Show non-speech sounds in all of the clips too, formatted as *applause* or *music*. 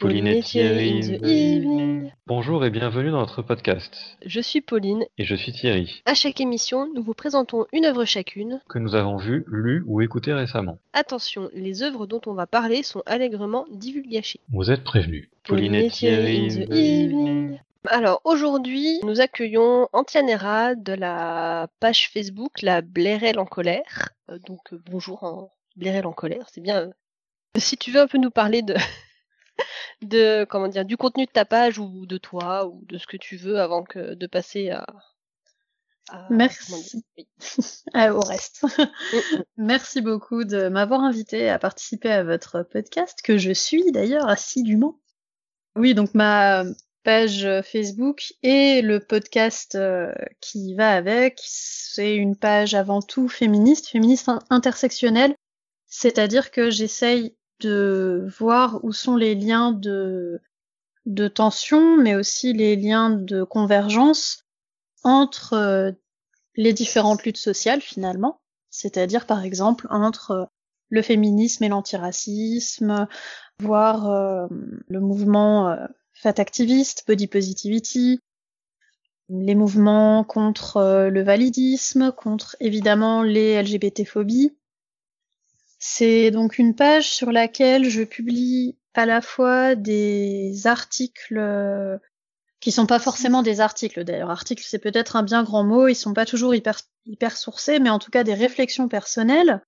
Pauline et Thierry. Bonjour et bienvenue dans notre podcast. Je suis Pauline. Et je suis Thierry, À chaque émission, nous vous présentons une œuvre chacune. que nous avons vu, lu ou écouté récemment. Attention, les œuvres dont on va parler sont allègrement divulgachées. Vous êtes prévenus. Pauline et Thierry. in the evening. Alors aujourd'hui, nous accueillons Antianera de la page Facebook La Blairelle en colère. Euh, donc euh, bonjour en Blairelle en colère, c'est bien. euh. Si tu veux un peu nous parler de de comment dire du contenu de ta page ou de toi ou de ce que tu veux avant que de passer à, à- Merci. oui. *laughs* Ah, au reste. Merci beaucoup de m'avoir invité à participer à votre podcast, que je suis d'ailleurs assidûment. Oui, donc ma page Facebook et le podcast euh, qui va avec, c'est une page avant tout féministe, féministe in- intersectionnelle, c'est-à-dire que j'essaye de voir où sont les liens de, de tension, mais aussi les liens de convergence entre euh, les différentes luttes sociales finalement, c'est-à-dire par exemple entre euh, le féminisme et l'antiracisme, voire euh, le mouvement fat activiste, body positivity, les mouvements contre le validisme, contre évidemment les LGBT-phobies. C'est donc une page sur laquelle je publie à la fois des articles euh, qui sont pas forcément des articles d'ailleurs. Articles, c'est peut-être un bien grand mot, ils sont pas toujours hyper, hyper sourcés, mais en tout cas des réflexions personnelles,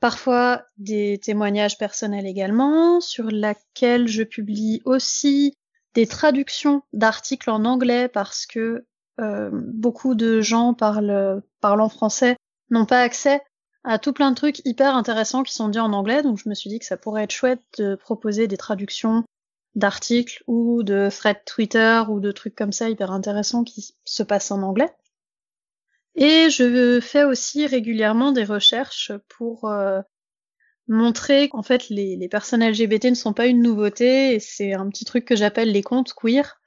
parfois des témoignages personnels également, sur laquelle je publie aussi des traductions d'articles en anglais parce que euh, beaucoup de gens parlant français n'ont pas accès à tout plein de trucs hyper intéressants qui sont dits en anglais, donc je me suis dit que ça pourrait être chouette de proposer des traductions d'articles ou de threads Twitter ou de trucs comme ça hyper intéressants qui se passent en anglais. Et je fais aussi régulièrement des recherches pour euh, montrer qu'en fait les, les personnes LGBT ne sont pas une nouveauté et c'est un petit truc que j'appelle les contes queer.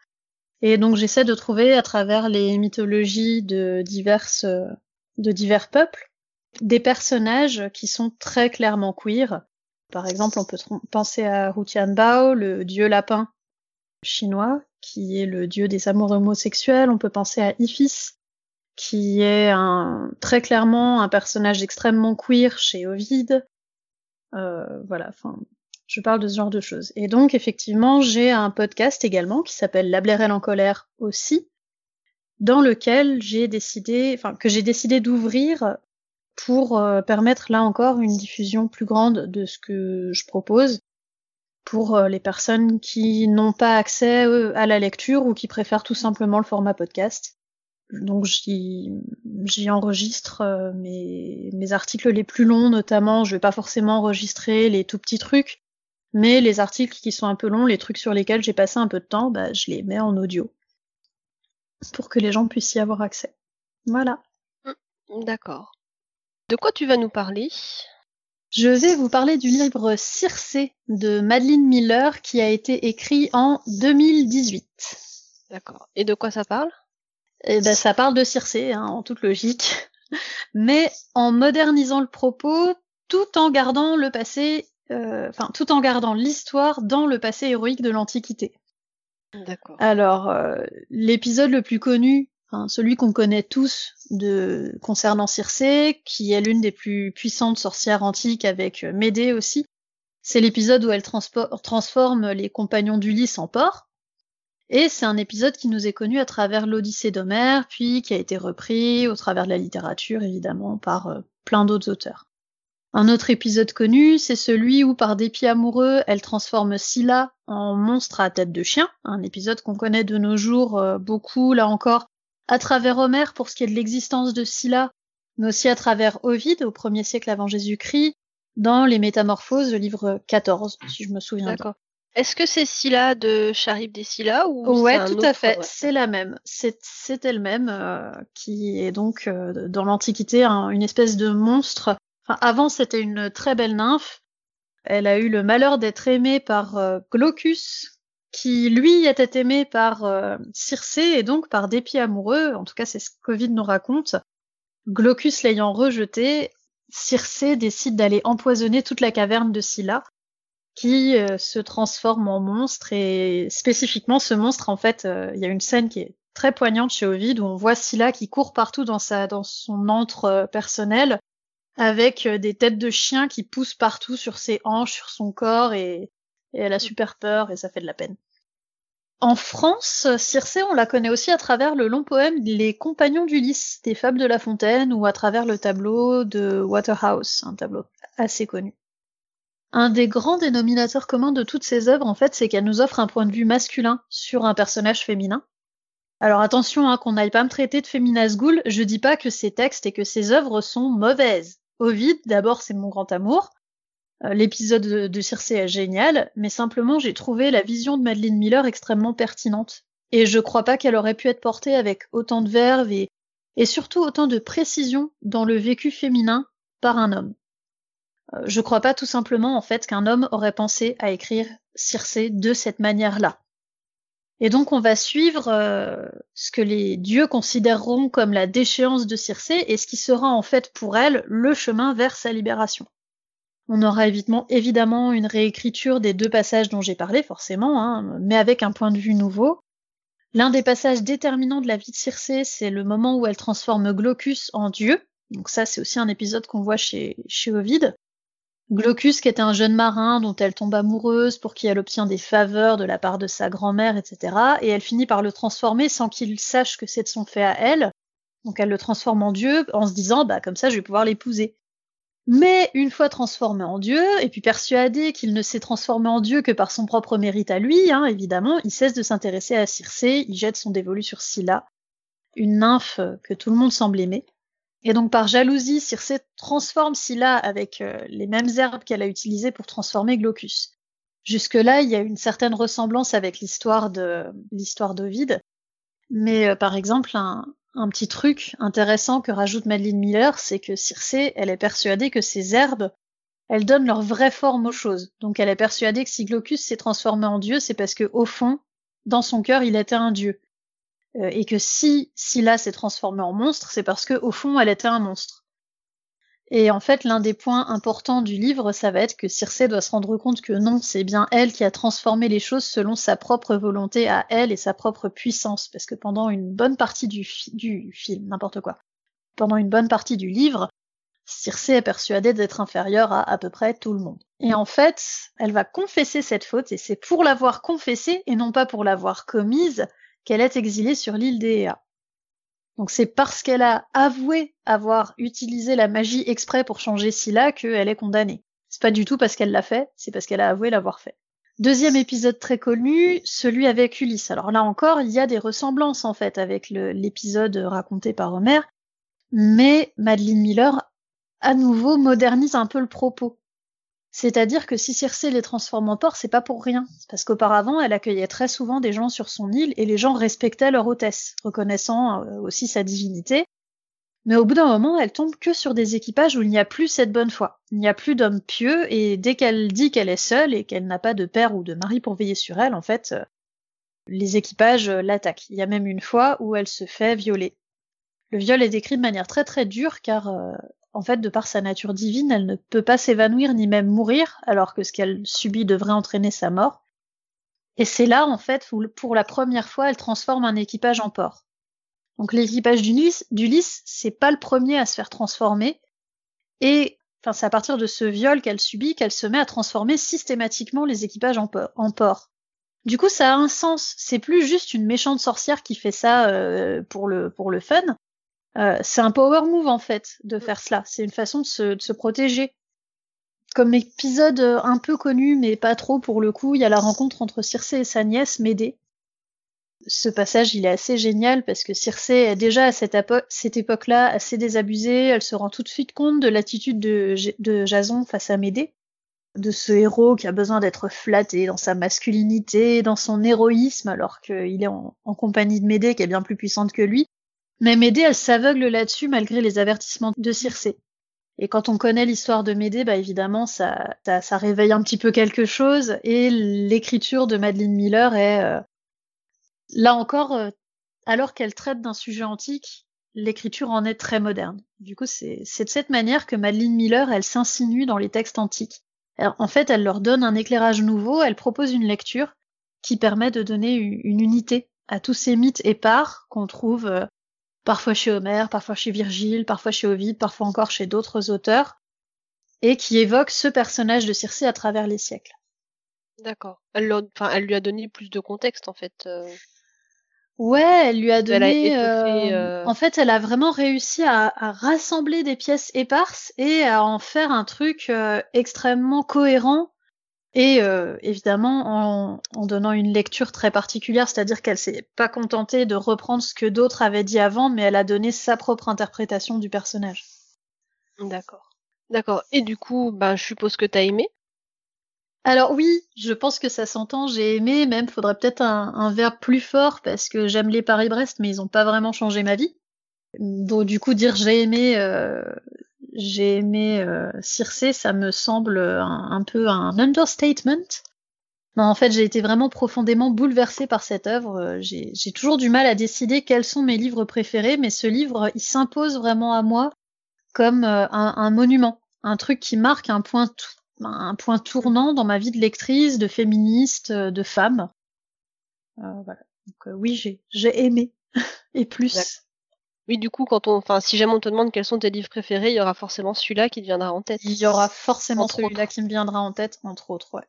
Et donc j'essaie de trouver à travers les mythologies de diverses de divers peuples des personnages qui sont très clairement queer. Par exemple, on peut penser à Hu Tianbao, le dieu lapin chinois, qui est le dieu des amours homosexuels. On peut penser à Iphis, qui est un, très clairement un personnage extrêmement queer chez Ovid. Euh, voilà, enfin, je parle de ce genre de choses. Et donc, effectivement, j'ai un podcast également qui s'appelle La Blairelle en colère aussi, dans lequel j'ai décidé, enfin, que j'ai décidé d'ouvrir pour euh, permettre là encore une diffusion plus grande de ce que je propose pour euh, les personnes qui n'ont pas accès euh, à la lecture ou qui préfèrent tout simplement le format podcast. Donc j'y enregistre mes, mes articles les plus longs notamment. Je vais pas forcément enregistrer les tout petits trucs, mais les articles qui sont un peu longs, les trucs sur lesquels j'ai passé un peu de temps, bah, je les mets en audio pour que les gens puissent y avoir accès. Voilà. D'accord. De quoi tu vas nous parler? Je vais vous parler du livre Circé de Madeleine Miller qui a été écrit en 2018. D'accord. Et de quoi ça parle? Et ben ça parle de Circé, hein, en toute logique, *laughs* mais en modernisant le propos tout en gardant le passé, euh, enfin tout en gardant l'histoire dans le passé héroïque de l'Antiquité. D'accord. Alors euh, l'épisode le plus connu, celui qu'on connaît tous de concernant Circé, qui est l'une des plus puissantes sorcières antiques avec euh, Médée aussi, c'est l'épisode où elle transforme les compagnons d'Ulysse en porcs. Et c'est un épisode qui nous est connu à travers l'Odyssée d'Homère, puis qui a été repris au travers de la littérature, évidemment, par euh, plein d'autres auteurs. Un autre épisode connu, c'est celui où, par dépit amoureux, elle transforme Scylla en monstre à tête de chien, un épisode qu'on connaît de nos jours euh, beaucoup, là encore, à travers Homère pour ce qui est de l'existence de Scylla, mais aussi à travers Ovide au 1er siècle avant Jésus-Christ, dans les Métamorphoses, le livre 14, si je me souviens bien. D'accord. Est-ce que c'est Scylla de Charib des Scylla ou Ouais, c'est un tout à fait. ouais. C'est la même. C'est c'est elle-même euh, qui est donc euh, dans l'Antiquité un- une espèce de monstre. Enfin, avant, c'était une très belle nymphe. Elle a eu le malheur d'être aimée par euh, Glaucus, qui lui était aimé par euh, Circé et donc par dépit amoureux. En tout cas, c'est ce qu'Ovide nous raconte. Glaucus l'ayant rejeté, Circé décide d'aller empoisonner toute la caverne de Scylla qui euh, se transforme en monstre et spécifiquement ce monstre en fait euh, il y a une scène qui est très poignante chez Ovid où on voit Scylla qui court partout dans sa dans son antre euh, personnel avec des têtes de chiens qui poussent partout sur ses hanches, sur son corps et, et elle a super peur et ça fait de la peine. En France, Circé, on la connaît aussi à travers le long poème Les Compagnons d'Ulysse des Fables de La Fontaine ou à travers le tableau de Waterhouse, un tableau assez connu. Un des grands dénominateurs communs de toutes ces œuvres, en fait, c'est qu'elles nous offrent un point de vue masculin sur un personnage féminin. Alors attention, hein, qu'on n'aille pas me traiter de féminaze ghoul, je dis pas que ces textes et que ces œuvres sont mauvaises. Ovid, d'abord, c'est mon grand amour. Euh, l'épisode de, de Circé est génial, mais simplement j'ai trouvé la vision de Madeleine Miller extrêmement pertinente. Et je crois pas qu'elle aurait pu être portée avec autant de verve et, surtout autant de précision dans le vécu féminin par un homme. Euh, je crois pas tout simplement en fait qu'un homme aurait pensé à écrire Circé de cette manière-là. Et donc on va suivre euh, ce que les dieux considéreront comme la déchéance de Circé et ce qui sera en fait pour elle le chemin vers sa libération. On aura évidemment, une réécriture des deux passages dont j'ai parlé, forcément, hein, mais avec un point de vue nouveau. L'un des passages déterminants de la vie de Circé, c'est le moment où elle transforme Glaucus en dieu. Donc ça, c'est aussi un épisode qu'on voit chez, chez Ovid. Glaucus, qui est un jeune marin dont elle tombe amoureuse, pour qui elle obtient des faveurs de la part de sa grand-mère, etc. Et elle finit par le transformer sans qu'il sache que c'est de son fait à elle. Donc elle le transforme en dieu en se disant, bah comme ça je vais pouvoir l'épouser. Mais une fois transformé en dieu, et puis persuadé qu'il ne s'est transformé en dieu que par son propre mérite à lui, hein, évidemment, il cesse de s'intéresser à Circé, il jette son dévolu sur Scylla, une nymphe que tout le monde semble aimer. Et donc par jalousie, Circé transforme Scylla avec euh, les mêmes herbes qu'elle a utilisées pour transformer Glaucus. Jusque-là, il y a une certaine ressemblance avec l'histoire de l'histoire d'Ovide. Mais euh, par exemple, un, un, petit truc intéressant que rajoute Madeleine Miller, c'est que Circé, elle est persuadée que ces herbes, elles donnent leur vraie forme aux choses. Donc elle est persuadée que si Glaucus s'est transformé en dieu, c'est parce que au fond, dans son cœur, il était un dieu. Euh, et que si Scylla s'est transformée en monstre, c'est parce que au fond elle était un monstre. Et en fait, l'un des points importants du livre, ça va être que Circé doit se rendre compte que non, c'est bien elle qui a transformé les choses selon sa propre volonté à elle et sa propre puissance, parce que pendant une bonne partie du, film, n'importe quoi, pendant une bonne partie du livre, Circé est persuadée d'être inférieure à à peu près tout le monde. Et en fait, elle va confesser cette faute, et c'est pour l'avoir confessée, et non pas pour l'avoir commise, qu'elle est exilée sur l'île d'Ea. Donc c'est parce qu'elle a avoué avoir utilisé la magie exprès pour changer Scylla qu'elle est condamnée. C'est pas du tout parce qu'elle l'a fait, c'est parce qu'elle a avoué l'avoir fait. Deuxième épisode très connu, celui avec Ulysse. Alors là encore, il y a des ressemblances en fait avec l'épisode raconté par Homer, mais Madeleine Miller à nouveau modernise un peu le propos. C'est-à-dire que si Circé les transforme en porc, c'est pas pour rien. Parce qu'auparavant, elle accueillait très souvent des gens sur son île et les gens respectaient leur hôtesse, reconnaissant euh, aussi sa divinité. Mais au bout d'un moment, elle tombe que sur des équipages où il n'y a plus cette bonne foi. Il n'y a plus d'hommes pieux et dès qu'elle dit qu'elle est seule et qu'elle n'a pas de père ou de mari pour veiller sur elle, en fait, euh, les équipages euh, l'attaquent. Il y a même une fois où elle se fait violer. Le viol est décrit de manière très très dure car en fait, de par sa nature divine, elle ne peut pas s'évanouir ni même mourir, alors que ce qu'elle subit devrait entraîner sa mort. Et c'est là, en fait, où pour la première fois, elle transforme un équipage en porc. Donc l'équipage d'Ulysse, c'est pas le premier à se faire transformer. Et enfin, c'est à partir de ce viol qu'elle subit qu'elle se met à transformer systématiquement les équipages en, porc. Du coup, ça a un sens. C'est plus juste une méchante sorcière qui fait ça euh, pour le pour le fun. Euh, c'est un power move en fait de faire cela. C'est une façon de se, de se, protéger. Comme épisode euh, un peu connu, mais pas trop pour le coup, il y a la rencontre entre Circé et sa nièce Médée. Ce passage, il est assez génial parce que Circé est déjà à cette, cette époque-là assez désabusée. Elle se rend tout de suite compte de l'attitude de, de Jason face à Médée, de ce héros qui a besoin d'être flatté dans sa masculinité, dans son héroïsme, alors qu'il est en, en compagnie de Médée qui est bien plus puissante que lui. Mais Médée, elle s'aveugle là-dessus malgré les avertissements de Circé. Et quand on connaît l'histoire de Médée, bah évidemment, ça, réveille un petit peu quelque chose. Et l'écriture de Madeleine Miller est, euh, là encore, euh, alors qu'elle traite d'un sujet antique, l'écriture en est très moderne. Du coup, c'est de cette manière que Madeleine Miller, elle s'insinue dans les textes antiques. en fait, elle leur donne un éclairage nouveau, elle propose une lecture qui permet de donner une unité à tous ces mythes épars qu'on trouve euh, parfois chez Homère, parfois chez Virgile, parfois chez Ovide, parfois encore chez d'autres auteurs, et qui évoquent ce personnage de Circé à travers les siècles. D'accord. Elle, elle, lui a donné plus de contexte en fait. Euh. Ouais, elle lui a donné. Euh, en fait, elle a vraiment réussi à, rassembler des pièces éparses et à en faire un truc extrêmement cohérent et euh, évidemment en, en, donnant une lecture très particulière, c'est-à-dire qu'elle s'est pas contentée de reprendre ce que d'autres avaient dit avant, mais elle a donné sa propre interprétation du personnage. D'accord. D'accord. Et du coup, ben, je suppose que t'as aimé? Alors oui, je pense que ça s'entend, j'ai aimé, même faudrait peut-être un, un, verbe plus fort parce que j'aime les Paris-Brest, mais ils ont pas vraiment changé ma vie. Donc du coup dire j'ai aimé, euh, j'ai aimé euh, Circé, ça me semble un, peu un understatement. Non, en fait, j'ai été vraiment profondément bouleversée par cette œuvre. Euh, j'ai toujours du mal à décider quels sont mes livres préférés, mais ce livre, il s'impose vraiment à moi comme euh, un, monument, un truc qui marque un point, un point tournant dans ma vie de lectrice, de féministe, de femme. voilà. Donc oui, j'ai aimé *laughs* et plus. Oui, du coup, quand on, enfin, si jamais on te demande quels sont tes livres préférés, il y aura forcément celui-là qui te viendra en tête. Il y aura forcément celui-là qui me viendra en tête, entre autres, ouais.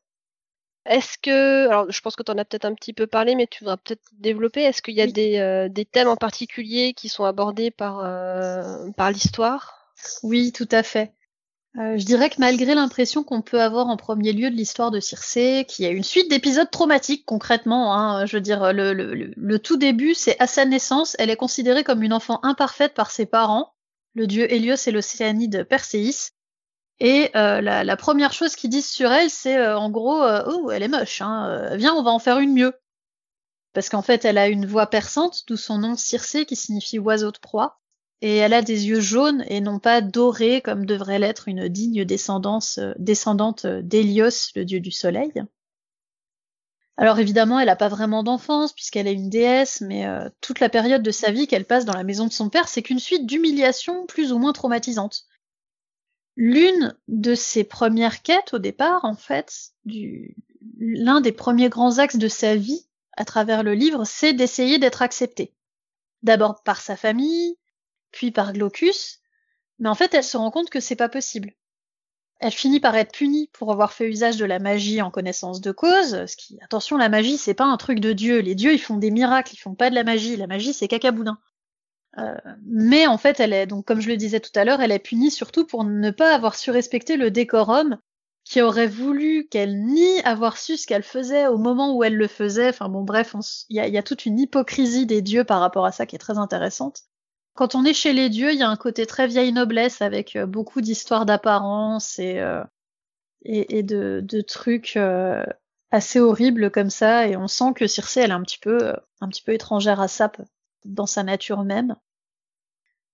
Est-ce que, alors je pense que tu en as peut-être un petit peu parlé, mais tu voudras peut-être développer. Est-ce qu'il y a des, euh, des, thèmes en particulier qui sont abordés par, euh, par l'histoire? Oui, tout à fait. Euh, je dirais que malgré l'impression qu'on peut avoir en premier lieu de l'histoire de Circé, qui a une suite d'épisodes traumatiques concrètement, hein, je veux dire, le, tout début, c'est à sa naissance, elle est considérée comme une enfant imparfaite par ses parents, le dieu Hélios et l'océanide Perséis. Et euh, la, la, première chose qu'ils disent sur elle, c'est euh, en gros, euh, oh, elle est moche, hein, viens, on va en faire une mieux. Parce qu'en fait, elle a une voix perçante, d'où son nom Circé, qui signifie oiseau de proie et elle a des yeux jaunes et non pas dorés comme devrait l'être une digne descendance, euh, descendante d'Hélios, le dieu du soleil. Alors évidemment, elle n'a pas vraiment d'enfance puisqu'elle est une déesse, mais euh, toute la période de sa vie qu'elle passe dans la maison de son père, c'est qu'une suite d'humiliations plus ou moins traumatisantes. L'une de ses premières quêtes au départ, en fait, l'un des premiers grands axes de sa vie à travers le livre, c'est d'essayer d'être acceptée. D'abord par sa famille, puis par Glaucus, mais en fait elle se rend compte que c'est pas possible. Elle finit par être punie pour avoir fait usage de la magie en connaissance de cause, ce qui, attention, la magie c'est pas un truc de Dieu, les dieux ils font des miracles, ils font pas de la magie, la magie c'est cacaboudin. Euh, mais en fait, elle est donc, comme je le disais tout à l'heure, elle est punie surtout pour ne pas avoir su respecter le décorum, qui aurait voulu qu'elle nie avoir su ce qu'elle faisait au moment où elle le faisait. Enfin bon, bref, il y, y, a toute une hypocrisie des dieux par rapport à ça qui est très intéressante. Quand on est chez les dieux, il y a un côté très vieille noblesse avec euh, beaucoup d'histoires d'apparence et, euh, de, trucs euh, assez horribles comme ça. Et on sent que Circé, elle est un petit peu, un petit peu étrangère à ça dans sa nature même.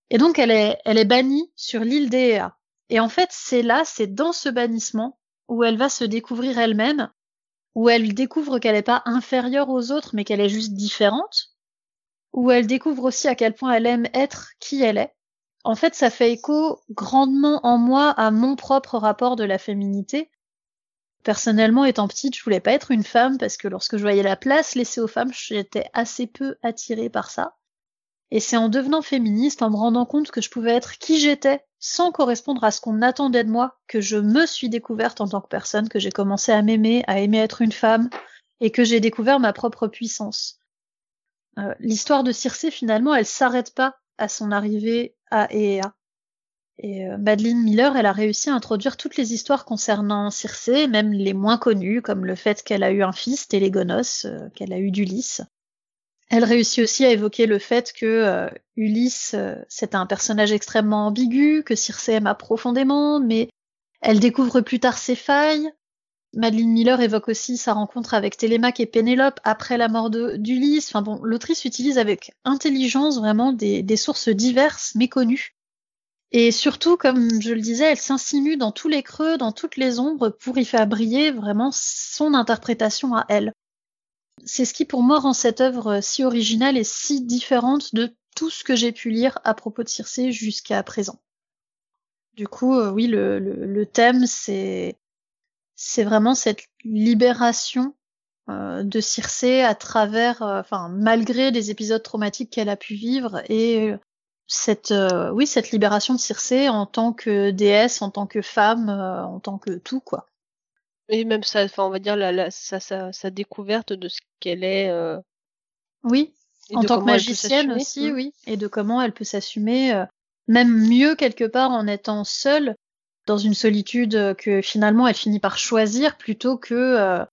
Et donc, elle est, elle est bannie sur l'île d'Ea. Et en fait, c'est là, c'est dans ce bannissement où elle va se découvrir elle-même, où elle découvre qu'elle n'est pas inférieure aux autres, mais qu'elle est juste différente, où elle découvre aussi à quel point elle aime être qui elle est. En fait, ça fait écho grandement en moi à mon propre rapport de la féminité. Personnellement, étant petite, je voulais pas être une femme parce que lorsque je voyais la place laissée aux femmes, j'étais assez peu attirée par ça. Et c'est en devenant féministe, en me rendant compte que je pouvais être qui j'étais sans correspondre à ce qu'on attendait de moi, que je me suis découverte en tant que personne, que j'ai commencé à m'aimer, à aimer être une femme, et que j'ai découvert ma propre puissance. Euh, l'histoire de Circé, finalement, elle s'arrête pas à son arrivée à Ea. Et euh, Madeleine Miller, elle a réussi à introduire toutes les histoires concernant Circé, même les moins connues, comme le fait qu'elle a eu un fils, Télégonos, euh, qu'elle a eu d'Ulysse. Elle réussit aussi à évoquer le fait que Ulysse, c'est un personnage extrêmement ambigu, que Circé aima profondément, mais elle découvre plus tard ses failles, Madeleine Miller évoque aussi sa rencontre avec Télémaque et Pénélope après la mort d'Ulysse. Enfin bon, l'autrice utilise avec intelligence vraiment des, sources diverses, méconnues. Et surtout, comme je le disais, elle s'insinue dans tous les creux, dans toutes les ombres pour y faire briller vraiment son interprétation à elle. C'est ce qui pour moi rend cette œuvre si originale et si différente de tout ce que j'ai pu lire à propos de Circé jusqu'à présent. Du coup, euh, oui, le thème, c'est c'est vraiment cette libération euh, de Circé à travers, euh, enfin malgré les épisodes traumatiques qu'elle a pu vivre et cette, oui, cette libération de Circé en tant que déesse, en tant que femme, en tant que tout quoi. Et même ça, enfin on va dire la, sa, sa, découverte de ce qu'elle est. Oui, en tant que magicienne aussi, mmh. oui, et de comment elle peut s'assumer, même mieux quelque part en étant seule dans une solitude que finalement elle finit par choisir plutôt que euh,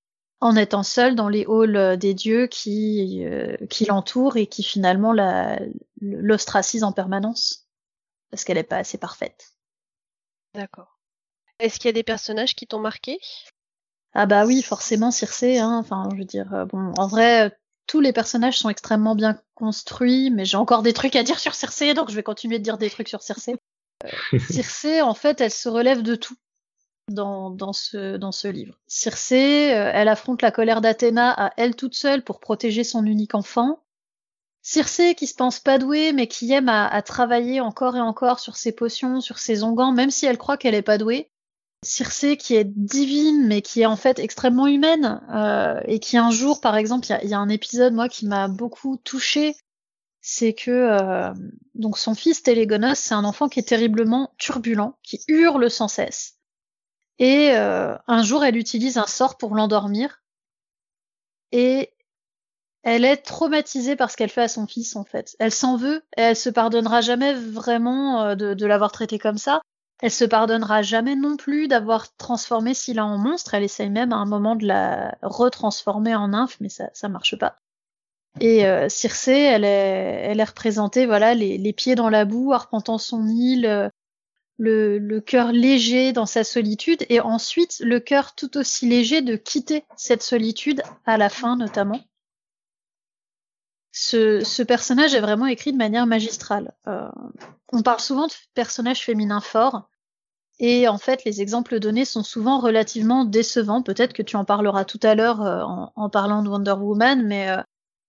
en étant seule dans les halls des dieux qui, euh, qui l'entourent et qui finalement l'ostracisent en permanence parce qu'elle n'est pas assez parfaite. D'accord. Est-ce qu'il y a des personnages qui t'ont marqué? Ah bah oui, forcément Circé. Hein. Enfin, je veux dire, euh, bon, en vrai, tous les personnages sont extrêmement bien construits, mais j'ai encore des trucs à dire sur Circé, donc je vais continuer de dire des trucs sur Circé. Euh, Circé, en fait, elle se relève de tout dans, dans, ce, dans ce livre. Circé, euh, elle affronte la colère d'Athéna à elle toute seule pour protéger son unique enfant. Circé, qui se pense pas douée, mais qui aime à, à, travailler encore et encore sur ses potions, sur ses onguents, même si elle croit qu'elle est pas douée. Circé qui est divine, mais qui est en fait extrêmement humaine, euh, et qui un jour, par exemple, il y, y a, un épisode moi qui m'a beaucoup touchée c'est que euh, donc son fils Télégonos, c'est un enfant qui est terriblement turbulent, qui hurle sans cesse. Et euh, un jour, elle utilise un sort pour l'endormir. Et elle est traumatisée par ce qu'elle fait à son fils, en fait. Elle s'en veut et elle se pardonnera jamais vraiment euh, de, l'avoir traité comme ça. Elle se pardonnera jamais non plus d'avoir transformé Scylla en monstre. Elle essaye même à un moment de la retransformer en nymphe, mais ça, ça marche pas. Et euh, elle est, elle est représentée, voilà, les, les, pieds dans la boue, arpentant son île, euh, le, le cœur léger dans sa solitude, et ensuite le cœur tout aussi léger de quitter cette solitude à la fin, notamment. Ce, ce personnage est vraiment écrit de manière magistrale. Euh, on parle souvent de personnages féminins forts, et en fait, les exemples donnés sont souvent relativement décevants. Peut-être que tu en parleras tout à l'heure euh, en, en, parlant de Wonder Woman, mais euh,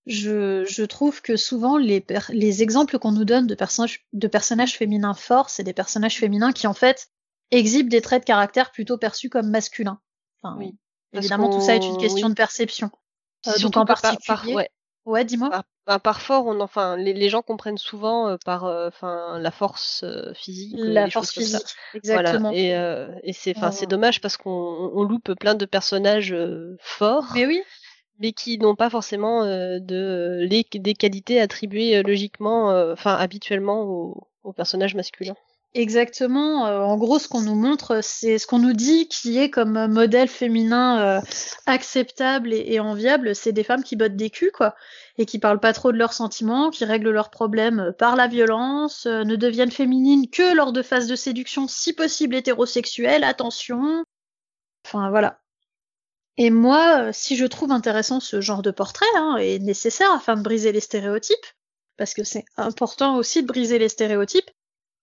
je, je, trouve que souvent les, les exemples qu'on nous donne de personnages, de personnages féminins forts, c'est des personnages féminins qui en fait exhibent des traits de caractère plutôt perçus comme masculins. Enfin, oui, évidemment, tout ça est une question de perception. Euh, donc en particulier, ouais, ouais dis-moi. Par, bah, par, fort, on, enfin, les, les, gens comprennent souvent euh, par, euh, enfin, la force euh, physique. La force physique, exactement. Voilà. Et, euh, et c'est, enfin, c'est dommage parce qu'on on loupe plein de personnages forts. Mais oui mais qui n'ont pas forcément euh, les, des qualités attribuées euh, logiquement, euh, enfin habituellement aux, personnages masculins. Exactement. en gros, ce qu'on nous montre, c'est ce qu'on nous dit qui est comme modèle féminin acceptable et, et enviable, c'est des femmes qui bottent des culs, quoi, et qui parlent pas trop de leurs sentiments, qui règlent leurs problèmes par la violence, ne deviennent féminines que lors de phases de séduction, si possible hétérosexuelles. Attention. Enfin voilà. Et moi, euh, si je trouve intéressant ce genre de portrait, hein, est nécessaire afin de briser les stéréotypes, parce que c'est important aussi de briser les stéréotypes,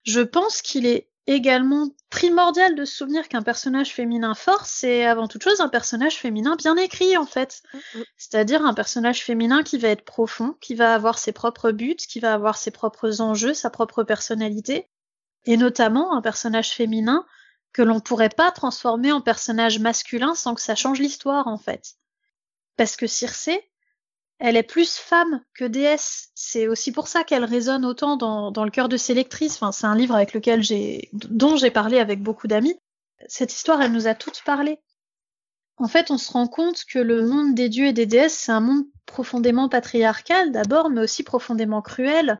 je pense qu'il est également primordial de se souvenir qu'un personnage féminin fort, c'est avant toute chose un personnage féminin bien écrit, en fait. Mm-hmm. C'est-à-dire un personnage féminin qui va être profond, qui va avoir ses propres buts, qui va avoir ses propres enjeux, sa propre personnalité, et notamment un personnage féminin que l'on pourrait pas transformer en personnage masculin sans que ça change l'histoire en fait. Parce que Circé, elle est plus femme que déesse. C'est aussi pour ça qu'elle résonne autant dans, le cœur de ses lectrices. Enfin, c'est un livre avec lequel j'ai, dont j'ai parlé avec beaucoup d'amis. Cette histoire, elle nous a toutes parlé. En fait, on se rend compte que le monde des dieux et des déesses, c'est un monde profondément patriarcal d'abord, mais aussi profondément cruel.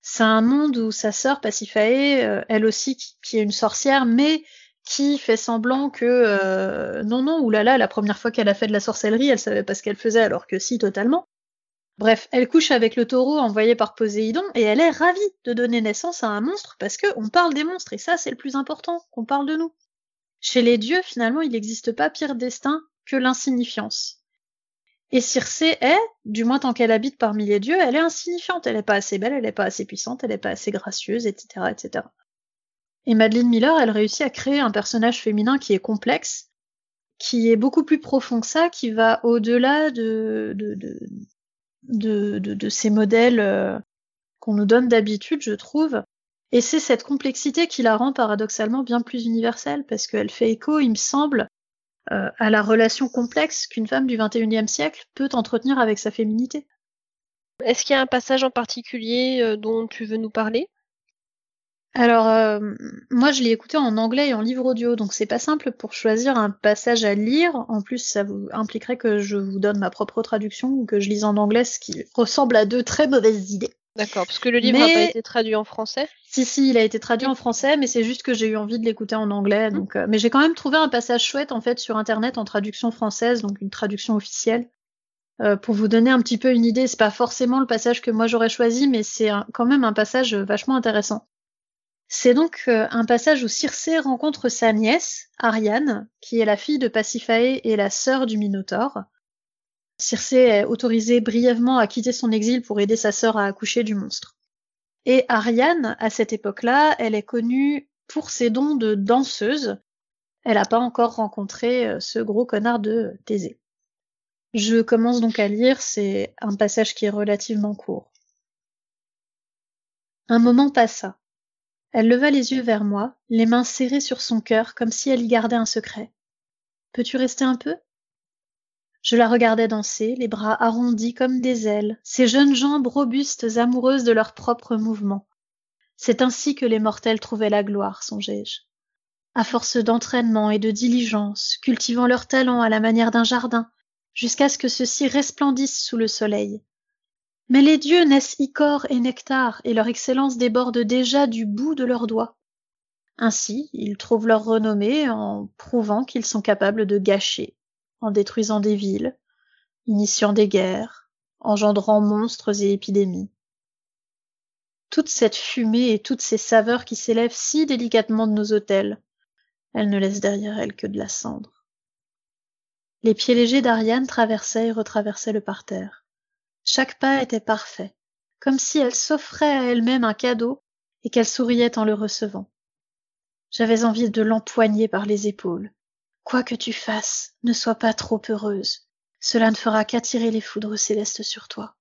C'est un monde où sa sœur Pasiphae, euh, elle aussi, qui, est une sorcière, mais qui fait semblant que euh, non non oulala la première fois qu'elle a fait de la sorcellerie elle savait pas ce qu'elle faisait alors que si totalement bref elle couche avec le taureau envoyé par Poséidon et elle est ravie de donner naissance à un monstre parce que on parle des monstres et ça c'est le plus important qu'on parle de nous chez les dieux finalement il n'existe pas pire destin que l'insignifiance et Circé est, du moins tant qu'elle habite parmi les dieux, elle est insignifiante, elle est pas assez belle, elle est pas assez puissante, elle est pas assez gracieuse, etc., etc. Et Madeleine Miller, elle réussit à créer un personnage féminin qui est complexe, qui est beaucoup plus profond que ça, qui va au-delà de, de, de, de, ces modèles euh, qu'on nous donne d'habitude, je trouve. Et c'est cette complexité qui la rend paradoxalement bien plus universelle, parce qu'elle fait écho, il me semble, euh, à la relation complexe qu'une femme du XXIe siècle peut entretenir avec sa féminité. Est-ce qu'il y a un passage en particulier euh, dont tu veux nous parler? Alors, euh, moi, je l'ai écouté en anglais et en livre audio, donc c'est pas simple pour choisir un passage à lire. En plus, ça vous impliquerait que je vous donne ma propre traduction ou que je lise en anglais, ce qui ressemble à deux très mauvaises idées. D'accord, parce que le livre n'a pas été traduit en français? Si, si, il a été traduit en français, mais c'est juste que j'ai eu envie de l'écouter en anglais. Mmh. Donc, euh, mais j'ai quand même trouvé un passage chouette en fait sur internet en traduction française, donc une traduction officielle. Euh, pour vous donner un petit peu une idée, c'est pas forcément le passage que moi j'aurais choisi, mais c'est quand même un passage vachement intéressant. C'est donc euh, un passage où Circé rencontre sa nièce, Ariane, qui est la fille de Pasiphae et la sœur du Minotaure. Circé est autorisée brièvement à quitter son exil pour aider sa sœur à accoucher du monstre. Et Ariane, à cette époque-là, elle est connue pour ses dons de danseuse. Elle n'a pas encore rencontré euh, ce gros connard de Thésée. Je commence donc à lire, c'est un passage qui est relativement court. Un moment passa. Elle leva les yeux vers moi, les mains serrées sur son cœur comme si elle y gardait un secret. Peux-tu rester un peu? Je la regardais danser, les bras arrondis comme des ailes, ses jeunes jambes robustes amoureuses de leurs propres mouvements. C'est ainsi que les mortels trouvaient la gloire, songeai-je. À force d'entraînement et de diligence, cultivant leur talent à la manière d'un jardin, jusqu'à ce que ceux-ci resplendissent sous le soleil, mais les dieux naissent icor et nectar, et leur excellence déborde déjà du bout de leurs doigts. Ainsi, ils trouvent leur renommée en prouvant qu'ils sont capables de gâcher, en détruisant des villes, initiant des guerres, engendrant monstres et épidémies. Toute cette fumée et toutes ces saveurs qui s'élèvent si délicatement de nos hôtels, elles ne laissent derrière elles que de la cendre. Les pieds légers d'Ariane traversaient et retraversaient le parterre. Chaque pas était parfait, comme si elle s'offrait à elle-même un cadeau et qu'elle souriait en le recevant. J'avais envie de l'empoigner par les épaules. Quoi que tu fasses, ne sois pas trop heureuse. Cela ne fera qu'attirer les foudres célestes sur toi.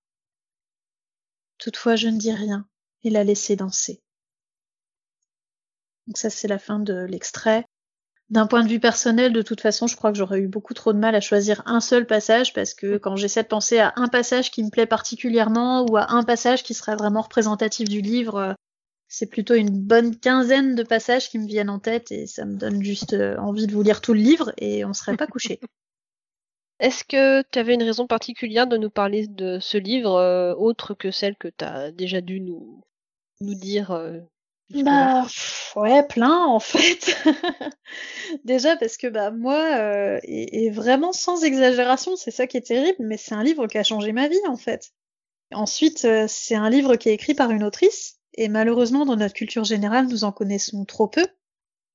Toutefois, je ne dis rien et la laissai danser. Donc ça, c'est la fin de l'extrait. D'un point de vue personnel, de toute façon, je crois que j'aurais eu beaucoup trop de mal à choisir un seul passage parce que quand j'essaie de penser à un passage qui me plaît particulièrement ou à un passage qui serait vraiment représentatif du livre, euh, c'est plutôt une bonne quinzaine de passages qui me viennent en tête et ça me donne juste euh, envie de vous lire tout le livre et on serait pas couché. *laughs* Est-ce que tu avais une raison particulière de nous parler de ce livre, euh, autre que celle que tu as déjà dû nous, nous dire bah ouais, plein en fait. *laughs* Déjà parce que bah moi euh, et, vraiment sans exagération, c'est ça qui est terrible, mais c'est un livre qui a changé ma vie en fait. Ensuite, euh, c'est un livre qui est écrit par une autrice et malheureusement dans notre culture générale, nous en connaissons trop peu.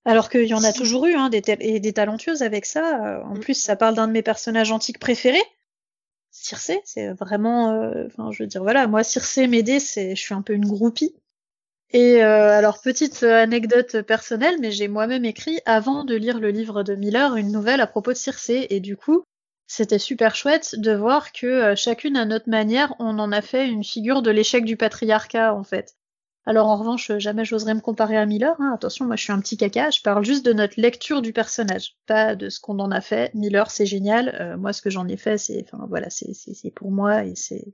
Alors qu'il y en a toujours eu hein, des, et des talentueuses avec ça. Euh, en mm. plus, ça parle d'un de mes personnages antiques préférés. Circé, c'est vraiment, euh, enfin, je veux dire, voilà, moi, Circé, m'aider, c'est, je suis un peu une groupie. Et euh, alors petite anecdote personnelle, mais j'ai moi-même écrit avant de lire le livre de Miller une nouvelle à propos de Circé, et du coup c'était super chouette de voir que euh, chacune à notre manière on en a fait une figure de l'échec du patriarcat en fait. Alors en revanche jamais j'oserais me comparer à Miller, hein. attention moi je suis un petit caca, je parle juste de notre lecture du personnage, pas de ce qu'on en a fait. Miller c'est génial, euh, moi ce que j'en ai fait c'est, enfin voilà c'est pour moi et c'est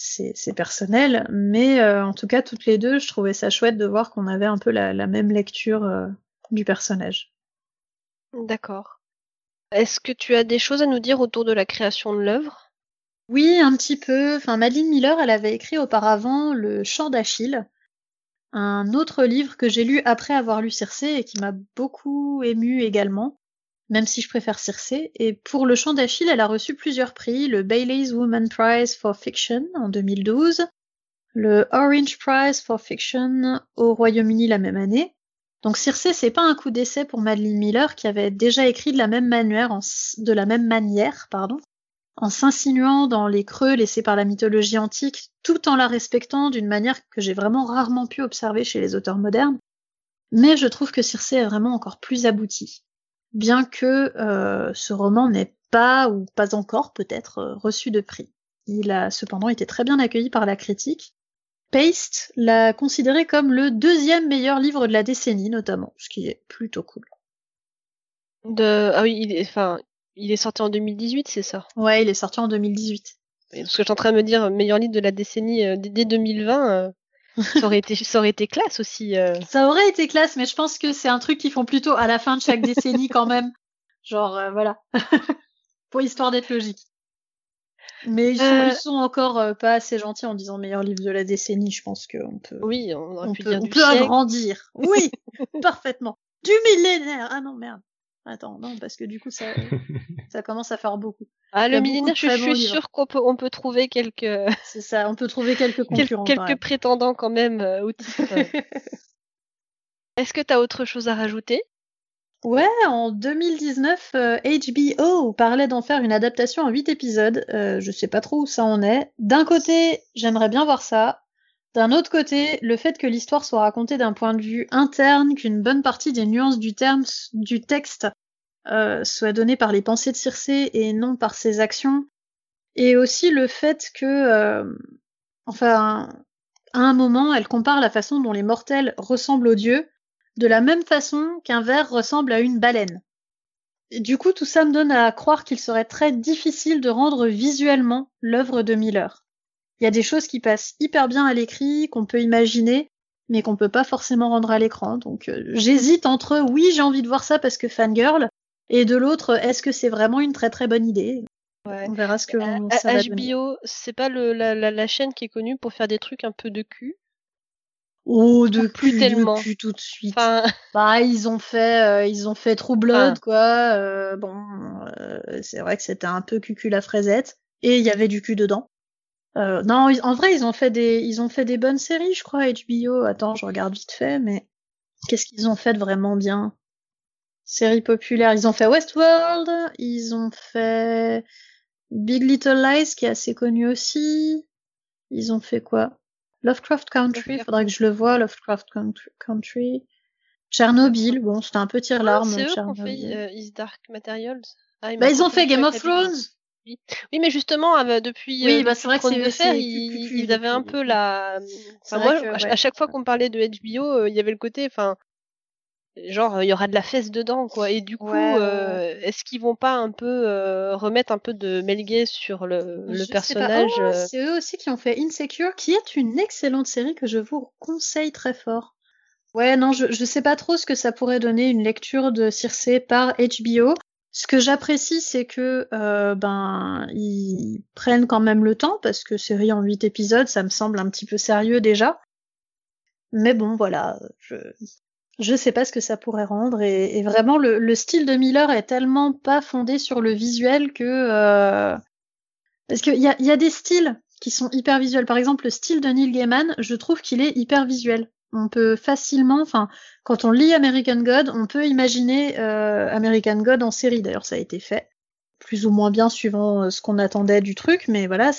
c'est personnel, mais euh, en tout cas toutes les deux, je trouvais ça chouette de voir qu'on avait un peu la, même lecture euh, du personnage. D'accord. Est-ce que tu as des choses à nous dire autour de la création de l'œuvre? Oui, un petit peu. Enfin, Madeleine Miller, elle avait écrit auparavant Le Chant d'Achille, un autre livre que j'ai lu après avoir lu Circé et qui m'a beaucoup ému également même si je préfère Circé. Et pour le chant d'Achille, elle a reçu plusieurs prix, le Bailey's Woman Prize for Fiction en 2012, le Orange Prize for Fiction au Royaume-Uni la même année. Donc Circé, c'est pas un coup d'essai pour Madeleine Miller qui avait déjà écrit de la même manière, en, de la même manière, pardon, en s'insinuant dans les creux laissés par la mythologie antique, tout en la respectant d'une manière que j'ai vraiment rarement pu observer chez les auteurs modernes. Mais je trouve que Circé est vraiment encore plus abouti bien que euh, ce roman n'ait pas, ou pas encore peut-être, euh, reçu de prix. Il a cependant été très bien accueilli par la critique. Paste l'a considéré comme le deuxième meilleur livre de la décennie, notamment, ce qui est plutôt cool. De... Ah oui, il est... Enfin, il est sorti en 2018, c'est ça? Ouais, il est sorti en 2018. Parce que je suis en train de me dire, meilleur livre de la décennie euh, dès 2020, euh, ça, aurait été, ça aurait été classe aussi. euh. Ça aurait été classe, mais je pense que c'est un truc qu'ils font plutôt à la fin de chaque décennie quand même. Genre, euh, voilà. *laughs* Pour histoire d'être logique. Mais ils sont, Euh. ils sont encore euh, pas assez gentils en disant meilleur livre de la décennie. Je pense qu'on peut, Oui, on aurait on pu peut, dire on du peut agrandir. *laughs* Oui, parfaitement. Du millénaire. Ah non, merde. Attends, non, parce que du coup, ça, *laughs* ça commence à faire beaucoup. Ah, le de je, suis sûre qu'on peut, on peut trouver quelques, *laughs* C'est ça, on peut trouver quelques quel- concurrents. quelques prétendants quand même euh, au titre. *laughs* Est-ce que tu as autre chose à rajouter? Ouais, en 2019, euh, HBO parlait d'en faire une adaptation en 8 épisodes. Euh, je sais pas trop où ça en est. D'un côté, j'aimerais bien voir ça. D'un autre côté, le fait que l'histoire soit racontée d'un point de vue interne, qu'une bonne partie des nuances du terme, du texte, euh, soit donnée par les pensées de Circé et non par ses actions. Et aussi le fait que, euh, enfin, à un moment, elle compare la façon dont les mortels ressemblent aux dieux de la même façon qu'un ver ressemble à une baleine. Du coup, tout ça me donne à croire qu'il serait très difficile de rendre visuellement l'œuvre de Miller. Il y a des choses qui passent hyper bien à l'écrit, qu'on peut imaginer, mais qu'on peut pas forcément rendre à l'écran. Donc euh, j'hésite entre oui, j'ai envie de voir ça parce que fangirl, et de l'autre, est-ce que c'est vraiment une très très bonne idée? Ouais. On verra ce que Euh, on- ça va. HBO, c'est pas le, la, la, la chaîne qui est connue pour faire des trucs un peu de cul? Oh, de plus cul, tellement. de cul tout de suite. Enfin, *laughs* Bah, ils ont fait, euh, ils ont fait True Blood, Enfin. quoi. euh, bon, euh, c'est vrai que c'était un peu cucul la fraisette, et il y avait du cul dedans. Euh, non, en vrai, ils ont fait des, ils ont fait des bonnes séries, je crois, HBO. Attends, je regarde vite fait, mais qu'est-ce qu'ils ont fait de vraiment bien? Séries populaires, ils ont fait Westworld, ils ont fait Big Little Lies, qui est assez connu aussi. Ils ont fait quoi? Lovecraft Country, faudrait que je le vois, Lovecraft Country- Country. Tchernobyl, bon, c'était un peu tire-larme. Ah, c'est eux qui ont fait euh, Is Dark Materials? Ah, Bah, ils ont fait Game of. Thrones. Oui, mais justement, euh, depuis, Oui, euh, bah, c'est vrai que de Fer, ils, avaient un peu la. C'est Enfin, vrai moi, que, à, ch- ouais. à chaque fois qu'on parlait de HBO, euh, il y avait le côté, enfin, genre, il y aura de la fesse dedans, quoi. Et du coup, Ouais, euh, est-ce qu'ils vont pas un peu euh, remettre un peu de Mel Gay sur le, pas. personnage Oh, euh, c'est eux aussi qui ont fait Insecure, qui est une excellente série que je vous conseille très fort. Ouais, non, je, je sais pas trop ce que ça pourrait donner une lecture de Circe par HBO. Ce que j'apprécie, c'est que ben ils prennent quand même le temps parce que série en huit épisodes, ça me semble un petit peu sérieux déjà. Mais bon, voilà, je je sais pas ce que ça pourrait rendre et, vraiment le, le style de Miller est tellement pas fondé sur le visuel que euh, parce qu'il y a, des styles qui sont hyper visuels. Par exemple, le style de Neil Gaiman, je trouve qu'il est hyper visuel. On peut facilement, enfin, quand on lit American God, on peut imaginer euh, American God en série. D'ailleurs, ça a été fait plus ou moins bien suivant euh, ce qu'on attendait du truc, mais voilà.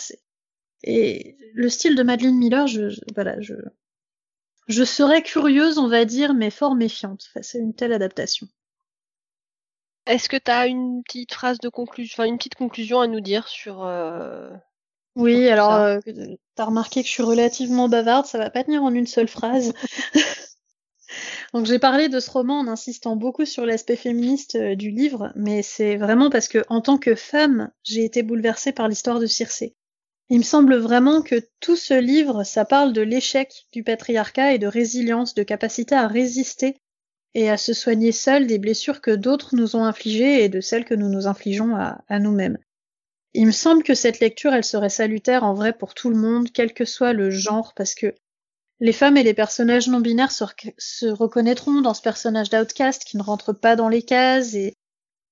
Et le style de Madeline Miller, je, je- voilà, je, je serais curieuse, on va dire, mais fort méfiante face à une telle adaptation. Est-ce que tu as une petite phrase de conclusion, enfin une petite conclusion à nous dire sur euh, Oui, alors euh, t'as remarqué que je suis relativement bavarde, ça va pas tenir en une seule phrase. *laughs* Donc j'ai parlé de ce roman en insistant beaucoup sur l'aspect féministe euh, du livre, mais c'est vraiment parce que en tant que femme, j'ai été bouleversée par l'histoire de Circé. Il me semble vraiment que tout ce livre, ça parle de l'échec du patriarcat et de résilience, de capacité à résister et à se soigner seule des blessures que d'autres nous ont infligées et de celles que nous nous infligeons à, nous-mêmes. Il me semble que cette lecture, elle serait salutaire en vrai pour tout le monde, quel que soit le genre, parce que les femmes et les personnages non binaires se, se reconnaîtront dans ce personnage d'outcast qui ne rentre pas dans les cases et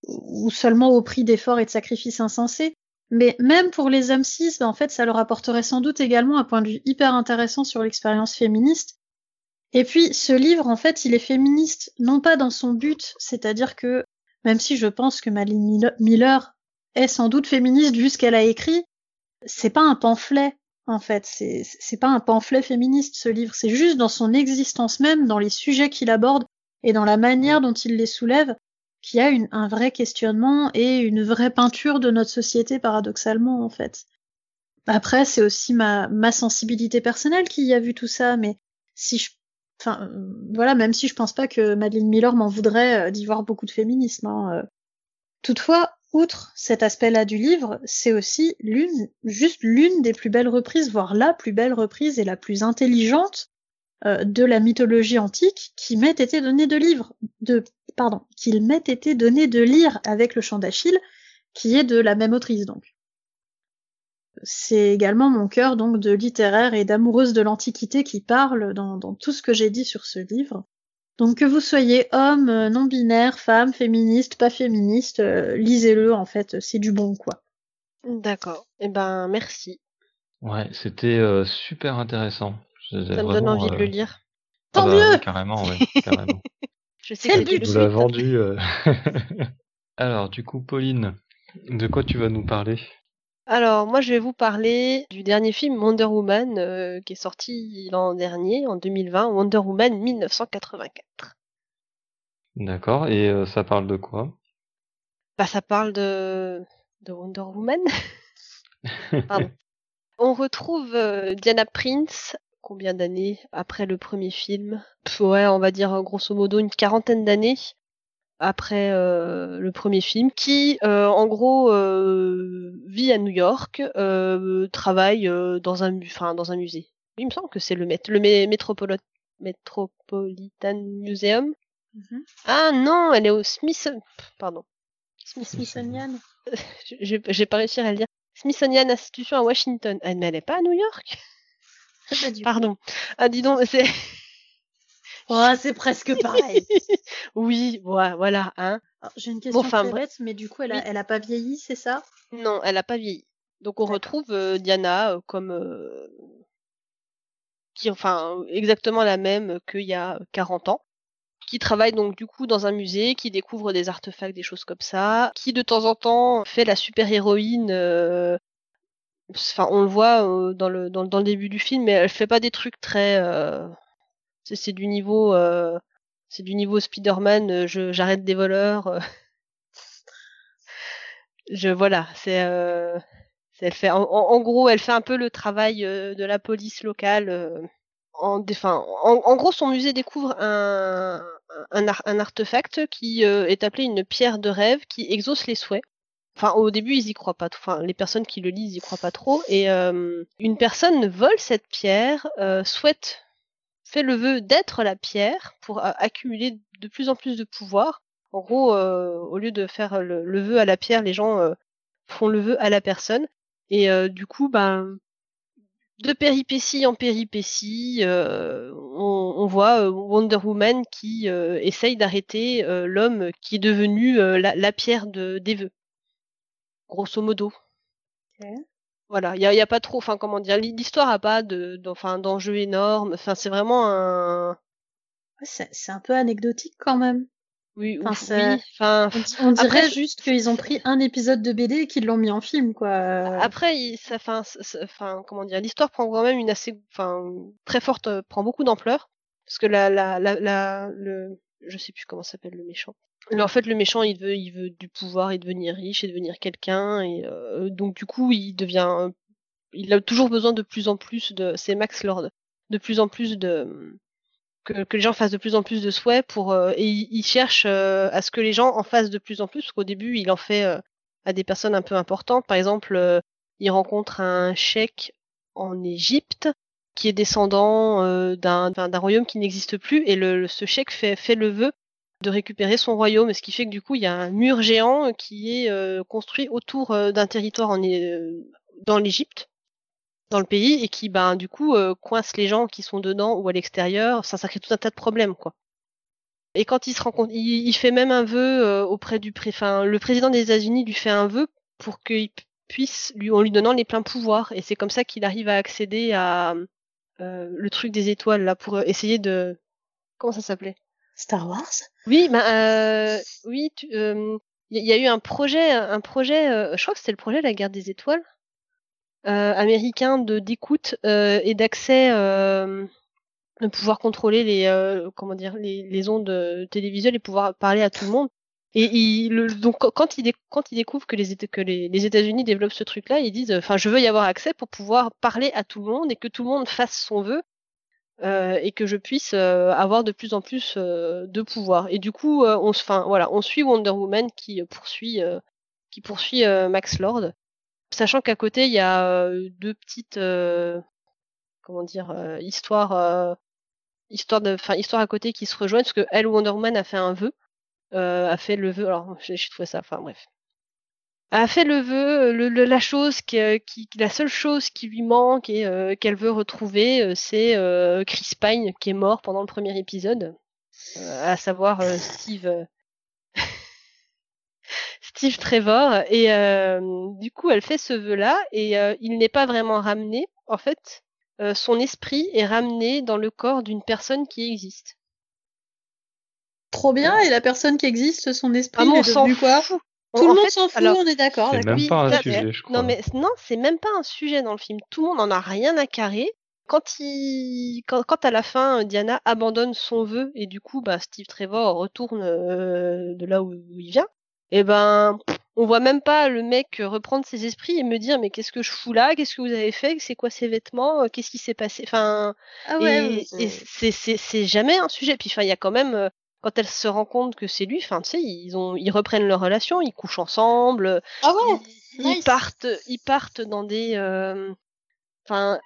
ou seulement au prix d'efforts et de sacrifices insensés. Mais même pour les hommes cis, ben, en fait, ça leur apporterait sans doute également un point de vue hyper intéressant sur l'expérience féministe. Et puis, ce livre, en fait, il est féministe, non pas dans son but, c'est-à-dire que, même si je pense que Madeline Mil- Miller est sans doute féministe vu ce qu'elle a écrit, c'est pas un pamphlet, en fait. C'est pas un pamphlet féministe, ce livre. C'est juste dans son existence même, dans les sujets qu'il aborde et dans la manière dont il les soulève, qu'il y a un vrai questionnement et une vraie peinture de notre société, paradoxalement, en fait. Après, c'est aussi ma, ma sensibilité personnelle qui y a vu tout ça, mais si je Enfin, voilà, même si je pense pas que Madeleine Miller m'en voudrait d'y voir beaucoup de féminisme. Hein. Toutefois, outre cet aspect-là du livre, c'est aussi l'une, juste l'une des plus belles reprises, voire la plus belle reprise et la plus intelligente euh, de la mythologie antique qui m'ait été donnée de livre, de, pardon, qu'il m'ait été donné de lire avec le chant d'Achille, qui est de la même autrice donc. C'est également mon cœur donc de littéraire et d'amoureuse de l'Antiquité qui parle dans, dans tout ce que j'ai dit sur ce livre. Donc que vous soyez homme, euh, non binaire, femme, féministe, pas féministe, euh, lisez-le en fait, c'est du bon quoi. D'accord. Eh ben merci. Ouais, c'était euh, super intéressant. Ça me donne envie de le lire. Tant ah bah, mieux. Carrément, ouais, carrément. *laughs* Je sais que tu l'as vendu. *laughs* Alors, du coup, Pauline, de quoi tu vas nous parler? Alors, moi, je vais vous parler du dernier film Wonder Woman euh, qui est sorti l'an dernier, en 2020, Wonder Woman 1984. D'accord, et euh, ça parle de quoi? Bah, ça parle de, de Wonder Woman. *laughs* Pardon. On retrouve euh, Diana Prince combien d'années après le premier film? Ouais, on va dire grosso modo une quarantaine d'années après euh, le premier film, qui euh, en gros euh, vit à New York, travaille dans un, enfin dans un musée. Il me semble que c'est le, le Metropolitan Museum. Mm-hmm. Ah non, elle est au Smith, pardon. Smithsonian. *laughs* J'ai pas réussi à le dire. Smithsonian Institution à Washington. Elle, mais elle est pas à New York? Pardon. Ah dis donc, c'est *laughs* Oh, c'est presque pareil. *laughs* oui, voilà, hein. J'ai une question très bête, mais du coup, elle a, elle a pas vieilli, c'est ça? Non, elle a pas vieilli. Donc on retrouve euh, Diana euh, comme euh, qui, enfin, exactement la même qu'il y a 40 ans, qui travaille donc du coup dans un musée, qui découvre des artefacts, des choses comme ça, qui de temps en temps fait la super héroïne. Enfin, on le voit dans le dans, dans, le début du film, mais elle fait pas des trucs très c'est du niveau euh, c'est du niveau Spider-Man, euh, je j'arrête des voleurs. Euh. *laughs* je voilà, c'est elle fait en, en, gros, elle fait un peu le travail de la police locale. en, enfin, en, gros, son musée découvre un, un, un artefact qui est appelé une pierre de rêve qui exauce les souhaits. Enfin, au début, ils y croient pas. Enfin, les personnes qui le lisent, y croient pas trop. Et une personne vole cette pierre, souhaite fait le vœu d'être la pierre pour accumuler de plus en plus de pouvoir. En gros, euh, au lieu de faire le, vœu à la pierre, les gens euh, font le vœu à la personne. Et euh, du coup, ben, de péripétie en péripétie, on, voit Wonder Woman qui essaye d'arrêter l'homme qui est devenu la, pierre de, des vœux. Grosso modo. Voilà, il y a, y a, pas trop, enfin comment dire, l'histoire a pas de, enfin d'enjeux énormes. Enfin, c'est vraiment un. c'est un peu anecdotique quand même. Oui, enfin, enfin on, dirait juste qu'ils ont pris un épisode de BD et qu'ils l'ont mis en film, quoi. Après, ça, enfin, enfin, comment dire, l'histoire prend quand même une assez, enfin, très forte, prend beaucoup d'ampleur parce que la, la, la, la, le, je sais plus comment s'appelle le méchant. En fait, le méchant, il veut, il veut du pouvoir et devenir riche et devenir quelqu'un, et euh, donc du coup, il devient, il a toujours besoin de plus en plus de, c'est Max Lord, de plus en plus de, que, les gens fassent de plus en plus de souhaits pour, euh, et il, cherche euh, à ce que les gens en fassent de plus en plus, parce qu'au début, il en fait à des personnes un peu importantes. Par exemple, il rencontre un cheikh en Égypte qui est descendant d'un, d'un royaume qui n'existe plus, et le, ce cheikh fait, fait le vœu de récupérer son royaume, ce qui fait que du coup il y a un mur géant qui est euh, construit autour euh, d'un territoire euh, dans l'Égypte, dans le pays, et qui ben du coup coince les gens qui sont dedans ou à l'extérieur. Ça, ça crée tout un tas de problèmes quoi. Et quand il se rencontre, il, il fait même un vœu auprès du pré, enfin le président des États-Unis lui fait un vœu pour qu'il puisse lui en lui donnant les pleins pouvoirs. Et c'est comme ça qu'il arrive à accéder à le truc des étoiles là pour essayer de comment ça s'appelait? Star Wars? Oui, bah, euh, oui, il euh, y, a eu un projet, un projet, euh, je crois que c'était le projet La Guerre des Étoiles, euh, américain de d'écoute et d'accès, de pouvoir contrôler les, comment dire, les, les ondes télévisuelles et pouvoir parler à tout le monde. Et le, donc quand il, quand il découvre que les, que les, les États-Unis développent ce truc-là, ils disent, enfin, je veux y avoir accès pour pouvoir parler à tout le monde et que tout le monde fasse son vœu et que je puisse avoir de plus en plus de pouvoir. Et du coup, on, enfin, voilà, on suit Wonder Woman qui poursuit, qui poursuit Max Lord, sachant qu'à côté il y a deux petites, comment dire, histoires, histoire de, enfin, histoire à côté qui se rejoignent parce que elle Wonder Woman a fait un vœu, a fait le vœu. Alors, j'ai trouvé ça, enfin bref a fait le vœu, le, la chose qui, euh, qui, la seule chose qui lui manque et euh, qu'elle veut retrouver, euh, c'est Chris Pine qui est mort pendant le premier épisode, à savoir Steve. *laughs* Steve Trevor. Et du coup elle fait ce vœu là et il n'est pas vraiment ramené. En fait son esprit est ramené dans le corps d'une personne qui existe. Trop bien et la personne qui existe son esprit ah, est devenu quoi? Tout le monde s'en fout, on est d'accord. C'est même pas un sujet, je crois. Non, mais non, c'est même pas un sujet dans le film. Tout le monde en a rien à carrer. Quand, il... quand, quand à la fin, Diana abandonne son vœu et du coup, bah, Steve Trevor retourne euh, de là où, il vient, et eh ben, on voit même pas le mec reprendre ses esprits et me dire mais qu'est-ce que je fous là? Qu'est-ce que vous avez fait? C'est quoi ces vêtements? Qu'est-ce qui s'est passé? Enfin, ah ouais, et, c'est jamais un sujet. Puis enfin, il y a quand même euh, quand elle se rend compte que c'est lui, enfin, tu sais, ils ont, ils reprennent leur relation, ils couchent ensemble. Ah ouais. Ils, partent, ils partent dans des, euh, enfin,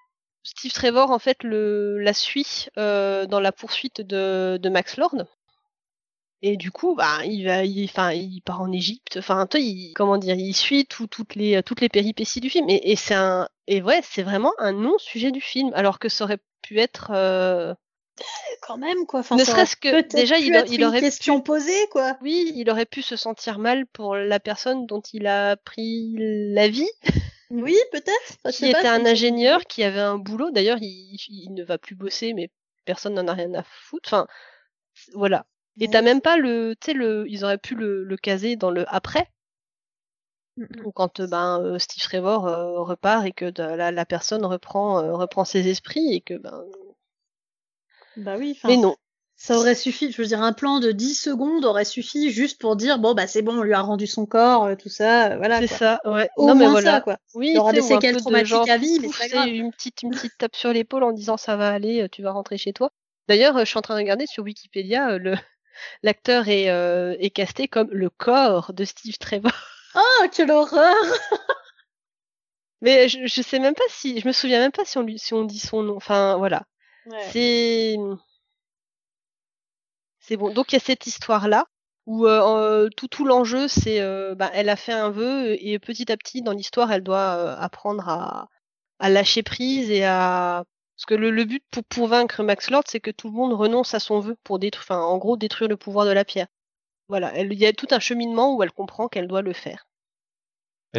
Steve Trevor en fait le la suit euh, dans la poursuite de, de Max Lord. Et du coup, bah, il va, enfin, il, part en Égypte. Enfin, il, comment dire, il suit tout, toutes les, toutes les péripéties du film. Et, et c'est un, et ouais, c'est vraiment un non sujet du film, alors que ça aurait pu être, euh, quand même quoi. ne serait-ce que déjà il, il aurait une question pu... posée quoi. Oui, il aurait pu se sentir mal pour la personne dont il a pris la vie. Oui, peut-être. Qui était un ingénieur qui avait un boulot. D'ailleurs, il, il, ne va plus bosser, mais personne n'en a rien à foutre. Enfin, voilà. Et t'as même pas le, tu sais le, ils auraient pu le, le caser dans le après. Ou quand ben euh, Steve Trevor euh, repart et que la, la personne reprend euh, reprend ses esprits et que ben bah oui. Mais non. Ça aurait suffi, je veux dire, un plan de 10 secondes aurait suffi juste pour dire bon bah c'est bon, on lui a rendu son corps, euh, tout ça, euh, voilà. C'est ça, ouais. Au non moins mais voilà. ça quoi. Oui. Il aura des séquelles traumatiques à vie, mais c'est. Une petite, une petite tape sur l'épaule en disant ça va aller, euh, tu vas rentrer chez toi. D'ailleurs, je suis en train de regarder sur Wikipédia, le *laughs* l'acteur est, euh, est casté comme le corps de Steve Trevor. *laughs* Oh, quelle horreur Mais je, je sais même pas si, je me souviens même pas si on lui, si on dit son nom. Enfin voilà. C'est c'est bon. Donc il y a cette histoire là où euh, tout tout l'enjeu c'est euh, bah, elle a fait un vœu et petit à petit dans l'histoire elle doit euh, apprendre à, à lâcher prise et à parce que le, le but pour, pour vaincre Max Lord c'est que tout le monde renonce à son vœu pour détruire enfin en gros détruire le pouvoir de la pierre. Voilà, il y a tout un cheminement où elle comprend qu'elle doit le faire.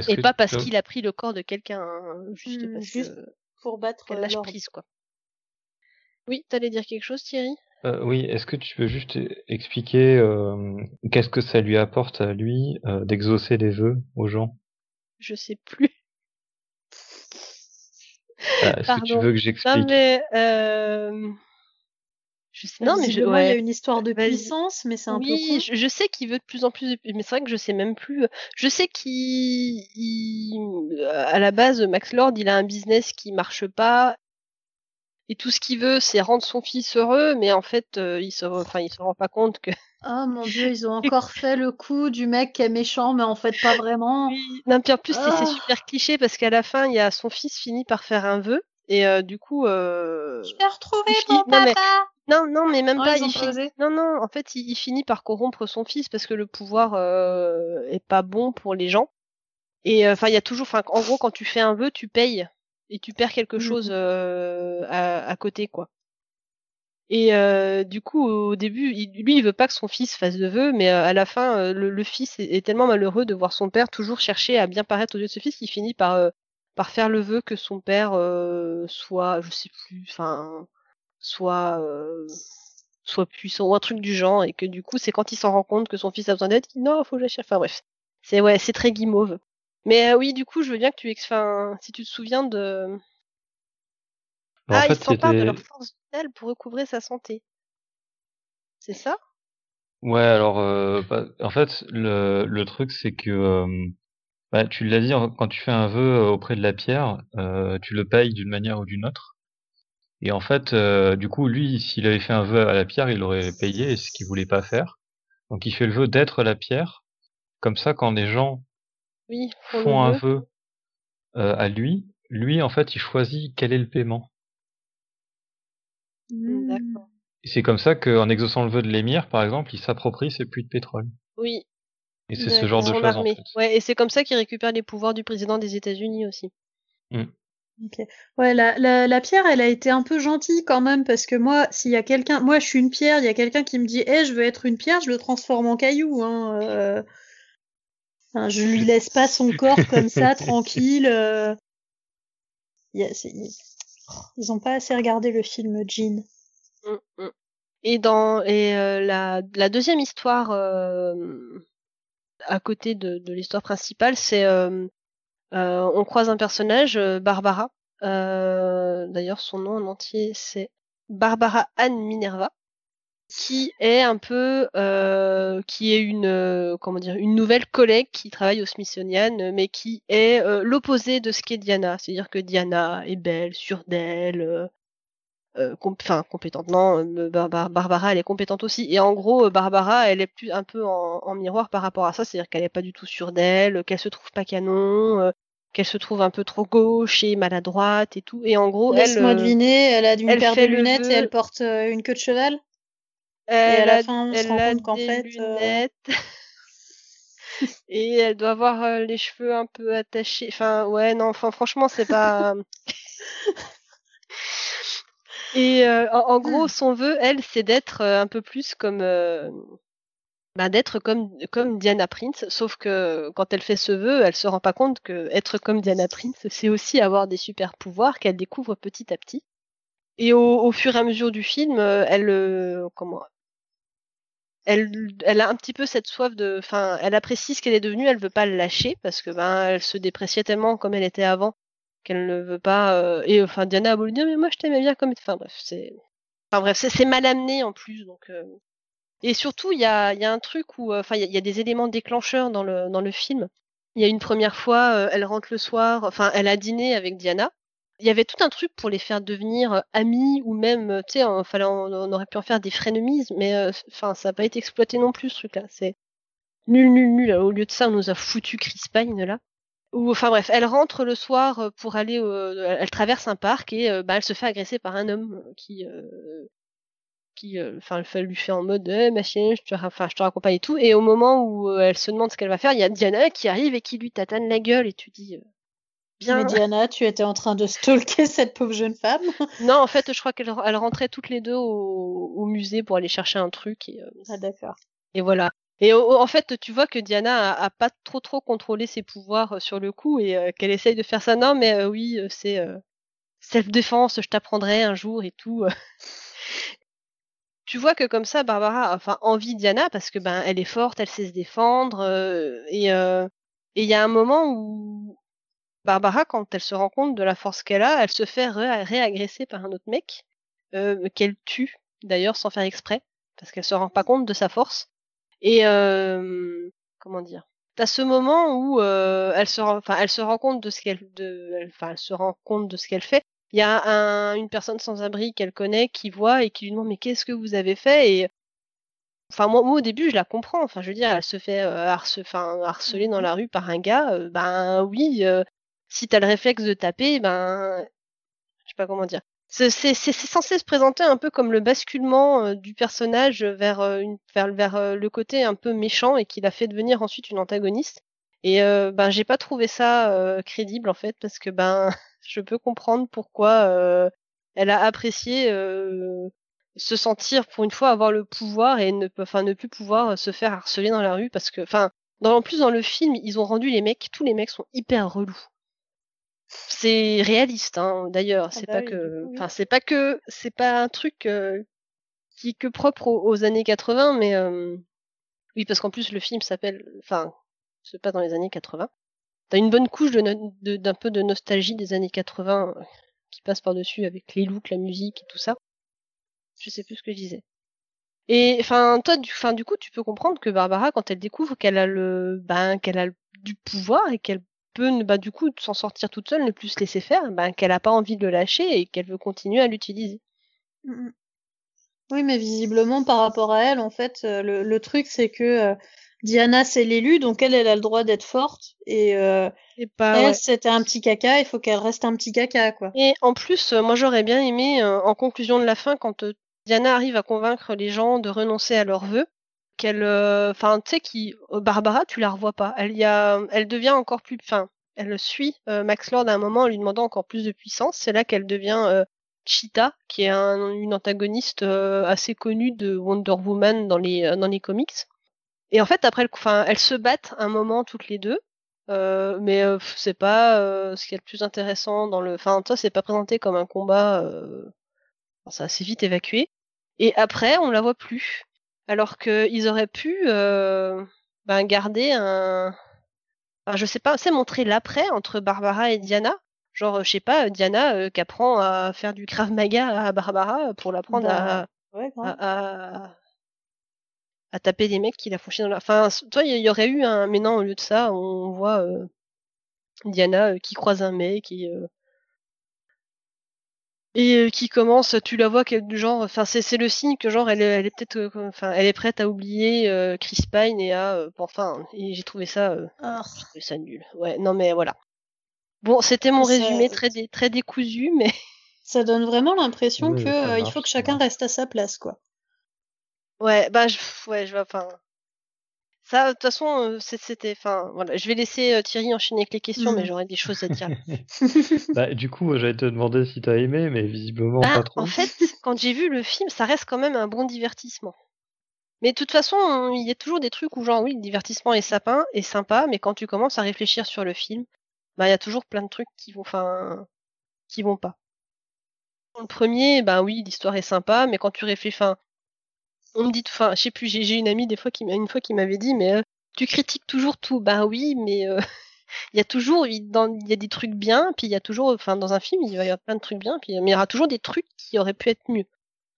Et pas parce qu'il a pris le corps de quelqu'un, hein, juste, mmh, juste pour battre elle lâche prise quoi. Oui, t'allais dire quelque chose, Thierry? Euh, Oui, est-ce que tu peux juste expliquer euh, qu'est-ce que ça lui apporte à lui euh, d'exaucer les vœux aux gens? Je sais plus. Ah, est-ce que tu veux que j'explique? Non mais euh... je sais non mais je... ouais. il y a une histoire de puissance, mais c'est un oui, peu. Oui, je, je, sais qu'il veut de plus en plus, mais c'est vrai que je sais même plus. Je sais qu'il, à la base, Max Lord, il a un business qui marche pas et tout ce qu'il veut, c'est rendre son fils heureux, mais en fait, euh, il se, enfin, il se rend pas compte que. Oh *laughs* mon dieu, ils ont *laughs* encore fait le coup du mec qui est méchant, mais en fait pas vraiment. Oui. Non, puis en plus, c'est Ah. super cliché parce qu'à la fin, il y a son fils finit par faire un vœu, et euh, du coup. Euh... Je vais retrouver finit- non, mais- papa. Non, non, mais même Non, pas. ils Il osé. Non, non. En fait, il, il finit par corrompre son fils parce que le pouvoir euh, est pas bon pour les gens. Et euh, enfin, il y a toujours. Enfin, en gros, quand tu fais un vœu, tu payes et tu perds quelque Mhm. chose euh, à, à côté, quoi. Et euh, du coup, au début, il, lui, il veut pas que son fils fasse de vœux, mais euh, à la fin, le, le fils est, est tellement malheureux de voir son père toujours chercher à bien paraître aux yeux de ce fils qu'il finit par euh, par faire le vœu que son père euh, soit, je sais plus, enfin, soit euh, soit puissant ou un truc du genre, et que du coup, c'est quand il s'en rend compte que son fils a besoin d'aide, qu'il dit non, faut que j'achète. Enfin bref, c'est ouais, c'est très guimauve. Mais euh, oui, du coup, je veux bien que tu, enfin, si tu te souviens de, En ah, fait, ils s'emparent de leur force vitale pour recouvrer sa santé. C'est ça? Ouais, alors, euh, bah, en fait, le, le truc, c'est que, euh, bah, tu l'as dit, quand tu fais un vœu auprès de la pierre, euh, tu le payes d'une manière ou d'une autre. Et en fait, euh, du coup, lui, s'il avait fait un vœu à la pierre, il aurait payé, ce qu'il voulait pas faire. Donc il fait le vœu d'être la pierre. Comme ça, quand des gens Oui, font un vœu euh, à lui, lui, en fait, il choisit quel est le paiement. D'accord. Et c'est comme ça qu'en exaucant le vœu de l'émir, par exemple, il s'approprie ses puits de pétrole. Oui, Et c'est ce genre de choses, en armée. fait. Ouais, et c'est comme ça qu'il récupère les pouvoirs du président des États-Unis aussi. Ouais, la, la, la pierre, elle a été un peu gentille quand même, parce que moi, s'il y a quelqu'un, moi je suis une pierre, il y a quelqu'un qui me dit, eh, je veux être une pierre, je le transforme en caillou, hein. euh. Enfin, je lui laisse pas son corps comme ça, *laughs* tranquille. euh. Ils ont pas assez regardé le film Jean. Mm, mm. Et dans et euh, la, la deuxième histoire euh, à côté de, de l'histoire principale, c'est euh, euh, on croise un personnage, Barbara. Euh, D'ailleurs, son nom en entier, c'est Barbara Anne Minerva, qui est un peu, euh, qui est une, euh, comment dire, une nouvelle collègue qui travaille au Smithsonian, mais qui est euh, l'opposé de ce qu'est Diana. C'est-à-dire que Diana est belle, sûre d'elle, euh, euh, enfin compétente. Non, Bar- Bar- Barbara, elle est compétente aussi. Et en gros, Barbara, elle est plus un peu en, en miroir par rapport à ça, c'est-à-dire qu'elle est pas du tout sûre d'elle, qu'elle se trouve pas canon, euh, qu'elle se trouve un peu trop gauche et maladroite et tout. Et en gros, elle, Laisse-moi deviner, elle a une elle paire de lunettes et elle porte une queue de cheval? Elle à la a, fin, on se elle rend a compte qu'en des fait, euh, lunettes. *laughs* *laughs* Et elle doit avoir euh, les cheveux un peu attachés. Enfin, ouais, non, enfin, franchement, c'est pas. *laughs* Et euh, en, en gros, son vœu, elle, c'est d'être euh, un peu plus comme, euh, bah, d'être comme comme Diana Prince. Sauf que quand elle fait ce vœu, elle se rend pas compte que être comme Diana Prince, c'est aussi avoir des super pouvoirs qu'elle découvre petit à petit. Et au, fur et à mesure du film, euh, elle, euh, comment, elle, elle a un petit peu cette soif de, enfin, elle apprécie ce qu'elle est devenue, elle veut pas le lâcher parce que ben, elle se dépréciait tellement comme elle était avant qu'elle ne veut pas. euh, et enfin, Diana a beau lui dire mais moi je t'aimais bien comme, enfin bref, c'est, enfin bref, c'est mal amené en plus donc. Et surtout, il y a, y a un truc où, enfin, il y, y a des éléments déclencheurs dans le dans le film. Il y a une première fois, elle rentre le soir, enfin, elle a dîné avec Diana. Il y avait tout un truc pour les faire devenir euh, amis ou même, euh, tu sais, on, on, aurait pu en faire des frenemies, mais euh, enfin, ça n'a pas été exploité non plus ce truc-là. C'est nul, nul, nul. Au lieu de ça, on nous a foutu Chris Pine là. Ou enfin bref, elle rentre le soir pour aller, elle, traverse un parc et bah, elle se fait agresser par un homme qui, euh, qui, enfin, lui fait en mode, eh, machin, je te, enfin, je te raccompagne et tout. Et au moment où elle se demande ce qu'elle va faire, il y a Diana qui arrive et qui lui tatane la gueule et tu dis, bien. Mais Diana, tu étais en train de stalker *laughs* cette pauvre jeune femme. Non, en fait, je crois qu'elle elle rentrait toutes les deux au, au musée pour aller chercher un truc et, euh, Ah d'accord. et voilà. Et en fait, tu vois que Diana a, a pas trop trop contrôlé ses pouvoirs euh, sur le coup et euh, qu'elle essaye de faire ça. Non, mais euh, oui, c'est euh, self-défense, je t'apprendrai un jour et tout. *laughs* tu vois que comme ça, Barbara a enfin envie Diana parce que ben elle est forte, elle sait se défendre et et il y a un moment où Barbara, quand elle se rend compte de la force qu'elle a, elle se fait ré- réagresser par un autre mec euh, qu'elle tue d'ailleurs sans faire exprès parce qu'elle se rend pas compte de sa force. Et euh, comment dire? T'as ce moment où euh, elle se rend, enfin elle se rend compte de ce qu'elle, enfin elle se rend compte de ce qu'elle fait. Il y a un, une personne sans abri qu'elle connaît qui voit et qui lui demande mais qu'est-ce que vous avez fait? Et enfin moi, moi au début je la comprends. Enfin je veux dire elle se fait euh, enfin, harceler dans la rue par un gars. euh, ben oui, euh, si t'as le réflexe de taper, ben je sais pas comment dire. C'est censé se présenter un peu comme le basculement euh, du personnage vers, euh, une, vers, vers euh, le côté un peu méchant et qui l'a fait devenir ensuite une antagoniste. Et ben j'ai pas trouvé ça crédible en fait parce que ben *laughs* je peux comprendre pourquoi elle a apprécié se sentir pour une fois avoir le pouvoir et ne enfin ne plus pouvoir se faire harceler dans la rue parce que enfin dans, en plus dans le film ils ont rendu les mecs tous les mecs sont hyper relous c'est réaliste hein, d'ailleurs. C'est bah pas oui, que enfin c'est pas que c'est pas un truc euh, qui est que propre aux, aux années 80 mais euh, oui parce qu'en plus le film s'appelle enfin se passe dans les années 80 t'as une bonne couche de no- de- d'un peu de nostalgie des années 80 euh, qui passe par dessus avec les looks la musique et tout ça. Je sais plus ce que je disais. Et enfin toi du enfin du coup tu peux comprendre que Barbara quand elle découvre qu'elle a le ben qu'elle a le- du pouvoir et qu'elle peut, bah, du coup, s'en sortir toute seule, ne plus se laisser faire, bah, qu'elle a pas envie de le lâcher et qu'elle veut continuer à l'utiliser. Mmh oui, mais visiblement, par rapport à elle, en fait, le, le truc, c'est que Diana, c'est l'élu, donc elle, elle a le droit d'être forte. Et, pas, elle, c'était un petit caca, il faut qu'elle reste un petit caca, quoi. Et en plus, moi, j'aurais bien aimé, en conclusion de la fin, quand Diana arrive à convaincre les gens de renoncer à leurs vœux, qu'elle, enfin, tu sais, qui, Barbara, tu la revois pas. Elle y a, elle devient encore plus, enfin, elle suit Max Lord à un moment en lui demandant encore plus de puissance. C'est là qu'elle devient Cheetah, qui est un, une antagoniste assez connue de Wonder Woman dans les dans les comics. Et en fait, après, enfin, elles se battent un moment toutes les deux. Euh, mais euh, c'est pas euh, ce qui est le plus intéressant dans le. Enfin, ça, c'est pas présenté comme un combat. Euh... Enfin, c'est assez vite évacué. Et après, on la voit plus. Alors qu'ils auraient pu ben, garder un. Enfin, je sais pas, c'est montrer l'après entre Barbara et Diana. Genre, je sais pas, Diana qui apprend à faire du Krav Maga à Barbara pour l'apprendre Bah, à, ouais, grave. à, à, à taper des mecs qui la font chier dans la. Enfin, toi, il y, aurait eu un. Mais non, au lieu de ça, on voit euh, Diana euh, qui croise un mec et. Euh, et euh, qui commence, tu la vois qu'elle du genre, enfin c'est c'est le signe que genre elle, est- elle est peut-être, euh, enfin elle est prête à oublier euh, Chris Pine et à, euh, enfin et j'ai trouvé ça, euh, Ah. j'ai trouvé ça nul. Ouais, non mais voilà. Bon, c'était mon Ça- résumé très dé- très décousu, mais *laughs* Ça donne vraiment l'impression Oui, que euh, il faut que chacun reste à sa place, quoi. ouais, bah je, ouais, je vais, enfin. Ça, de toute façon, euh, c'était, enfin, voilà, je vais laisser euh, Thierry enchaîner avec les questions, mais Mhm. j'aurais des choses à dire. *laughs* *laughs* Bah, du coup, j'allais te demander si t'as aimé, mais visiblement Bah, pas trop. en fait, quand j'ai vu le film, ça reste quand même un bon divertissement. Mais de toute façon, on- il y a toujours des trucs où genre oui, le divertissement est sapin, est sympa, mais quand tu commences à réfléchir sur le film, bah il y a toujours plein de trucs qui vont, enfin, qui vont pas. Le premier, bah oui, l'histoire est sympa, mais quand tu réfléchis, enfin, on me dit, enfin, je sais plus, j'ai une amie des fois qui m'a une fois qui m'avait dit, mais euh, tu critiques toujours tout. Bah oui, mais euh, *laughs* il y a toujours, il dans- il y a des trucs bien, puis il y a toujours, enfin, dans un film, il va y avoir plein de trucs bien, puis mais il y aura toujours des trucs qui auraient pu être mieux.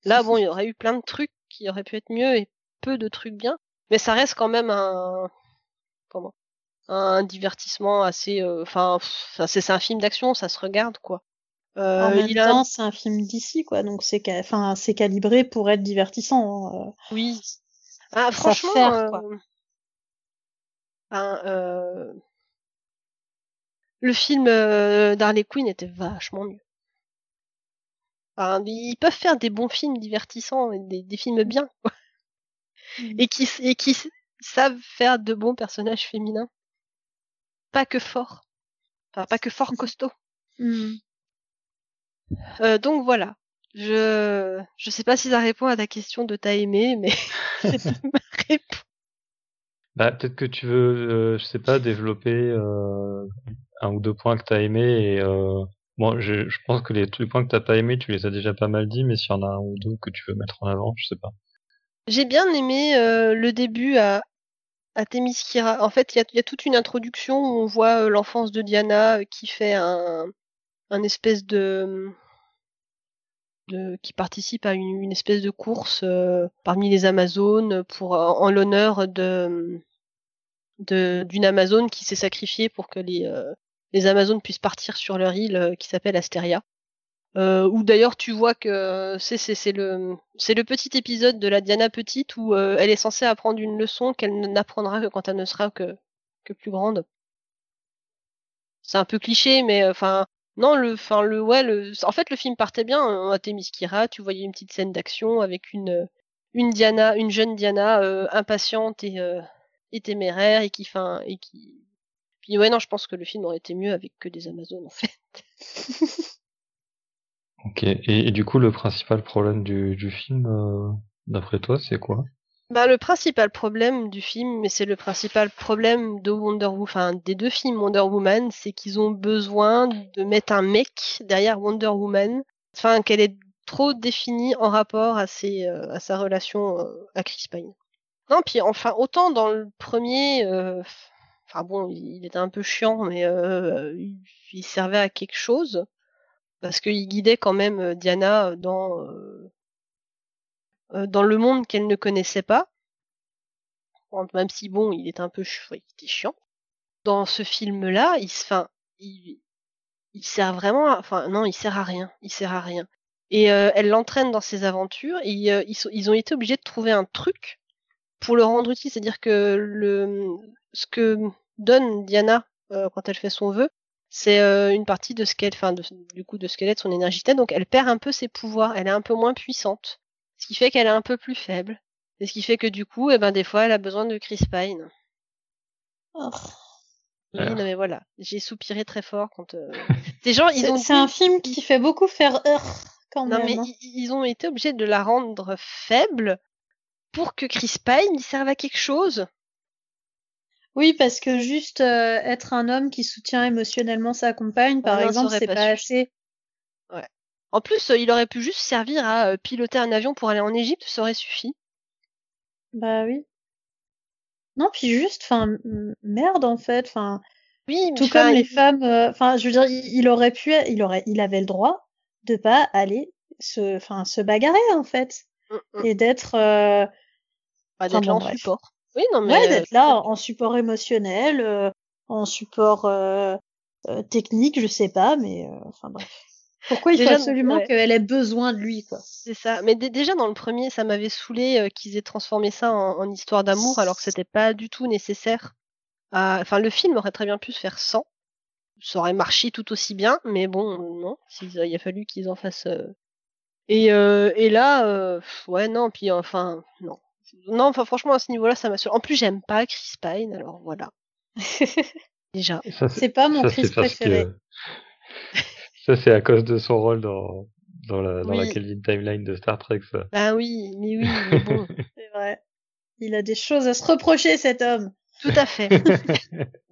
Là, bon, il y aurait eu plein de trucs qui auraient pu être mieux et peu de trucs bien, mais ça reste quand même un, comment, un divertissement assez, euh, enfin, c'est un film d'action, ça se regarde quoi. Euh, en même il a un- temps, c'est un film d'ici, quoi, donc c'est enfin, c'est calibré pour être divertissant. hein, euh. Oui. Ah, franchement, faire, euh, quoi. ben, euh, le film euh, d'Harley Quinn était vachement mieux. Enfin, ils peuvent faire des bons films divertissants, des, des films bien, quoi. Mhm. et qui et qui savent faire de bons personnages féminins, pas que forts, enfin pas que fort *laughs* costauds. Mhm. Euh, donc voilà. Je je sais pas si ça répond à ta question de t'as aimé, mais *laughs* c'était *laughs* ma réponse. Bah, peut-être que tu veux, euh, je sais pas, développer euh, un ou deux points que t'as aimé et bon, je, je pense que les, tous les points que t'as pas aimé, tu les as déjà pas mal dit, mais s'il y en a un ou deux que tu veux mettre en avant, je sais pas. J'ai bien aimé le début à, à Themyscira. En fait, il y a, y a toute une introduction où on voit l'enfance de Diana qui fait un, un espèce de, de qui participe à une, espèce de course euh, parmi les Amazones pour en, en l'honneur de de- d'une Amazone qui s'est sacrifiée pour que les euh, les Amazones puissent partir sur leur île euh, qui s'appelle Asteria. Euh, d'ailleurs tu vois que euh, c'est c'est c'est le c'est le petit épisode de la Diana petite où euh, elle est censée apprendre une leçon qu'elle n'apprendra que quand elle ne sera que que plus grande. C'est un peu cliché mais euh, enfin non le enfin le ouais le en fait le film partait bien euh, à Themyscira, tu voyais une petite scène d'action avec une euh, une Diana, une jeune Diana euh, impatiente et euh, et téméraire et qui fin et qui puis ouais non je pense que le film aurait été mieux avec que des Amazones en fait. *laughs* Ok. Et, du coup, le principal problème du, du film, d'après toi, c'est quoi? Bah, le principal problème du film, mais c'est le principal problème de Wonder Woman, enfin des deux films Wonder Woman, c'est qu'ils ont besoin de mettre un mec derrière Wonder Woman, enfin qu'elle est trop définie en rapport à ses, euh, à sa relation euh, à Chris Pine. Non, puis enfin autant dans le premier, euh, enfin bon, il, était un peu chiant, mais euh, il, servait à quelque chose parce qu'il guidait quand même euh, Diana dans euh, euh, dans le monde qu'elle ne connaissait pas. Même si bon, il était un peu chiant. dans ce film-là, il, il, sert vraiment, à, enfin non, il sert à rien, il sert à rien. Et euh, elle l'entraîne dans ses aventures. Et euh, ils, ont été obligés de trouver un truc pour le rendre utile, c'est-à-dire que ce que donne Diana euh, quand elle fait son vœu, c'est une partie de ce qu'elle, enfin du coup de ce qu'elle est de son énergie donc elle perd un peu ses pouvoirs, elle est un peu moins puissante, ce qui fait qu'elle est un peu plus faible, et ce qui fait que du coup, eh ben des fois, elle a besoin de Chris Pine. Oh. Oui, non mais voilà, j'ai soupiré très fort quand *laughs* des gens ils ont. C'est un film qui fait beaucoup faire quand non, même. mais hein. ils ont été obligés de la rendre faible pour que Chris Pine serve à quelque chose. Oui, parce que juste euh, être un homme qui soutient émotionnellement sa compagne, par Ah non, ça exemple, c'est pas assez. En plus, euh, il aurait pu juste servir à euh, piloter un avion pour aller en Égypte, ça aurait suffi. Bah oui. Non, puis juste, enfin, merde en fait. Enfin, Oui, mais tout comme les il- femmes. euh, Enfin, je veux dire, il, il aurait pu, il aurait, il avait le droit de pas aller se, enfin, se bagarrer en fait Mm, mm. et d'être, euh, Bah, enfin, d'être là en bref. support. Oui, non mais ouais, d'être là en support émotionnel, euh, en support technique, je sais pas, mais enfin bref. Pourquoi il faut Déjà, absolument ouais. qu'elle ait besoin de lui, quoi? C'est ça. Mais dé- déjà dans le premier, ça m'avait saoulé euh, qu'ils aient transformé ça en, en histoire d'amour alors que c'était pas du tout nécessaire. à- Enfin, le film aurait très bien pu se faire sans. Ça aurait marché tout aussi bien, mais bon, non. Il a fallu qu'ils en fassent. euh, Et, euh, et là, euh, ouais, non, puis enfin, non. Non, enfin, franchement, à ce niveau-là, ça m'a saoulé. En plus, j'aime pas Chris Pine, alors voilà. *laughs* Déjà. C'est pas mon ça, Chris préféré. que *laughs* ça c'est à cause de son rôle dans dans la dans la. Kelvin timeline de Star Trek ça. Bah oui, mais oui, mais bon. *laughs* C'est vrai. Il a des choses à se reprocher, cet homme. Tout à fait. *laughs*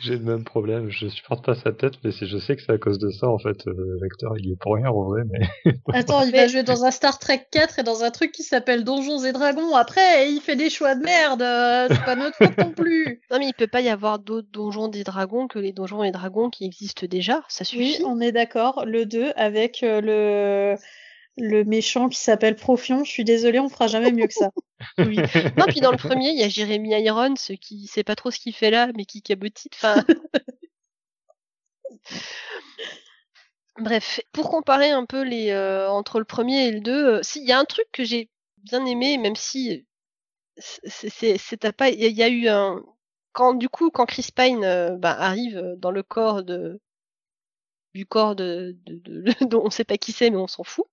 J'ai le même problème, je supporte pas sa tête, mais je sais que c'est à cause de ça en fait. euh, L'acteur il est pour rien en vrai, mais *laughs* Attends, il va jouer dans un Star Trek 4 et dans un truc qui s'appelle Donjons et Dragons. Après, il fait des choix de merde. euh, C'est pas notre faute non plus. *laughs* Non, mais il peut pas y avoir d'autres donjons des dragons que les donjons et dragons qui existent déjà. Ça Oui, suffit. on est d'accord. Le 2 avec euh, le le méchant qui s'appelle Profion. Je suis désolée, on fera jamais mieux que ça. *laughs* Oui. Non, puis dans le premier, il y a Jeremy Irons qui sait pas trop ce qu'il fait là, mais qui cabotite. Enfin. *laughs* Bref, pour comparer un peu les euh, entre le premier et le deux, euh, si il y a un truc que j'ai bien aimé, même si c'est pas, il y, a- eu un quand du coup quand Chris Pine euh, bah, arrive dans le corps de du corps de, de, de- *laughs* dont on sait pas qui c'est mais on s'en fout.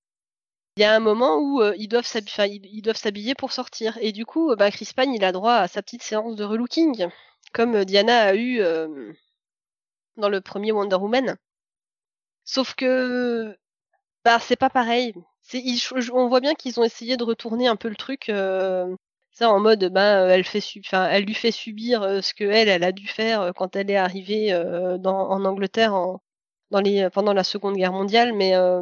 Il y a un moment où euh, ils doivent s'habiller, pour sortir et du coup euh, bah, Chris Pine il a droit à sa petite séance de relooking comme euh, Diana a eu dans le premier Wonder Woman. Sauf que bah c'est pas pareil. On voit bien qu'ils ont essayé de retourner un peu le truc ça en mode bah elle lui fait subir ce que elle a dû faire quand elle est arrivée en Angleterre pendant la Seconde Guerre mondiale mais euh,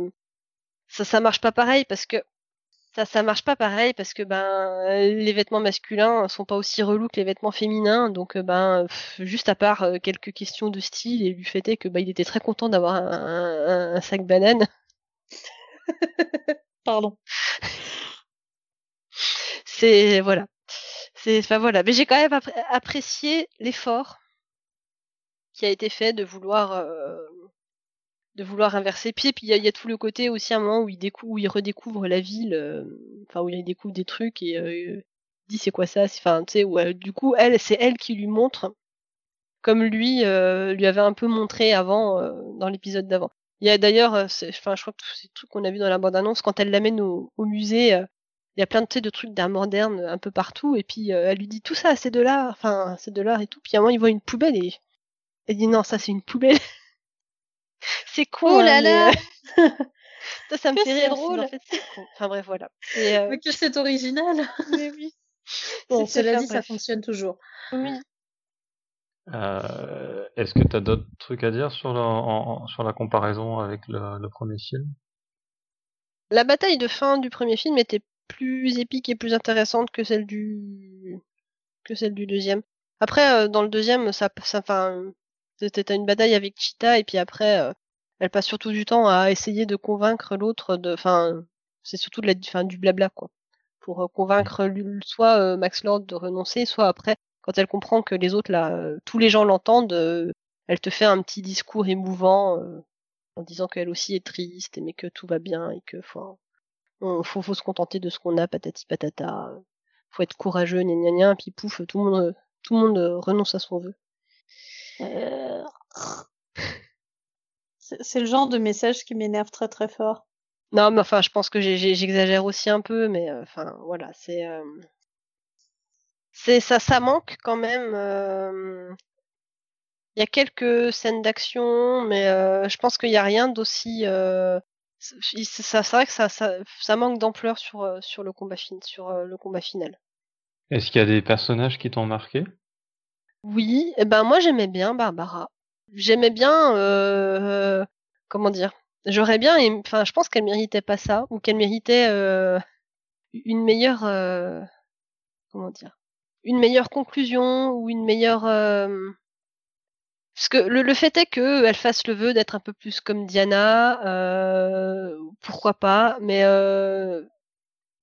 ça ça marche pas pareil parce que ça ça marche pas pareil parce que ben euh, les vêtements masculins sont pas aussi relous que les vêtements féminins. Donc euh, ben juste à part euh, quelques questions de style et du fait est que bah il était très content d'avoir un, sac banane. *laughs* Pardon. c'est voilà. C'est enfin voilà. Mais j'ai quand même appré- apprécié l'effort qui a été fait de vouloir euh, de vouloir inverser pied. Puis il y, y a tout le côté aussi un moment où il découvre où il redécouvre la ville euh, enfin où il découvre des trucs et euh, dit c'est quoi ça? Enfin tu sais euh, du coup elle c'est elle qui lui montre comme lui euh, lui avait un peu montré avant euh, dans l'épisode d'avant. Il y a d'ailleurs euh, enfin je crois que c'est le truc qu'on a vu dans la bande annonce quand elle l'amène au, au musée euh, il y a plein de, de trucs d'art moderne un peu partout. Et puis elle lui dit tout ça c'est de l'art enfin c'est de l'art et tout. Puis à un moment il voit une poubelle et elle dit non ça c'est une poubelle c'est con Oh hein, là mais, là euh, *laughs* ça ça me fait rire drôle. drôle en fait c'est con enfin bref voilà et, euh, Mais que c'est original. mais oui *laughs* Bon, cela dit, ça fonctionne toujours. oui Euh, Est-ce que tu as d'autres trucs à dire sur la, en- en- sur la comparaison avec le, le premier film? La bataille de fin du premier film était plus épique et plus intéressante que celle du que celle du deuxième. Après, euh, dans le deuxième, ça, ça, enfin, c'était une bataille avec Cheetah et puis après, euh, elle passe surtout du temps à essayer de convaincre l'autre de, enfin, c'est surtout de la, enfin, du blabla quoi, pour euh, convaincre soit euh, Max Lord de renoncer, soit après, quand elle comprend que les autres là, euh, tous les gens l'entendent, elle te fait un petit discours émouvant en disant qu'elle aussi est triste, mais que tout va bien et que faut, faut, faut se contenter de ce qu'on a, patati patata. Faut être courageux, gna gna gna, puis pouf, tout le monde, tout le monde renonce à son vœu. C'est le genre de message qui m'énerve très très fort. Non, mais enfin, je pense que j'exagère aussi un peu, mais enfin, voilà, c'est c'est ça, ça manque quand même. Euh, il y a quelques scènes d'action, mais euh, je pense qu'il n'y a rien d'aussi. Euh, ça, c'est vrai que ça, ça, ça manque d'ampleur sur sur le combat fin, sur le combat final. Est-ce qu'il y a des personnages qui t'ont marqué? Oui, eh ben moi j'aimais bien Barbara. J'aimais bien, comment dire, j'aurais bien, enfin je pense qu'elle méritait pas ça ou qu'elle méritait une meilleure, comment dire, une meilleure conclusion ou une meilleure. Euh, parce que le, fait est qu'elle fasse le vœu d'être un peu plus comme Diana, euh, pourquoi pas, mais euh,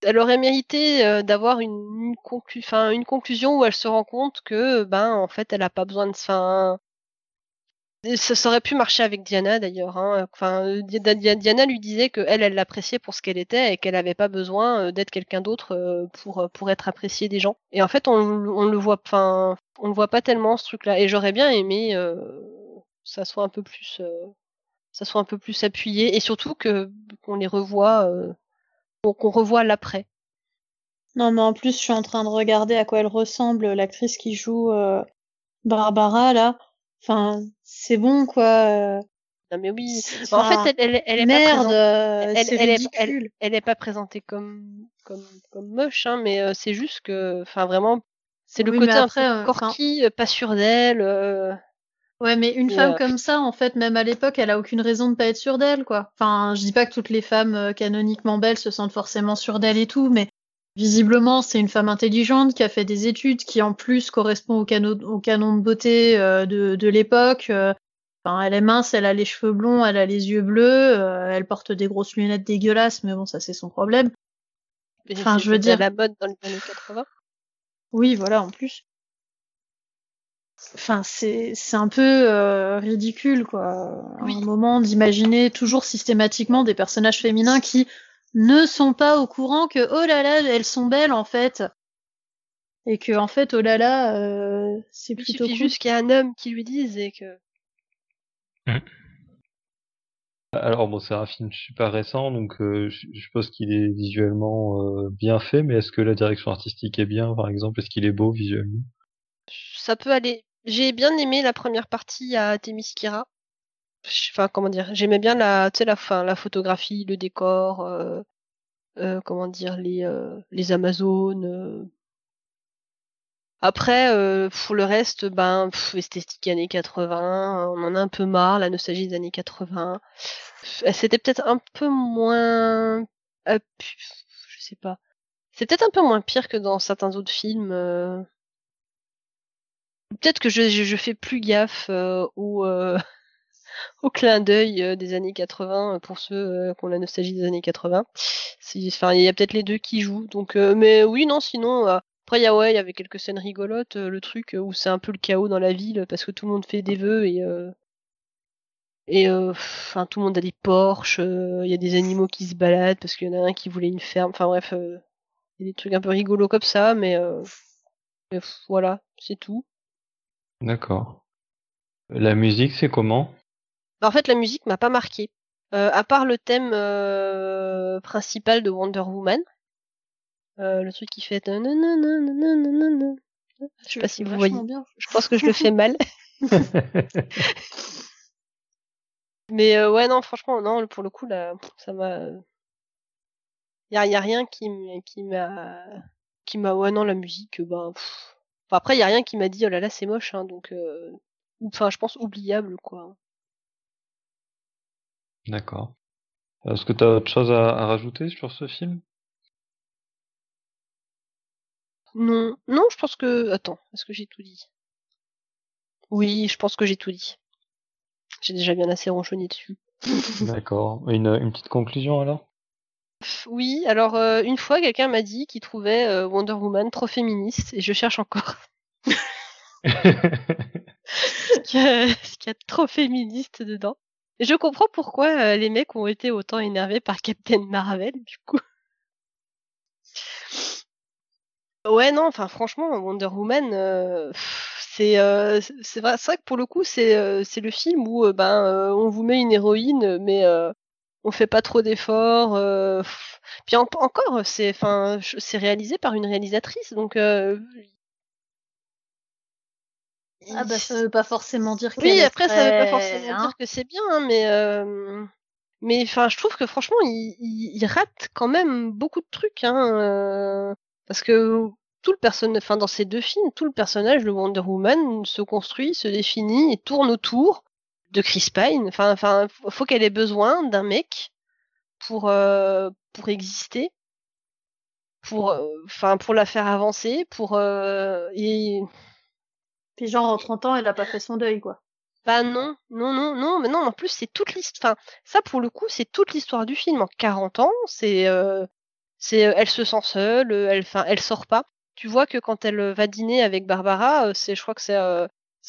elle aurait mérité d'avoir une, conclusion où elle se rend compte que, ben, en fait, elle a pas besoin de. Fin, ça, aurait pu marcher avec Diana d'ailleurs. Hein. Enfin, Diana lui disait que elle, l'appréciait pour ce qu'elle était et qu'elle n'avait pas besoin euh, d'être quelqu'un d'autre euh, pour euh, être appréciée des gens. Et en fait, on, le voit, enfin, on le voit pas tellement ce truc-là. Et j'aurais bien aimé euh, ça soit un peu plus, ça soit un peu plus appuyé et surtout qu'on les revoit, qu'on revoit l'après. Non, mais en plus, je suis en train de regarder à quoi elle ressemble l'actrice qui joue Barbara là. Enfin, c'est bon quoi. Euh. Non mais oui. en fait, elle, elle, elle est merde, pas elle, elle, est, elle, est pas présentée comme comme comme moche, hein, mais euh, c'est juste que, enfin vraiment, c'est le côté après, un peu corky, euh, pas sûr d'elle. Ouais, mais une femme comme ça, en fait, même à l'époque, elle a aucune raison de pas être sûre d'elle, quoi. Enfin, je dis pas que toutes les femmes canoniquement belles se sentent forcément sûres d'elle et tout, mais Visiblement, c'est une femme intelligente qui a fait des études, qui en plus correspond au, canon, au canon de beauté euh, de, de l'époque. Euh. Enfin, elle est mince, elle a les cheveux blonds, elle a les yeux bleus, euh, elle porte des grosses lunettes dégueulasses, mais bon, ça c'est son problème. Enfin, je veux dire. la mode dans les années 80. Oui, voilà, en plus. Enfin, c'est c'est un peu ridicule, quoi. Oui. un moment d'imaginer toujours systématiquement des personnages féminins qui ne sont pas au courant que oh là là elles sont belles en fait et que en fait oh là là euh, c'est plutôt il suffit juste qu'il y ait un homme qui lui dise et que mmh. alors bon c'est un film super récent donc euh, je suppose qu'il est visuellement euh, bien fait mais est-ce que la direction artistique est bien par exemple? Est-ce qu'il est beau visuellement? Ça peut aller j'ai bien aimé la première partie à Temiskira enfin comment dire j'aimais bien la la fin la photographie le décor euh, euh, comment dire les euh, les amazones euh. après pour le reste ben esthétique années 80 on en a un peu marre la nostalgie des années 80 c'était peut-être un peu moins je sais pas. C'est peut-être un peu moins pire que dans certains autres films peut-être que je, je, je, fais plus gaffe euh, ou *laughs* au clin d'œil euh, des années 80 euh, pour ceux euh, qui ont la nostalgie des années 80. Enfin, il y a peut-être les deux qui jouent. Donc, mais oui, non, sinon. Après, il ouais, y avait quelques scènes rigolotes, le truc où c'est un peu le chaos dans la ville parce que tout le monde fait des vœux et et enfin tout le monde a des Porsche, il y a des animaux qui se baladent parce qu'il y en a un qui voulait une ferme. Enfin bref, il y a des trucs un peu rigolos comme ça, mais, mais voilà, c'est tout. D'accord. La musique, c'est comment? Bah, en fait, la musique m'a pas marqué. Euh, à part le thème euh, principal de Wonder Woman, euh, le truc qui fait. Je sais pas si vous voyez. Je pense que je le fais mal. *laughs* *laughs* Mais ouais, non, franchement, non, pour le coup, là, ça m'a. Y a, y a rien qui qui m'a qui m'a ouais non la musique bah enfin, après il y a rien qui m'a dit oh là là c'est moche hein, donc enfin je pense oubliable quoi D'accord. Est-ce que tu as autre chose à, à, rajouter sur ce film? Non, non, je pense que. Attends, est-ce que j'ai tout dit? Oui, je pense que j'ai tout dit. J'ai déjà bien assez ronchonné dessus. D'accord. Une, une, petite conclusion alors? Oui, alors euh, une fois quelqu'un m'a dit qu'il trouvait euh, Wonder Woman trop féministe et je cherche encore. *laughs* ce qu'il y, qu'il y a trop féministe dedans. Et je comprends pourquoi euh, les mecs ont été autant énervés par Captain Marvel, du coup. Ouais, non, enfin franchement, Wonder Woman, c'est c'est vrai, que pour le coup, c'est le film où ben on vous met une héroïne, mais on fait pas trop d'efforts. euh. Puis en- encore, c'est enfin c'est réalisé par une réalisatrice, donc euh, Ah bah ça veut pas forcément dire qu'elle oui, après, ça veut pas forcément hein. dire que c'est bien, hein, mais euh, mais enfin, je trouve que franchement, il, il, il rate quand même beaucoup de trucs, hein, euh, parce que tout le personnage, enfin, dans ces deux films, tout le personnage de Wonder Woman se construit, se définit et tourne autour de Chris Pine. Enfin, enfin, faut qu'elle ait besoin d'un mec pour euh, pour exister, pour, euh, enfin, pour la faire avancer, pour euh, et Puis genre en 30 ans, elle a pas fait son deuil quoi. Bah non, non, non, non, mais non, en plus c'est toute l'histoire. Enfin, ça pour le coup, c'est toute l'histoire du film. En 40 ans, c'est, c'est, elle se sent seule, elle, enfin, elle sort pas. Tu vois que quand elle va dîner avec Barbara, c'est, je crois que c'est-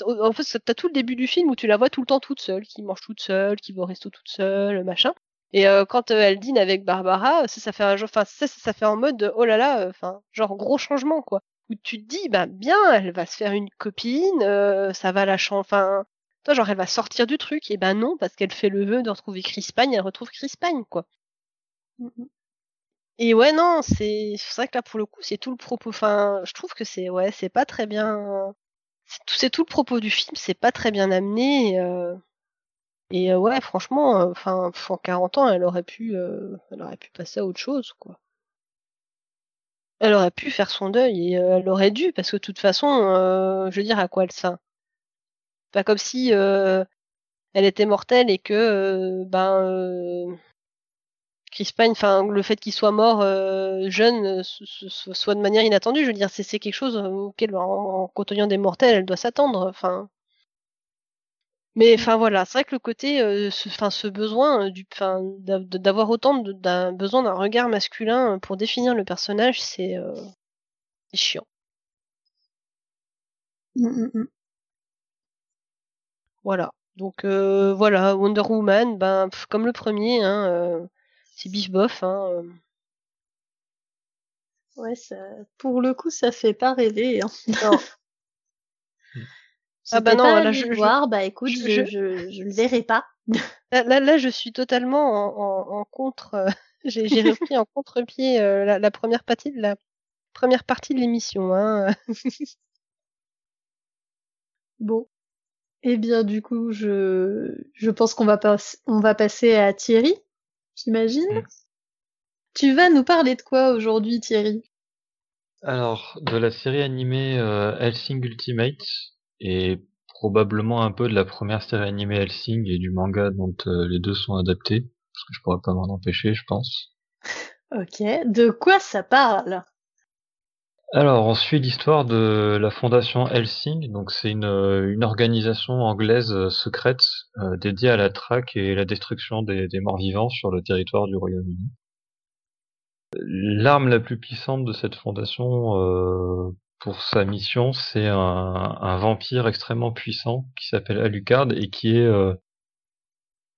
en fait, t'as tout le début du film où tu la vois tout le temps toute seule, qui mange toute seule, qui va au resto toute seule, machin. Et euh, quand euh, elle dîne avec Barbara, ça, ça fait un enfin, ça, ça, ça fait en mode, de, oh là là, euh, enfin, genre gros changement quoi. Où tu te dis, bah bien, elle va se faire une copine, euh, ça va la changer, enfin toi, genre, elle va sortir du truc. Et ben non, parce qu'elle fait le vœu de retrouver Chris Pine, elle retrouve Chris Pine, quoi. Et ouais, non, c'est c'est vrai que là, pour le coup, c'est tout le propos. Enfin, je trouve que c'est ouais, c'est pas très bien. C'est tout, le propos du film, c'est pas très bien amené. Et, euh, euh, ouais, franchement, euh, enfin, en 40 ans, elle aurait pu, elle aurait pu passer à autre chose, quoi. Elle aurait pu faire son deuil et elle aurait dû, parce que de toute façon, je veux dire, à quoi elle sert? Pas comme si elle était mortelle et que ben Chris Pine, enfin le fait qu'il soit mort euh, jeune euh, soit de manière inattendue, je veux dire c'est quelque chose auquel en, en côtoyant des mortels elle doit s'attendre, enfin. Mais enfin voilà, c'est vrai que le côté, euh, ce, enfin ce besoin euh, du, d'avoir autant de- d'un besoin d'un regard masculin pour définir le personnage, c'est euh, chiant. Mm, mm, mm. Voilà. Donc euh, voilà, Wonder Woman, ben pff, comme le premier, hein, euh, c'est bif bof. Hein, euh. Ouais, ça, pour le coup, ça fait pas rêver. Hein. Non. *laughs* Ah bah non, là, je- voir, bah écoute, je- je, je le verrai pas. *laughs* Là, là, là, je suis totalement en, en, en contre. euh, *laughs* j'ai j'ai repris en contre-pied euh, la, la première partie de la première partie de l'émission. Hein. Bon. Eh bien, du coup, je, je pense qu'on va, pas, on va passer à Thierry, j'imagine. Mm. Tu vas nous parler de quoi aujourd'hui, Thierry? Alors, de la série animée euh, Hellsing Ultimate, et probablement un peu de la première série animée Hellsing et du manga dont euh, les deux sont adaptés, parce que je pourrais pas m'en empêcher, je pense. *laughs* Ok. De quoi ça parle? Alors, on suit l'histoire de la fondation Helsing. Donc, c'est une, euh, organisation anglaise euh, secrète euh, dédiée à la traque et la destruction des, morts vivants sur le territoire du Royaume-Uni. L'arme la plus puissante de cette fondation pour sa mission, c'est un, un vampire extrêmement puissant qui s'appelle Alucard et qui est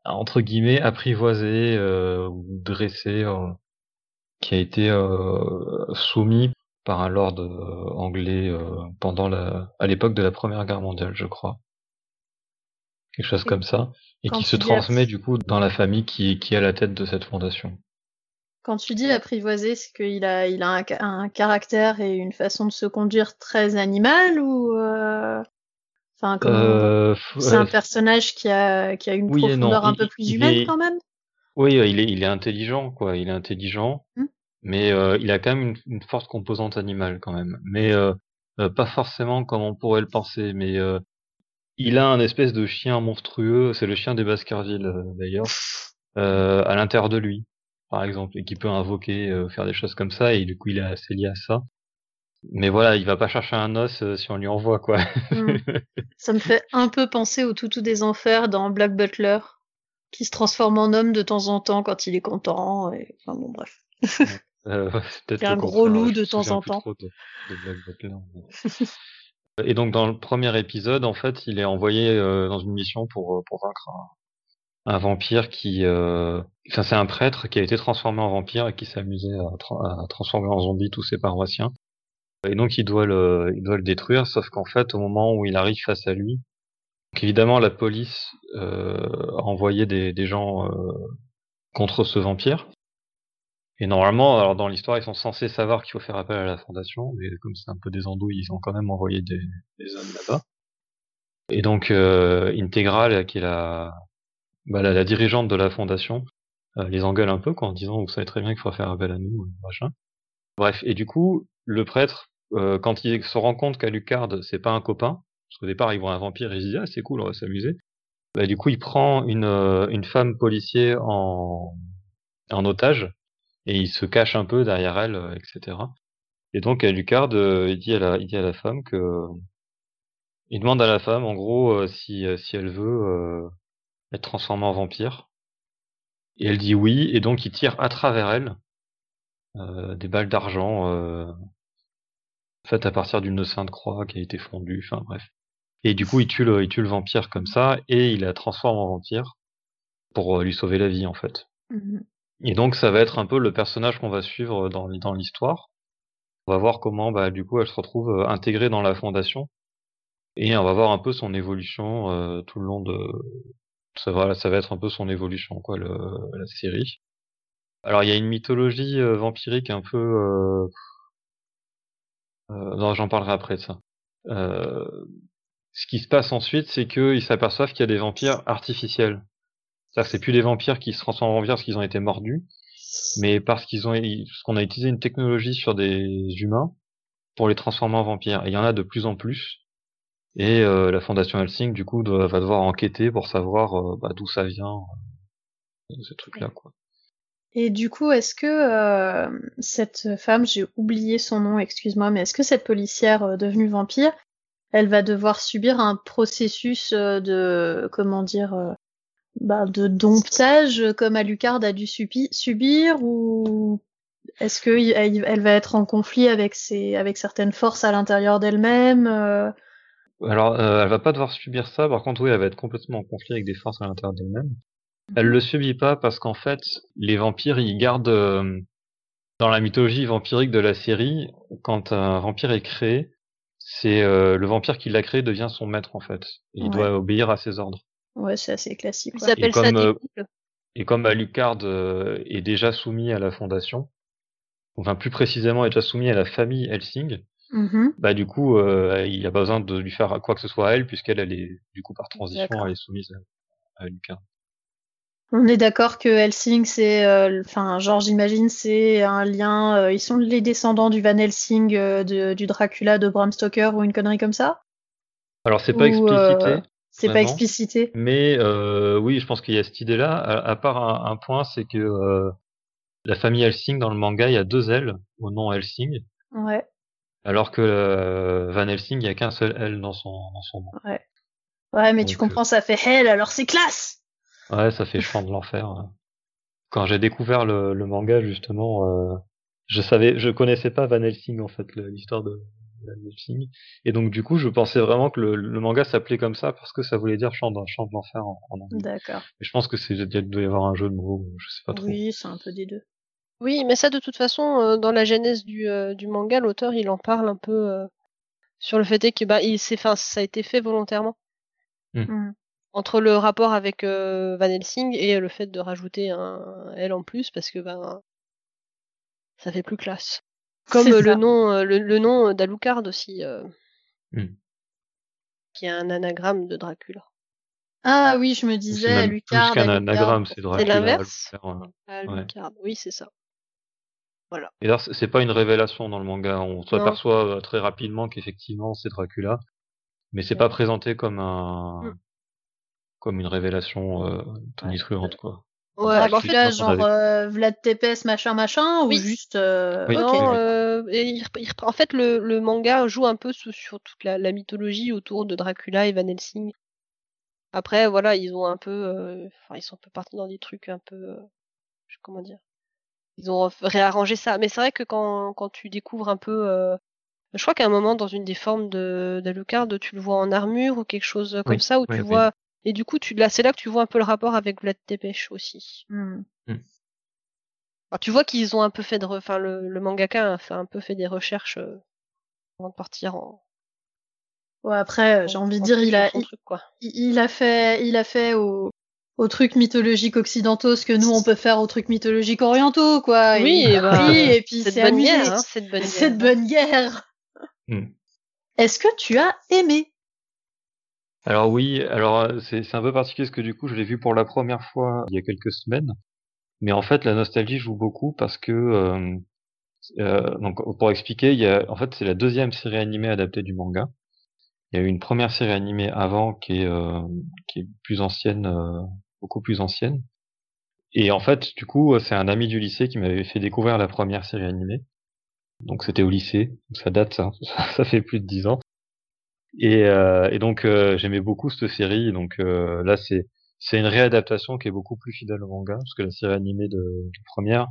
entre guillemets apprivoisé ou dressé, qui a été soumis par un lord euh, anglais euh, pendant la, à l'époque de la Première Guerre mondiale, je crois. Quelque chose Et comme ça. Et qui se transmet du coup dans la famille qui, qui est à la tête de cette fondation. Quand tu dis apprivoisé, c'est qu'il a, il a un, ca- un caractère et une façon de se conduire très animal ou euh, enfin c'est un personnage qui a qui a une oui et non. profondeur un Il- peu plus humaine est- quand même? Oui, il est, il est intelligent, quoi. Il est intelligent, Hmm. Mais euh, il a quand même une, une forte composante animale, quand même. Mais euh, euh, pas forcément comme on pourrait le penser. Mais euh, il a un espèce de chien monstrueux. C'est le chien des Baskerville, euh, d'ailleurs, *laughs* euh, à l'intérieur de lui, par exemple, et qui peut invoquer, euh, faire des choses comme ça. Et du coup, il est assez lié à ça. Mais voilà, il va pas chercher un os si on lui envoie, quoi. Hmm. *laughs* Ça me fait un peu penser au toutou des enfers dans Black Butler, qui se transforme en homme de temps en temps quand il est content. Et... Enfin bon, bref. Euh, *laughs* peut-être un gros loup de temps en temps. de, de *laughs* Et donc dans le premier épisode, en fait, il est envoyé euh, dans une mission pour, pour vaincre un, un vampire qui... Euh... Enfin, c'est un prêtre qui a été transformé en vampire et qui amusé à, tra- à transformer en zombie tous ses paroissiens. Et donc il doit le, il doit le détruire, sauf qu'en fait, au moment où il arrive face à lui, donc évidemment la police euh, a envoyé des, des gens euh, contre ce vampire. Et normalement, alors dans l'histoire, ils sont censés savoir qu'il faut faire appel à la fondation, mais comme c'est un peu des andouilles, ils ont quand même envoyé des, des hommes là-bas. Et donc euh, Integral, qui est la, bah, la, dirigeante de la fondation, euh, les engueule un peu quoi, en disant vous savez très bien qu'il faut faire appel à nous, euh, machin. Bref, et du coup, le prêtre, euh, quand il se rend compte qu'Alucard c'est pas un copain, parce qu'au départ il voit un vampire il se dit ah c'est cool, on va s'amuser. Bah, du coup, il prend une, euh, une femme policier en, en otage et il se cache un peu derrière elle, euh, etc. Et donc Alucard, euh, il dit à la, il dit à la femme que il demande à la femme, en gros, euh, si, euh, si elle veut euh, être transformée en vampire. Et elle dit oui, et donc il tire à travers elle euh, des balles d'argent euh, faites à partir d'une sainte croix qui a été fondue, enfin bref. Et du coup, il tue le, il tue le vampire comme ça, et il la transforme en vampire pour euh, lui sauver la vie, en fait. Mhm. Et donc, ça va être un peu le personnage qu'on va suivre dans, dans l'histoire. On va voir comment, bah, du coup, elle se retrouve euh, intégrée dans la fondation. Et on va voir un peu son évolution euh, tout le long de... Ça va, ça va être un peu son évolution, quoi, le, la série. Alors, il y a une mythologie euh, vampirique un peu... Euh... euh, non, j'en parlerai après de ça. Ce qui se passe ensuite, c'est qu'ils s'aperçoivent qu'il y a des vampires artificiels. C'est plus des vampires qui se transforment en vampires parce qu'ils ont été mordus, mais parce qu'ils ont, parce qu'on a utilisé une technologie sur des humains pour les transformer en vampires. Et il y en a de plus en plus. Et euh, la Fondation Helsing, du coup, va devoir enquêter pour savoir euh, bah, d'où ça vient, euh, ce truc-là, quoi. Et du coup, est-ce que cette femme, j'ai oublié son nom, excuse-moi, mais est-ce que cette policière devenue vampire, elle va devoir subir un processus de, comment dire, bah, de domptage euh, comme Alucard a dû subi- subir ou est-ce que y- elle, va être en conflit avec ses, avec certaines forces à l'intérieur d'elle-même euh, Alors, euh, elle va pas devoir subir ça. Par contre, oui, elle va être complètement en conflit avec des forces à l'intérieur d'elle-même. Elle le subit pas parce qu'en fait, les vampires, ils gardent euh, dans la mythologie vampirique de la série, quand un vampire est créé, c'est le vampire qui l'a créé devient son maître en fait. Et Il Ouais. doit obéir à ses ordres. Ouais, c'est assez classique. Ils appellent ça comme, des euh. Et comme Alucard euh, est déjà soumis à la fondation, enfin plus précisément est déjà soumis à la famille Helsing, Mhm. bah du coup, euh, il n'y a pas besoin de lui faire quoi que ce soit à elle, puisqu'elle elle est du coup par transition, elle est soumise à, à Alucard. On est d'accord que Helsing, c'est, euh, enfin, genre, j'imagine, c'est un lien. euh, ils sont les descendants du Van Helsing, euh, de- du Dracula de Bram Stoker ou une connerie comme ça? Alors c'est pas euh, explicité. C'est pas explicité. Mais euh, oui, je pense qu'il y a cette idée-là. À, à part un, un point, c'est que euh, la famille Helsing dans le manga, il y a deux L au nom Helsing, Ouais, alors que euh, Van Helsing, il y a qu'un seul L dans son dans son nom. ouais. Ouais, mais tu Donc, comprends, ça fait hell, alors c'est classe Ouais, ça fait chant de l'enfer. hein. Quand j'ai découvert le, le manga, justement, je savais, je connaissais pas Van Helsing en fait, l'histoire de Van Helsing, et donc du coup, je pensais vraiment que le, le manga s'appelait comme ça parce que ça voulait dire chant de, chant de l'enfer en, en anglais. D'accord. Mais je pense que c'est il doit y avoir un jeu de mots, je sais pas trop. Oui, c'est un peu des deux. Oui, mais ça, de toute façon, euh, dans la genèse du, euh, du manga, l'auteur, il en parle un peu euh, sur le fait que bah, il s'est, enfin, ça a été fait volontairement. Mm. Entre le rapport avec euh, Van Helsing et le fait de rajouter un L en plus, parce que ben, ça fait plus classe. Comme C'est le nom, euh, le, le nom d'Alucard aussi, euh, Mm. qui est un anagramme de Dracula. Ah oui, je me C'est disais, Alucard. plus qu'un Alucard. anagramme, c'est Dracula. l'inverse Alucard, ouais. Oui, c'est ça. Et d'ailleurs, c'est- c'est pas une révélation dans le manga. On s'aperçoit euh, très rapidement qu'effectivement c'est Dracula, mais c'est pas présenté comme un Mm. comme une révélation euh, tonitruante Ouais. quoi. Ouais, bah, en fait, Dracula, on genre euh, Vlad Tepes, machin, machin, Oui. ou juste. euh, Oui. Non, euh, et il il en fait, le, le manga joue un peu sur, sur toute la, la mythologie autour de Dracula et Van Helsing. Après, voilà, ils ont un peu, euh, enfin, ils sont un peu partis dans des trucs un peu, euh, comment dire, ils ont réarrangé ça. Mais c'est vrai que quand, quand tu découvres un peu, euh, Je crois qu'à un moment, dans une des formes de d'Alucard, tu le vois en armure ou quelque chose comme ça, où tu vois. Et du coup, tu là, c'est là que tu vois un peu le rapport avec Vlad Tepes aussi. Hmm. Alors, tu vois qu'ils ont un peu fait de, re- enfin, le, le mangaka a fait un peu fait des recherches euh, avant de partir en. Ouais, après, euh, j'ai en- envie de dire, il a, il, truc, quoi. il a fait, il a fait au, aux trucs mythologiques occidentaux ce que nous on peut faire aux trucs mythologiques orientaux, quoi. Oui, et, et bah, oui, et puis C'est bonne amusé. guerre, hein, c'est de bonne guerre. C'est de bonne guerre. Hmm. Est-ce que tu as aimé Alors oui, alors euh, c'est un peu particulier parce que du coup je l'ai vu pour la première fois il y a quelques semaines, mais en fait la nostalgie joue beaucoup parce que euh, euh, donc pour expliquer, il y a en fait c'est la deuxième série animée adaptée du manga. Il y a eu une première série animée avant qui est euh, qui est plus ancienne, euh, beaucoup plus ancienne. Et en fait du coup c'est un ami du lycée qui m'avait fait découvrir la première série animée. Donc c'était au lycée, ça date ça *laughs* fait plus de dix ans. Et, euh, et donc euh, j'aimais beaucoup cette série. Donc euh, là c'est c'est une réadaptation qui est beaucoup plus fidèle au manga parce que la série animée de, de première,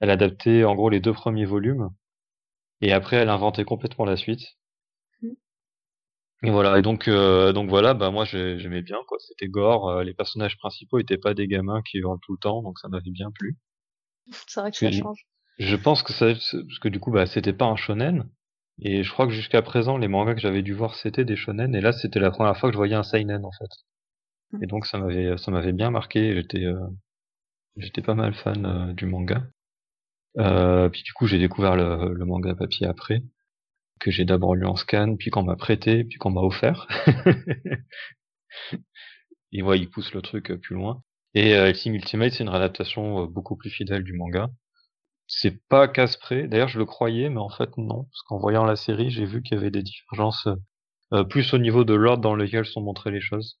elle adaptait en gros les deux premiers volumes et après elle inventait complètement la suite. Mhm. Et voilà. Et donc euh, donc voilà, bah moi j'ai- j'aimais bien quoi. C'était gore. euh, les personnages principaux étaient pas des gamins qui hurlent tout le temps, donc ça m'avait bien plu. C'est vrai que ça change. Je pense que ça, parce que du coup, bah, c'était pas un shonen. Et je crois que jusqu'à présent, les mangas que j'avais dû voir, c'était des shonen. Et là, c'était la première fois que je voyais un seinen, en fait. Mhm. Et donc, ça m'avait, ça m'avait bien marqué. J'étais, euh, j'étais pas mal fan euh, du manga. Euh, puis du coup, j'ai découvert le, le manga papier après, que j'ai d'abord lu en scan, puis qu'on m'a prêté, puis qu'on m'a offert. *laughs* et ouais, il pousse le truc euh, plus loin. Et euh, Hellsing Ultimate, c'est une réadaptation beaucoup plus fidèle du manga. C'est pas casse. D'ailleurs, je le croyais, mais en fait non, parce qu'en voyant la série, j'ai vu qu'il y avait des divergences euh, euh, plus au niveau de l'ordre dans lequel sont montrées les choses.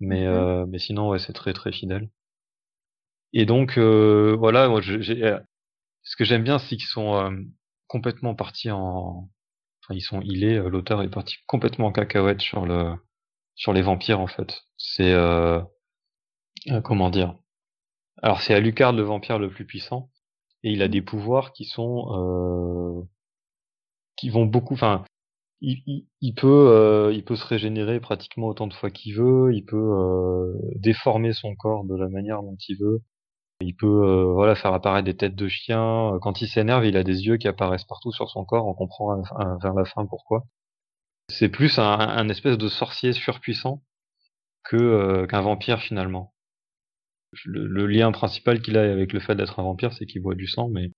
Mais Mhm. euh, mais sinon, ouais, c'est très très fidèle. Et donc euh, voilà, moi, j'ai, euh, ce que j'aime bien, c'est qu'ils sont euh, complètement partis en, enfin ils sont, est, l'auteur est parti complètement en cacahuète sur le, sur les vampires en fait. C'est euh, euh, comment dire? Alors c'est Alucard le vampire le plus puissant et il a des pouvoirs qui sont euh, qui vont beaucoup enfin il, il, peut euh, il peut se régénérer pratiquement autant de fois qu'il veut, il peut euh, déformer son corps de la manière dont il veut. Il peut voilà faire apparaître des têtes de chiens. Quand il s'énerve, il a des yeux qui apparaissent partout sur son corps. On comprend vers la fin pourquoi. C'est plus un, un espèce de sorcier surpuissant que qu'un vampire finalement. Le, le lien principal qu'il a avec le fait d'être un vampire, c'est qu'il boit du sang, mais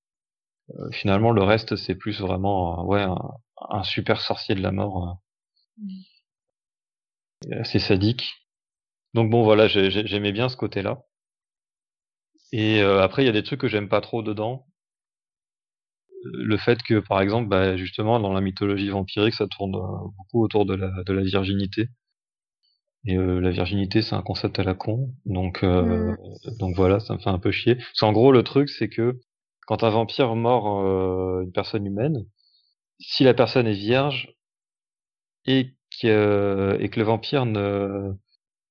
euh, finalement le reste c'est plus vraiment euh, ouais un, un super sorcier de la mort, euh, assez sadique. Donc bon voilà, j'ai- j'ai- j'aimais bien ce côté-là. Et euh, après il y a des trucs que j'aime pas trop dedans. Le fait que par exemple, bah, justement dans la mythologie vampirique, ça tourne euh, beaucoup autour de la, de la virginité. Et euh, la virginité, c'est un concept à la con, donc euh, donc voilà, ça me fait un peu chier. Parce qu'en gros, le truc, c'est que quand un vampire mord euh, une personne humaine, si la personne est vierge et que et que le vampire ne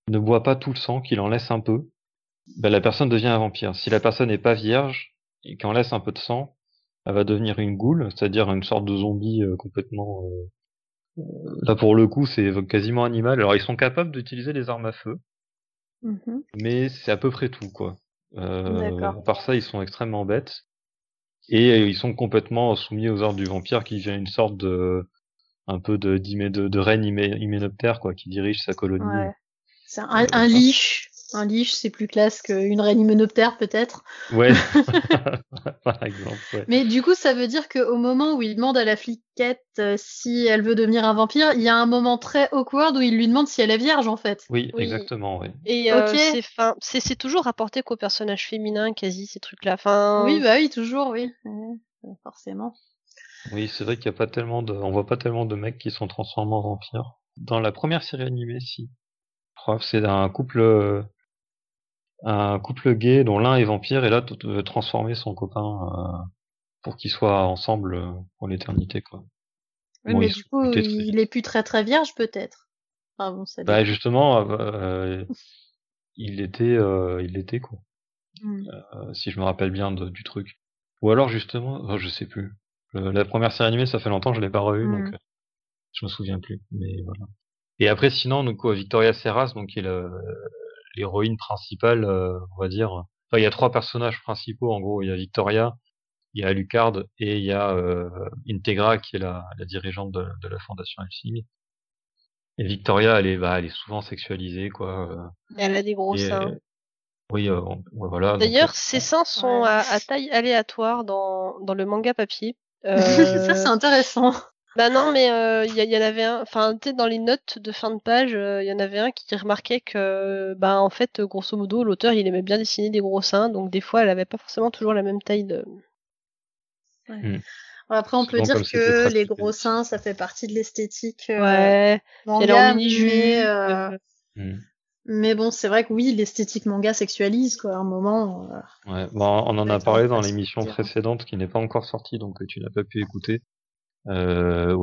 ne boit pas tout le sang, qu'il en laisse un peu, ben la personne devient un vampire. Si la personne n'est pas vierge et qu'en laisse un peu de sang, elle va devenir une goule, c'est-à-dire une sorte de zombie euh, complètement euh, Là, pour le coup, c'est quasiment animal. Alors, ils sont capables d'utiliser les armes à feu, Mhm. mais c'est à peu près tout, quoi. Euh, part ça, ils sont extrêmement bêtes. Et euh, ils sont complètement soumis aux ordres du vampire qui devient une sorte de, un peu de, de, de reine hymé- hyménoptère, quoi, qui dirige sa colonie. Ouais. C'est un, Euh, un liche. Un liche, c'est plus classe qu'une reine hyménoptère, peut-être. Ouais. *laughs* *laughs* Par exemple, ouais. Mais du coup, ça veut dire qu'au moment où il demande à la fliquette euh, si elle veut devenir un vampire, il y a un moment très awkward où il lui demande si elle est vierge, en fait. Oui, Oui. exactement, ouais. Et euh, Ok. c'est, fin, c'est, c'est toujours rapporté qu'aux personnages féminins, quasi, ces trucs-là. Enfin, Oui, bah oui, toujours, oui. Forcément. Oui, c'est vrai qu'il y a pas tellement de, on voit pas tellement de mecs qui sont transformés en vampires. Dans la première série animée, si. Je crois que c'est un couple, euh, un couple gay dont l'un est vampire et l'autre veut transformer son copain euh, pour qu'ils soient ensemble euh, pour l'éternité, quoi. Oui, Bon, mais du coup, très il est plus très très vierge, peut-être. Ah bon, ça Bah justement, euh, *laughs* il était, euh, il était quoi. Hmm. euh, si je me rappelle bien de- du truc. Ou alors justement, oh, je sais plus. Le- la première série animée, ça fait longtemps, je l'ai pas revue, Mm. donc euh, je me souviens plus. Mais voilà. Et après, sinon, donc euh, Victoria Serras, donc qui est le- l'héroïne principale, euh, on va dire. Enfin, il y a trois personnages principaux en gros. Il y a Victoria, il y a Alucard et il y a euh, Integra qui est la, la dirigeante de, de la fondation Elfsing. Et Victoria, elle est, bah, elle est souvent sexualisée, quoi. euh, Elle a des gros et, seins. oui, euh, ouais, voilà. donc, D'ailleurs, euh, ses seins sont Ouais. à, à taille aléatoire dans, dans le manga papier. *laughs* Euh, ça, c'est intéressant. Bah non, mais euh, il y, y en avait un. Enfin, tu sais, dans les notes de fin de page, euh, il y en avait un qui remarquait que, bah en fait, grosso modo, l'auteur il aimait bien dessiner des gros seins, donc des fois, elle avait pas forcément toujours la même taille de. Après, on peut dire que les gros seins, ça fait partie de l'esthétique euh, Ouais. manga, Elle est en mini-jupe. mais, euh, hmm. mais bon, c'est vrai que oui, l'esthétique manga sexualise, quoi, à un moment. euh, Ouais, bon, on en a parlé dans l'émission précédente qui n'est pas encore sortie, donc tu n'as pas pu écouter. Euh,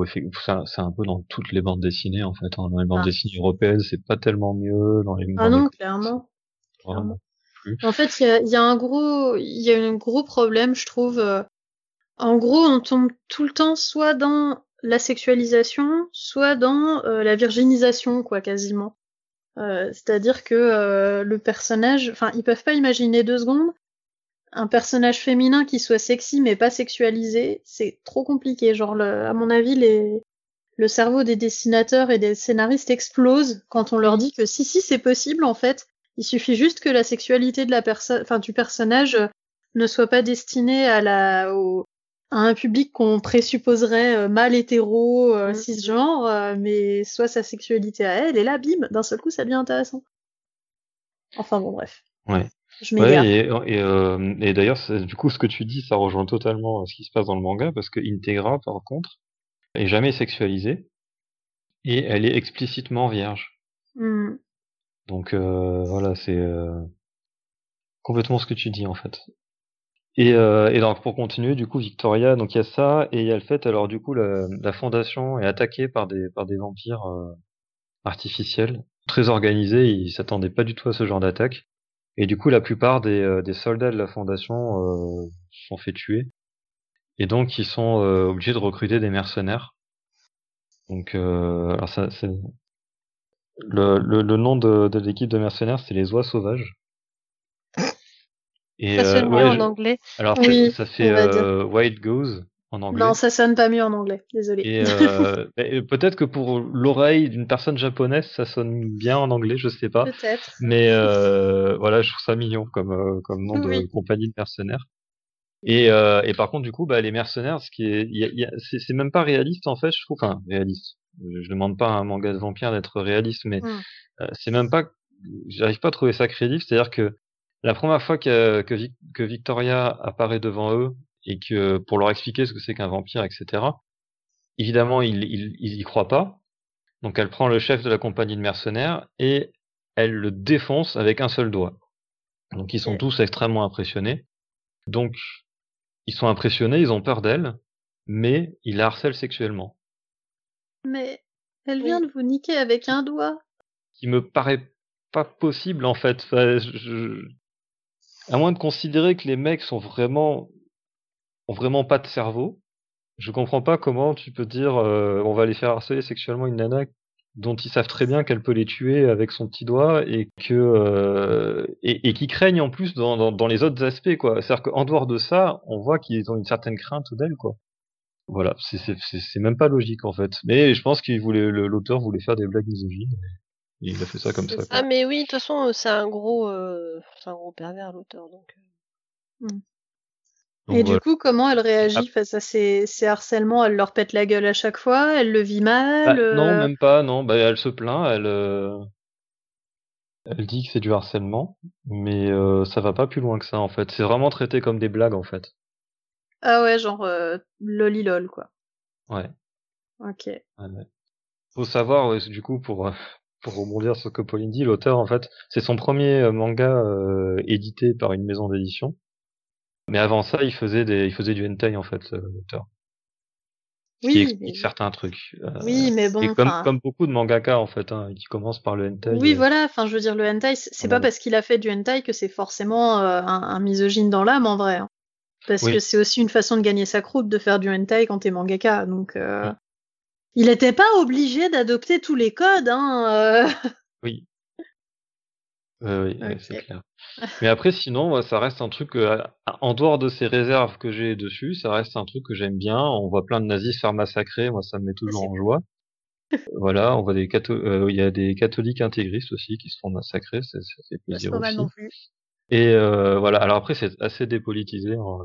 ça- c'est un peu dans toutes les bandes dessinées en fait. hein. Dans les bandes Ah. dessinées européennes, c'est pas tellement mieux. Dans les Ah non, clairement. plus. En fait, il y a, y a un gros, il y a un gros problème, je trouve. euh, En gros, on tombe tout le temps soit dans la sexualisation, soit dans euh, la virginisation, quoi, quasiment. Euh, C'est-à-dire que euh, le personnage, enfin, ils peuvent pas imaginer deux secondes un personnage féminin qui soit sexy mais pas sexualisé, c'est trop compliqué. Genre, le, à mon avis, les, le cerveau des dessinateurs et des scénaristes explose quand on leur dit que si, si, c'est possible, en fait. Il suffit juste que la sexualité de la personne, enfin, du personnage euh, ne soit pas destinée à la, au, à un public qu'on présupposerait euh, mâle hétéro, euh, Mhm. cisgenre, euh, mais soit sa sexualité à elle, et là, bim, d'un seul coup, ça devient intéressant. Enfin bon, bref. Ouais. Je. Ouais, et, et, euh, et d'ailleurs, du coup, ce que tu dis, ça rejoint totalement euh, ce qui se passe dans le manga, parce que Integra, par contre, est jamais sexualisée et elle est explicitement vierge. Hmm. Donc euh, voilà, c'est euh, complètement ce que tu dis en fait. Et, euh, et donc pour continuer, du coup, Victoria, donc il y a ça et il y a le fait, alors du coup, la, la fondation est attaquée par des par des vampires euh, artificiels, très organisés. Ils s'attendaient pas du tout à ce genre d'attaque. Et du coup, la plupart des, euh, des soldats de la fondation euh, sont fait tuer. Et donc, ils sont euh, obligés de recruter des mercenaires. Donc, euh, alors ça, c'est le, le, le nom de, de l'équipe de mercenaires, c'est les oies sauvages. Et Ça euh, ouais, en je- anglais. alors Oui, ça, ça fait euh, White Goose en anglais. Non, ça sonne pas mieux en anglais, désolé. Et euh, *laughs* peut-être que pour l'oreille d'une personne japonaise, ça sonne bien en anglais, je sais pas. Peut-être. Mais euh, voilà, je trouve ça mignon comme euh, comme nom de compagnie de mercenaires. Et euh, et par contre, du coup, bah les mercenaires, ce qui est, il y a- il y a- c'est même pas réaliste en fait, je trouve. Enfin, réaliste. Je demande pas à un manga de vampire d'être réaliste, mais Mm. c'est même pas. J'arrive pas à trouver ça crédible. C'est-à-dire que la première fois que que, Vic- que Victoria apparaît devant eux et que pour leur expliquer ce que c'est qu'un vampire, etc. Évidemment, ils ils ils y croient pas. Donc elle prend le chef de la compagnie de mercenaires et elle le défonce avec un seul doigt. Donc ils sont tous extrêmement impressionnés. Donc ils sont impressionnés, ils ont peur d'elle, mais ils la harcèlent sexuellement. Mais elle vient de vous niquer avec un doigt. Qui me paraît pas possible en fait. Enfin, je- je- À moins de considérer que les mecs sont vraiment ont vraiment pas de cerveau, je comprends pas comment tu peux dire euh, on va les faire harceler sexuellement une nana dont ils savent très bien qu'elle peut les tuer avec son petit doigt et que euh, et, et qui craignent en plus dans, dans, dans les autres aspects quoi. C'est-à-dire qu'en dehors de ça, on voit qu'ils ont une certaine crainte d'elle quoi. Voilà, c'est c'est c'est c'est même pas logique en fait. Mais je pense qu'il voulait le- l'auteur voulait faire des blagues misogynes et il a fait ça comme ça. quoi. Ah mais oui, de toute façon, euh, c'est un gros, euh, c'est un gros pervers l'auteur, donc. euh. Donc, Et voilà. du coup, comment elle réagit Ah. face à ces, ces harcèlements? Elle leur pète la gueule à chaque fois? Elle le vit mal Bah, euh, non, même pas, non. Bah, elle se plaint, elle, euh, elle dit que c'est du harcèlement, mais euh, ça va pas plus loin que ça en fait. C'est vraiment traité comme des blagues en fait. Ah ouais, genre euh, lolilol, quoi. Ouais. Ok. ouais, ouais. Faut savoir, du coup, pour euh, pour rebondir sur ce que Pauline dit, l'auteur en fait, c'est son premier euh, manga euh, édité par une maison d'édition. Mais avant ça, il faisait des, il faisait du hentai en fait, l'auteur. Ce qui Oui, explique mais- certains trucs. Euh, oui, mais bon. et comme, enfin, comme beaucoup de mangaka en fait, hein, qui commencent par le hentai. Oui, voilà. Enfin, je veux dire, le hentai, c'est pas parce qu'il a fait du hentai que c'est forcément euh, un, un misogyne dans l'âme, en vrai. hein. Parce Oui. que c'est aussi une façon de gagner sa croûte de faire du hentai quand t'es mangaka. Donc, euh, il était pas obligé d'adopter tous les codes. Hein, euh. *laughs* Oui. Euh, oui, ouais, Ok. c'est clair. Mais après, sinon, ça reste un truc, euh, en dehors de ces réserves que j'ai dessus, ça reste un truc que j'aime bien. On voit plein de nazis se faire massacrer, moi, ça me met toujours c'est en joie. *laughs* Voilà, on voit des catho- euh, il y a des catholiques intégristes aussi qui se font massacrer, ça, ça fait C'est plaisir pas mal aussi. non plus. Et euh, voilà, alors après, c'est assez dépolitisé. hein.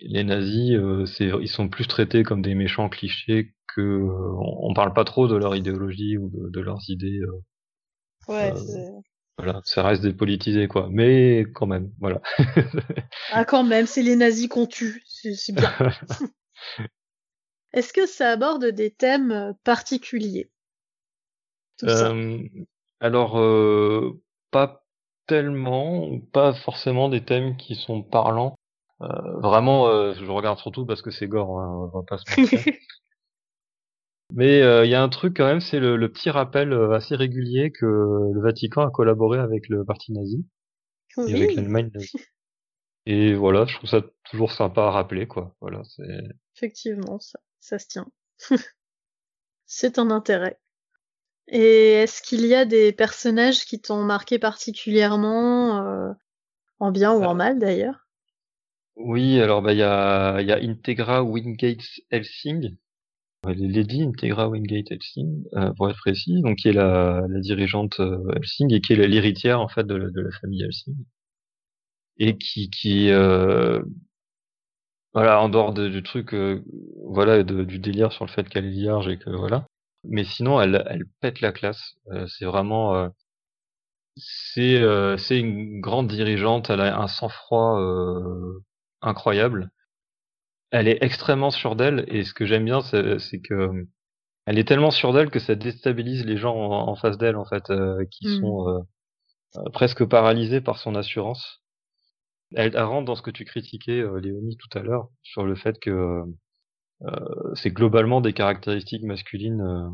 Les, les nazis, euh, c'est, ils sont plus traités comme des méchants clichés que, euh, on, on parle pas trop de leur idéologie ou de, de leurs idées. Ouais. Voilà, ça reste dépolitisé quoi. Mais quand même, voilà. Ah, quand même, c'est les nazis qu'on tue. C'est bien. *laughs* Est-ce que ça aborde des thèmes euh, particuliers? Tout ça. Euh, alors, euh, pas tellement, pas forcément des thèmes qui sont parlants. Euh, vraiment, je regarde surtout parce que c'est gore, hein, on va pas se mentir. *laughs* Mais euh, il y a un truc quand même, c'est le, le petit rappel euh, assez régulier que le Vatican a collaboré avec le parti nazi et avec l'Allemagne *laughs* nazie. Et voilà, je trouve ça toujours sympa à rappeler, quoi. Voilà, c'est. effectivement, ça, ça se tient. *laughs* c'est un intérêt. Et est-ce qu'il y a des personnages qui t'ont marqué particulièrement, euh, en bien ou en mal d'ailleurs? Oui, alors bah il y a, y a Integra Wingate Helsing, Lady Integra Wingate Helsing, euh, pour être précis, donc qui est la, la dirigeante euh, Helsing et qui est l'héritière en fait de la, de la famille Helsing. Et qui qui euh, voilà en dehors de- du truc euh, voilà du délire sur le fait qu'elle est vierge et que voilà, mais sinon elle elle pète la classe, Euh, c'est vraiment c'est c'est une grande dirigeante, elle a un sang-froid euh, incroyable. Elle est extrêmement sûre d'elle et ce que j'aime bien c'est c'est que elle est tellement sûre d'elle que ça déstabilise les gens en, en face d'elle en fait euh, qui Mhm. sont euh, euh, presque paralysés par son assurance. Elle, elle rentre dans ce que tu critiquais euh, Léonie tout à l'heure sur le fait que euh, c'est globalement des caractéristiques masculines euh,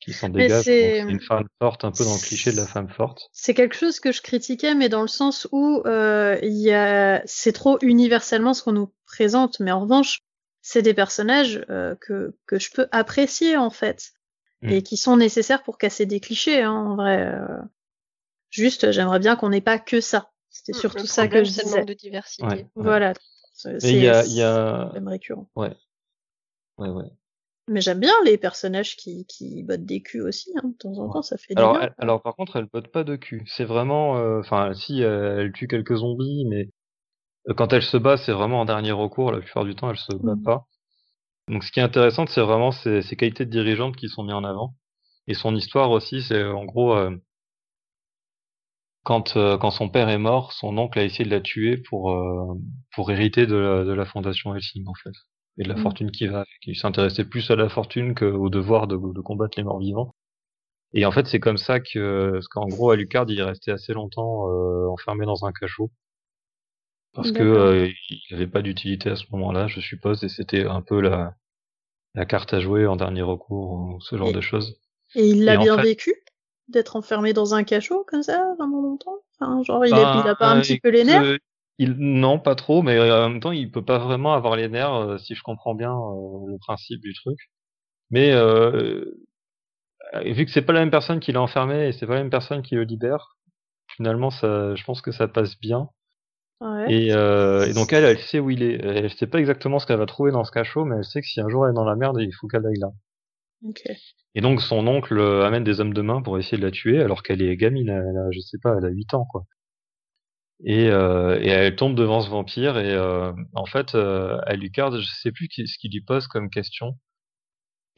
qui s'en c'est- C'est une femme forte, un peu dans le cliché de la femme forte. C'est quelque chose que je critiquais, mais dans le sens où euh, il y a, c'est trop universellement ce qu'on nous présente. Mais en revanche, c'est des personnages euh, que que je peux apprécier en fait Mm. et qui sont nécessaires pour casser des clichés. Hein, en vrai, euh. juste, j'aimerais bien qu'on n'ait pas que ça. C'était surtout le ça que je c'est le disais. manque de diversité. Ouais. Voilà. C'est Et il y a, il y a... c'est même récurrent. Ouais. Ouais, ouais. Mais j'aime bien les personnages qui qui bottent des culs aussi. Hein, de temps en temps, ça fait du Alors, bien. elle- alors par contre, elle botte pas de cul. C'est vraiment, euh, enfin, si elle, elle tue quelques zombies, mais euh, quand elle se bat, c'est vraiment en dernier recours. La plupart du temps, elle se bat Mhm. pas. Donc, ce qui est intéressant, c'est vraiment ses, ses qualités de dirigeante qui sont mises en avant, et son histoire aussi. C'est en gros, euh, quand euh, quand son père est mort, son oncle a essayé de la tuer pour euh, pour hériter de la, de la fondation Helsing en fait, et de la Mhm. fortune qui va. avec. Il s'intéressait plus à la fortune qu'au devoir de, de combattre les morts vivants. Et en fait, c'est comme ça que, parce qu'en gros, Alucard, il est resté assez longtemps euh, enfermé dans un cachot. Parce que euh, il n'avait pas d'utilité à ce moment-là, je suppose, et c'était un peu la, la carte à jouer en dernier recours, ou ce genre Et- de choses. Et il l'a en bien fait- vécu d'être enfermé dans un cachot comme ça vraiment longtemps? Enfin, genre il, Ben, a, il a pas un euh, petit peu les nerfs? Il, non, pas trop, mais euh, en même temps, il peut pas vraiment avoir les nerfs, euh, si je comprends bien euh, le principe du truc. Mais vu que c'est pas la même personne qui l'a enfermé et c'est pas la même personne qui le libère, finalement, ça, je pense que ça passe bien. Ouais. Et, euh, et donc elle, elle sait où il est. Elle sait pas exactement ce qu'elle va trouver dans ce cachot, mais elle sait que si un jour elle est dans la merde, il faut qu'elle aille là. Ok. Et donc son oncle amène des hommes de main pour essayer de la tuer, alors qu'elle est gamine, elle a, je sais pas, elle a 8 ans quoi. Et, euh, et elle tombe devant ce vampire et euh, en fait, euh, elle lui garde, je sais plus ce qu'il lui pose comme question.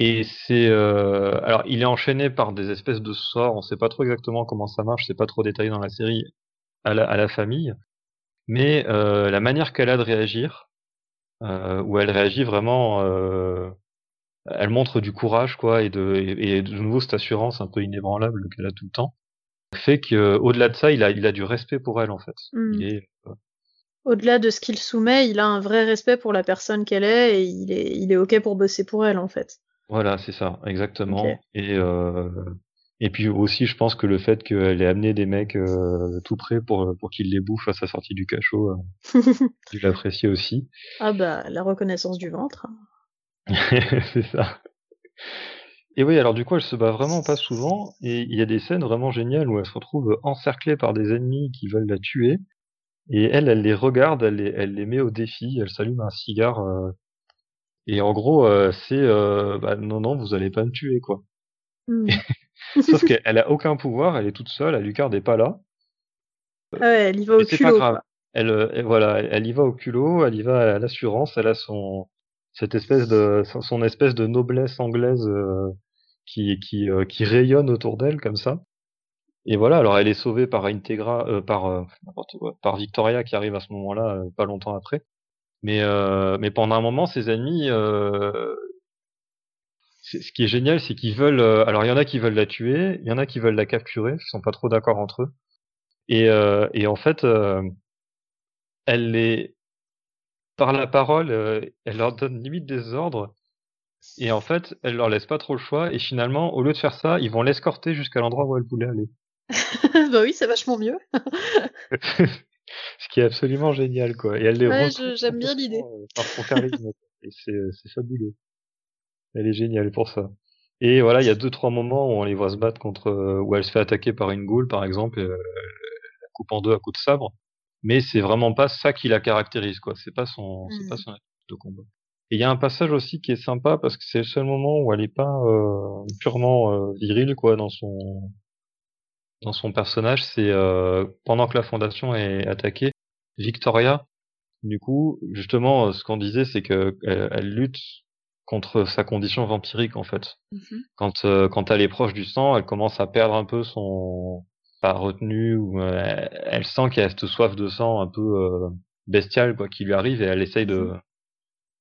Et c'est euh, alors il est enchaîné par des espèces de sorts, on sait pas trop exactement comment ça marche, c'est pas trop détaillé dans la série à la, famille, mais euh, la manière qu'elle a de réagir, euh, où elle réagit vraiment, elle montre du courage quoi et de et de nouveau cette assurance un peu inébranlable qu'elle a tout le temps, fait que au-delà de ça, il a il a du respect pour elle en fait. Il est Au-delà de ce qu'il soumet, il a un vrai respect pour la personne qu'elle est et il est, il est ok pour bosser pour elle en fait. Voilà, c'est ça, exactement. Et, euh, Et puis aussi, je pense que le fait qu'elle ait amené des mecs euh, tout près pour, pour qu'ils les bouffent à sa sortie du cachot, euh, *laughs* je l'appréciais aussi. ah bah, la reconnaissance du ventre. *laughs* c'est ça. Et oui, alors du coup, elle se bat vraiment pas souvent, et il y a des scènes vraiment géniales où elle se retrouve encerclée par des ennemis qui veulent la tuer, et elle, elle les regarde, elle les, elle les met au défi, elle s'allume un cigare, euh, et en gros, euh, c'est euh, bah, non, non, vous allez pas me tuer, quoi. Hmm. *laughs* Sauf qu'elle a aucun pouvoir, elle est toute seule, Alucard n'est pas là. Ah ouais, elle y va au c'est pas culot. grave. Elle, elle- voilà, elle, y va au culot, elle y va à l'assurance, elle a son cette espèce de son, son espèce de noblesse anglaise euh, qui qui euh, qui rayonne autour d'elle comme ça. Et voilà, alors elle est sauvée par Integra, euh, par euh, par Victoria qui arrive à ce moment-là, euh, pas longtemps après. Mais euh, mais pendant un moment, ses ennemis, ce qui est génial, c'est qu'ils veulent. alors il y en a qui veulent la tuer, il y en a qui veulent la capturer, ils sont pas trop d'accord entre eux. Et et en fait, elle les par la parole, elle leur donne limite des ordres. Et en fait, elle leur laisse pas trop le choix. Et finalement, au lieu de faire ça, ils vont l'escorter jusqu'à l'endroit où elle voulait aller. *laughs* bah oui, c'est vachement mieux. *laughs* Ce qui est absolument génial, quoi. Et elle les Ouais, j'aime bien l'idée. euh, Par son charisme. *laughs* et c'est, euh, c'est fabuleux. Elle est géniale pour ça. Et voilà, il y a deux, trois moments où on les voit se battre contre, euh, où elle se fait attaquer par une goule, par exemple, et, elle la coupe en deux à coups de sabre. Mais c'est vraiment pas ça qui la caractérise, quoi. C'est pas son, c'est pas Mhm. son de combat. Et il y a un passage aussi qui est sympa parce que c'est le seul moment où elle est pas euh, purement euh, virile, quoi, dans son, dans son personnage. C'est euh, pendant que la fondation est attaquée, Victoria, du coup, justement, euh, ce qu'on disait, c'est que elle, elle lutte contre sa condition vampirique, en fait. Mhm. Quand, euh, quand elle est proche du sang, elle commence à perdre un peu son sa retenue, ou euh, elle, elle sent qu'il y a cette soif de sang un peu euh, bestiale, quoi, qui lui arrive, et elle essaye de...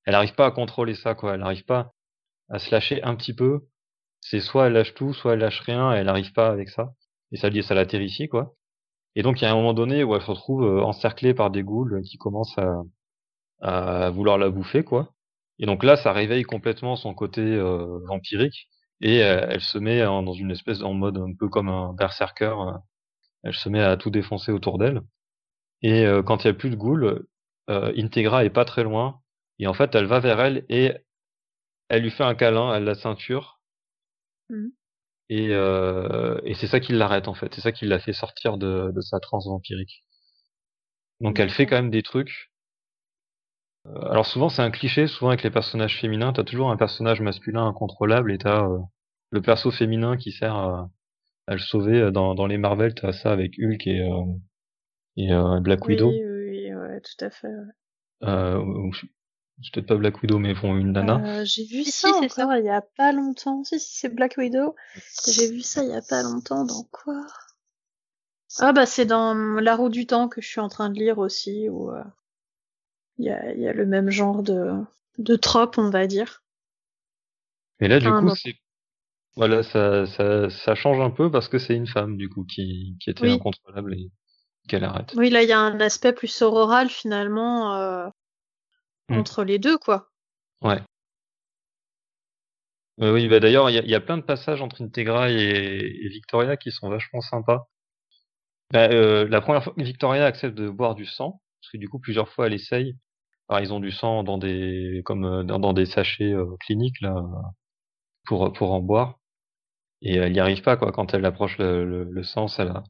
Elle n'arrive pas à contrôler ça, quoi. Elle n'arrive pas à se lâcher un petit peu. C'est soit elle lâche tout, soit elle lâche rien, elle n'arrive pas avec ça. Et ça, ça la terrifie, quoi. Et donc, il y a un moment donné où elle se retrouve euh, encerclée par des ghouls qui commencent à, à vouloir la bouffer, quoi. Et donc là, ça réveille complètement son côté euh, vampirique, et euh, elle se met en- dans une espèce, en mode un peu comme un berserker, euh, elle se met à tout défoncer autour d'elle. Et quand il y a plus de ghouls, Integra est pas très loin, et en fait, elle va vers elle, et elle lui fait un câlin, elle la ceinture, et, euh, et c'est ça qui l'arrête, en fait. C'est ça qui l'a fait sortir de, de sa transe vampirique. Donc elle fait quand même des trucs. Euh, alors souvent c'est un cliché, souvent avec les personnages féminins, t'as toujours un personnage masculin incontrôlable et t'as euh, le perso féminin qui sert à, à le sauver. Dans, dans les Marvel, t'as ça avec Hulk et, euh, et euh, Black Oui, Widow. oui, oui, ouais, tout à fait. ouais. Euh, c'est peut-être pas Black Widow, mais bon, une nana. Euh, j'ai vu Si, ça si, encore il y a pas longtemps. Si, si, c'est Black Widow. J'ai vu ça il y a pas longtemps. Dans quoi? Ah bah c'est dans La Roue du Temps que je suis en train de lire aussi, où euh, il y, a, il y a le même genre de, de trope, on va dire. Et là, du Ah, coup, c'est voilà, ça, ça, ça change un peu parce que c'est une femme, du coup, qui, qui était Oui. incontrôlable et qu'elle arrête. Oui, là il y a un aspect plus sororal finalement euh, Mm. entre les deux, quoi. Ouais. Euh, oui, bah d'ailleurs, il y a, il y a plein de passages entre Integra et, et Victoria qui sont vachement sympas. Bah, euh, la première fois que Victoria accepte de boire du sang, parce que du coup plusieurs fois elle essaye. Alors ils ont du sang dans des comme euh, dans, dans des sachets euh, cliniques là pour pour en boire et elle n'y arrive pas quoi quand elle approche le, le, le sang ça la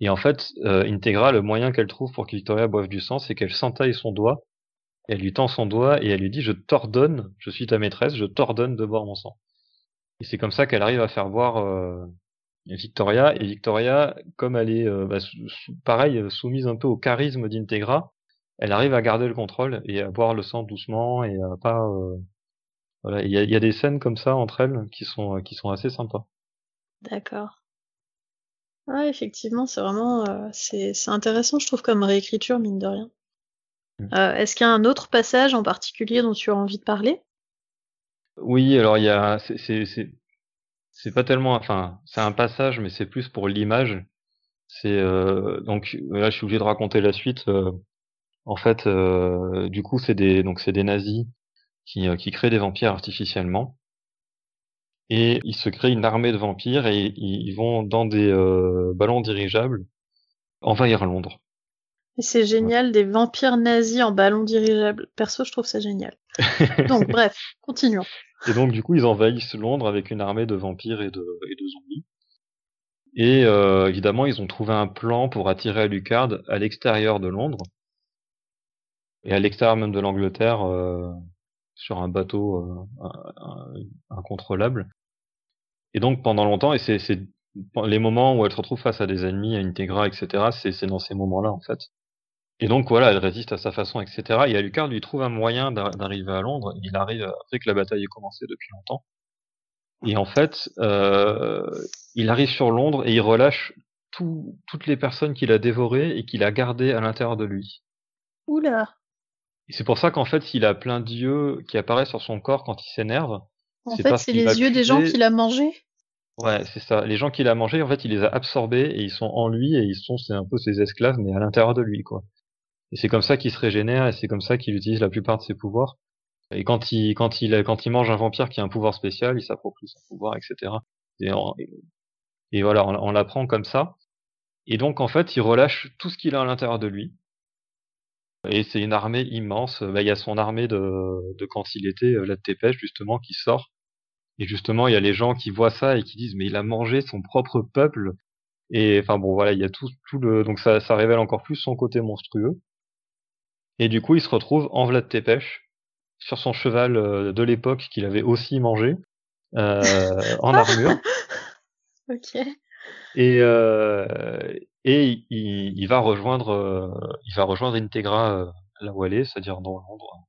et en fait Integra le moyen qu'elle trouve pour que Victoria boive du sang c'est qu'elle s'entaille son doigt elle lui tend son doigt et elle lui dit je t'ordonne je suis ta maîtresse je t'ordonne de boire mon sang et c'est comme ça qu'elle arrive à faire boire euh, Victoria et Victoria comme elle est euh, bah, pareil euh, soumise un peu au charisme d'Integra elle arrive à garder le contrôle et à boire le sang doucement et à pas euh, voilà il y a, des scènes comme ça entre elles qui sont qui sont assez sympas D'accord. Ouais, effectivement, c'est vraiment c'est intéressant, je trouve, comme réécriture, mine de rien. Mm. Euh, Est-ce qu'il y a un autre passage en particulier dont tu as envie de parler? Oui alors il y a c'est pas tellement enfin c'est un passage mais c'est plus pour l'image c'est euh, donc là je suis obligé de raconter la suite euh, en fait du coup c'est des donc c'est des nazis qui qui créent des vampires artificiellement et ils se créent une armée de vampires et ils vont dans des ballons dirigeables envahir Londres. Et c'est génial, des vampires nazis en ballon dirigeable. Perso, je trouve ça génial. *laughs* donc, bref, continuons. Et donc, du coup, ils envahissent Londres avec une armée de vampires et de, et de zombies. Et euh, évidemment, ils ont trouvé un plan pour attirer Alucard à l'extérieur de Londres et à l'extérieur même de l'Angleterre euh, sur un bateau euh, incontrôlable. Et donc, pendant longtemps, et c'est les moments où elle se retrouve face à des ennemis, à Integra, etc., c'est dans ces moments-là, en fait. Et donc voilà, elle résiste à sa façon, etc. Et Alucard lui trouve un moyen d'arriver à Londres. Il arrive après que la bataille ait commencé depuis longtemps. Et en fait, euh, il arrive sur Londres et il relâche tout, toutes les personnes qu'il a dévorées et qu'il a gardées à l'intérieur de lui. Oula. Et c'est pour ça qu'en fait, il a plein d'yeux qui apparaissent sur son corps quand il s'énerve. En fait, c'est les yeux des gens qu'il a mangés. Ouais, c'est ça. Les gens qu'il a mangés, en fait, il les a absorbés et ils sont en lui et ils sont, c'est un peu ses esclaves, mais à l'intérieur de lui, quoi. Et c'est comme ça qu'il se régénère et c'est comme ça qu'il utilise la plupart de ses pouvoirs. Et quand il, quand il, quand il mange un vampire qui a un pouvoir spécial, il s'approprie son pouvoir, etc. Et, voilà, on, l'apprend comme ça. Et donc, en fait, il relâche tout ce qu'il a à l'intérieur de lui. Et c'est une armée immense. Bah, il y a son armée de, de quand il était euh, là de justement, qui sort. Et justement, il y a les gens qui voient ça et qui disent, mais il a mangé son propre peuple. Et enfin bon, voilà, il y a tout, tout le, donc ça, ça révèle encore plus son côté monstrueux. Et du coup, il se retrouve en Vlad Tepes, sur son cheval euh, de l'époque qu'il avait aussi mangé, euh, en *laughs* armure. ok. Et, euh, et il, il, va rejoindre, euh, il va rejoindre Integra là où elle est, c'est-à-dire dans Londres,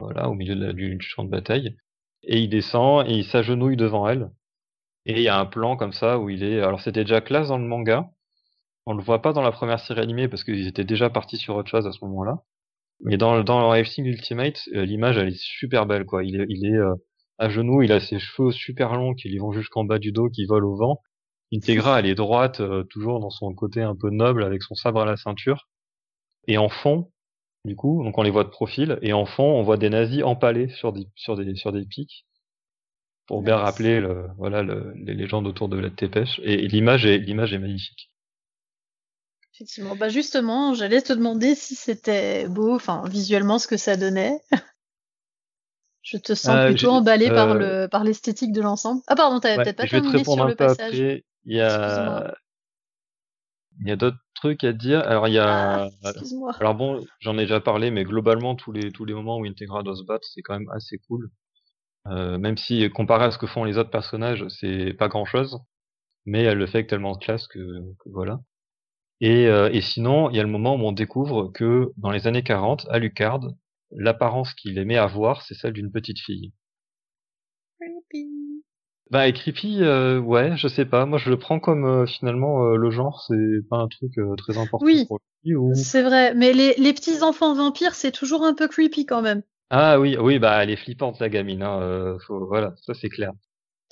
voilà, au milieu du champ de bataille. Et il descend et il s'agenouille devant elle. Et il y a un plan comme ça où il est. Alors c'était déjà classe dans le manga, on le voit pas dans la première série animée parce qu'ils étaient déjà partis sur autre chose à ce moment-là. Mais dans dans Racing Ultimate, euh, l'image elle est super belle quoi. Il est il est euh, à genoux, il a ses cheveux super longs qui lui vont jusqu'en bas du dos, qui volent au vent. Integra elle est droite, euh, toujours dans son côté un peu noble avec son sabre à la ceinture. Et en fond, du coup, donc on les voit de profil, et en fond on voit des nazis empalés sur des sur des sur des pics pour bien rappeler le, voilà le, les légendes autour de la Tépêche. Et, et l'image est l'image est magnifique. Effectivement. Bah justement, j'allais te demander si c'était beau, enfin visuellement ce que ça donnait. *laughs* je te sens euh, plutôt emballé par euh, le par l'esthétique de l'ensemble. Ah pardon, t'avais peut-être pas terminé sur le passage. Après. Il y a il y a d'autres trucs à dire. Alors il y a ah, alors bon, j'en ai déjà parlé, mais globalement tous les tous les moments où Integra doit se battre, c'est quand même assez cool. Euh, même si comparé à ce que font les autres personnages, c'est pas grand chose, mais elle le fait avec tellement de classe que, que voilà. Et, euh, et sinon, il y a le moment où on découvre que dans les années 40, à Lucard, l'apparence qu'il aimait avoir, c'est celle d'une petite fille. Creepy. Bah, et creepy, euh, ouais, je sais pas. Moi, je le prends comme euh, finalement euh, le genre, c'est pas un truc très important oui, pour lui. Ou... C'est vrai, mais les, les petits enfants vampires, c'est toujours un peu creepy quand même. Ah oui, oui, bah elle est flippante la gamine. Hein, faut, voilà, ça c'est clair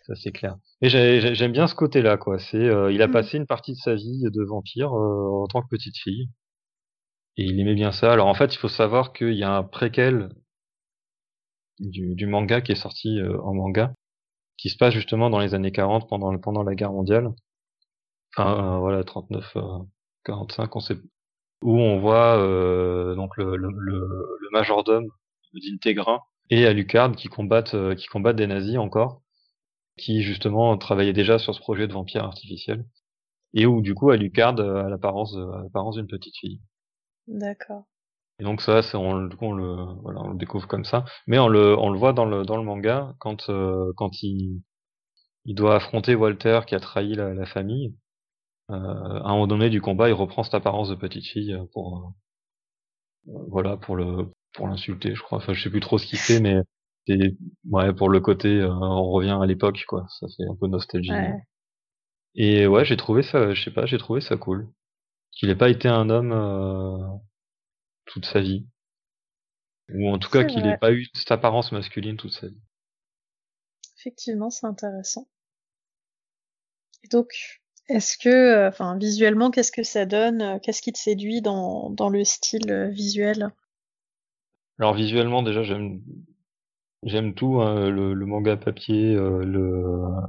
ça c'est clair. Et j'aime bien ce côté-là, quoi. C'est, euh, il a mm. passé une partie de sa vie de vampire euh, en tant que petite fille, et il aimait bien ça. Alors en fait, il faut savoir qu'il y a un préquel du, du manga qui est sorti euh, en manga, qui se passe justement dans les années 40 pendant pendant la guerre mondiale. Enfin voilà, 39, 45, on sait où on voit donc le, le, le, le majordome d'Integrin et Alucard qui combattent qui combattent des nazis encore qui justement travaillait déjà sur ce projet de vampire artificiel et où du coup Alucard a l'apparence l'apparence d'une petite fille. D'accord. Et donc ça, on, on, le voilà, on le découvre comme ça, mais on le on le voit dans le dans le manga quand euh, quand il il doit affronter Walter qui a trahi la, la famille. Euh, à un moment donné du combat, il reprend cette apparence de petite fille pour euh, voilà pour le pour l'insulter, je crois. Enfin, je sais plus trop ce qu'il fait, mais et ouais, pour le côté, euh, on revient à l'époque, quoi. Ça fait un peu nostalgie. Et ouais, j'ai trouvé ça, je sais pas, j'ai trouvé ça cool. Qu'il ait pas été un homme euh, toute sa vie. Ou en tout cas qu'il ait pas eu cette apparence masculine toute sa vie. Effectivement, c'est intéressant. Et donc, est-ce que, euh, enfin, visuellement, qu'est-ce que ça donne Qu'est-ce qui te séduit dans, dans le style visuel? Alors visuellement, déjà, j'aime J'aime tout, hein, le, le, manga papier, euh, le,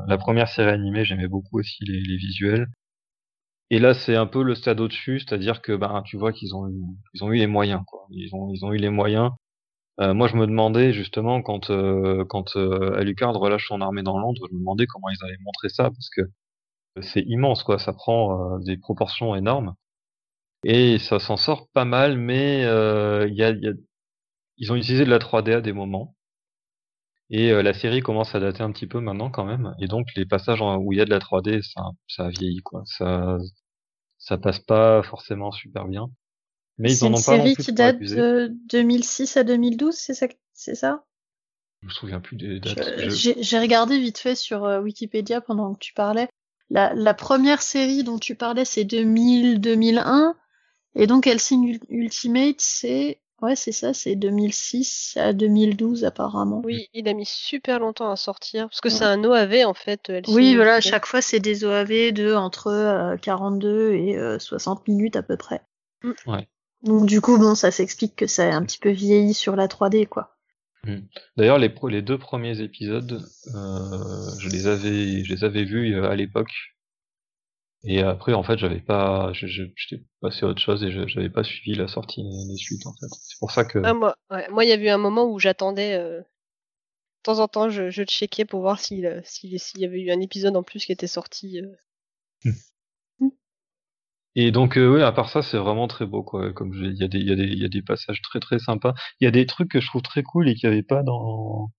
la première série animée, j'aimais beaucoup aussi les, les, visuels. Et là, c'est un peu le stade au-dessus, c'est-à-dire que ben, tu vois qu'ils ont, eu, ils ont eu les moyens. Quoi. Ils, ont, ils ont eu les moyens. Euh, moi, je me demandais justement quand, euh, quand euh, Alucard relâche son armée dans Londres, je me demandais comment ils allaient montrer ça, parce que c'est immense, quoi. Ça prend euh, des proportions énormes. Et ça s'en sort pas mal, mais il y a, y a, ils ont utilisé de la 3D à des moments. Et euh, la série commence à dater un petit peu maintenant quand même, et donc les passages où il y a de la 3D, ça, ça a vieilli quoi. Ça, ça passe pas forcément super bien. Mais ils en ont pas C'est une série qui date de 2006 à 2012, c'est ça, c'est ça? Je me souviens plus des dates. J'ai regardé vite fait sur euh, Wikipédia pendant que tu parlais. La, la première série dont tu parlais, c'est 2000-2001, et donc Helsing Ultimate, c'est Ouais, c'est ça, c'est 2006 à 2012 apparemment. Oui, il a mis super longtemps à sortir parce que c'est un OAV en fait. oui, voilà, chaque fois c'est des OAV de entre 42 euh, et 60 euh, minutes à peu près. Mm. Ouais. Donc du coup, bon, ça s'explique que ça a un petit peu vieilli sur la 3D quoi. Mm. D'ailleurs, les, les deux premiers épisodes, euh, je les avais, je les avais vus à l'époque et après, en fait, j'avais pas, j'étais passé à autre chose et j'avais pas suivi la sortie des suites, en fait. C'est pour ça que. Ah, moi, ouais. moi, il y a eu un moment où j'attendais. Euh... De temps en temps, je, je checkais pour voir s'il euh, s'il y avait eu un épisode en plus qui était sorti. Euh... Hmm. Et donc, euh, oui, à part ça, c'est vraiment très beau, quoi. Comme il y a des, il y a des, il y a des passages très très sympas. Il y a des trucs que je trouve très cool et qu'il n'y avait pas dans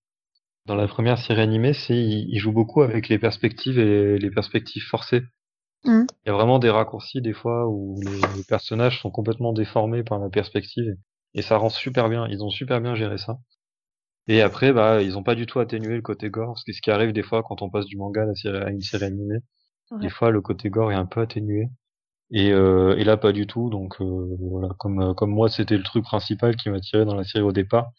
dans la première série animée, c'est il, il joue beaucoup avec les perspectives et les perspectives forcées. Mmh. Il y a vraiment des raccourcis des fois où les, personnages sont complètement déformés par la perspective et ça rend super bien. Ils ont super bien géré ça. Et après, bah, ils ont pas du tout atténué le côté gore, ce qui arrive des fois quand on passe du manga à, une série animée. Des fois, le côté gore est un peu atténué. Et, euh, et là, pas du tout. Donc euh, voilà, comme euh, comme moi, c'était le truc principal qui m'a tiré dans la série au départ.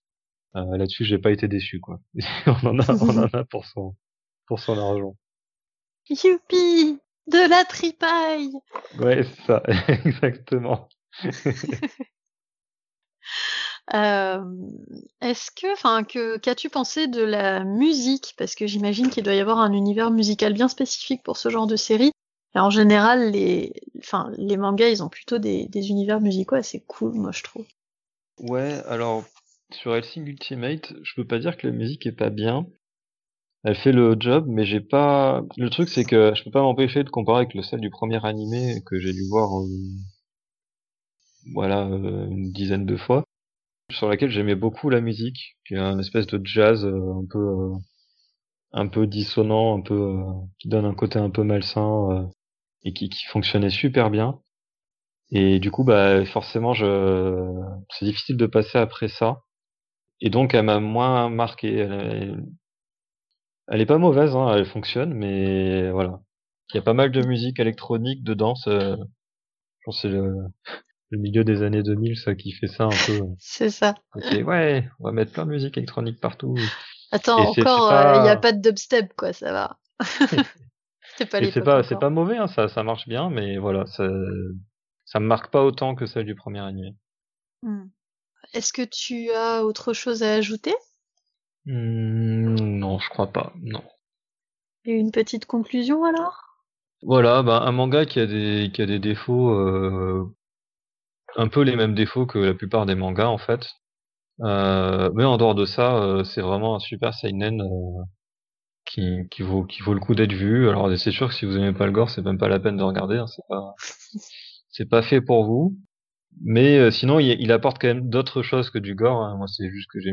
Euh, Là-dessus, j'ai pas été déçu, quoi. *laughs* on en a, on en a pour son pour son argent. *laughs* Youpi de la tripaille. Ouais, c'est ça, *laughs* exactement. *laughs* euh, Est-ce que, enfin, que qu'as-tu pensé de la musique? Parce que j'imagine qu'il doit y avoir un univers musical bien spécifique pour ce genre de série. Et en général, les, enfin, les mangas, ils ont plutôt des, des univers musicaux assez cool, moi je trouve. Ouais, alors sur Helsing Ultimate, je peux pas dire que la musique est pas bien, elle fait le job, mais j'ai pas. Le truc, c'est que je peux pas m'empêcher de comparer avec le celle du premier animé que j'ai dû voir, euh, voilà, euh, une dizaine de fois, sur laquelle j'aimais beaucoup la musique, qui est un espèce de jazz euh, un peu, un peu dissonant, un peu, qui donne un côté un peu malsain et qui, fonctionnait super bien. Et du coup, bah, forcément, je, c'est difficile de passer après ça. Et donc, elle m'a moins marqué. Est pas mauvaise, hein, elle fonctionne, mais voilà. Il y a pas mal de musique électronique dedans. je pense que c'est le, milieu des années 2000, ça qui fait ça un peu. c'est ça. ouais, on va mettre plein de musique électronique partout. Attends, encore, euh, il n'y a pas de dubstep, quoi, ça va. *laughs* c'est pas C'est pas, c'est pas mauvais, hein, ça, ça marche bien, mais voilà, ça, ça me marque pas autant que celle du premier animé. Hmm. Est-ce que tu as autre chose à ajouter? Mmh, non, je crois pas, non. Et une petite conclusion alors? Voilà, bah, un manga qui a des, qui a des défauts, euh, un peu les mêmes défauts que la plupart des mangas en fait. Euh, mais en dehors de ça, euh, c'est vraiment un super seinen qui, qui vaut, qui vaut le coup d'être vu. Alors c'est sûr que si vous aimez pas le gore, c'est même pas la peine de regarder, hein, c'est pas, *laughs* c'est pas fait pour vous. Mais sinon, il, il, apporte quand même d'autres choses que du gore. Hein. Moi, c'est juste que j'ai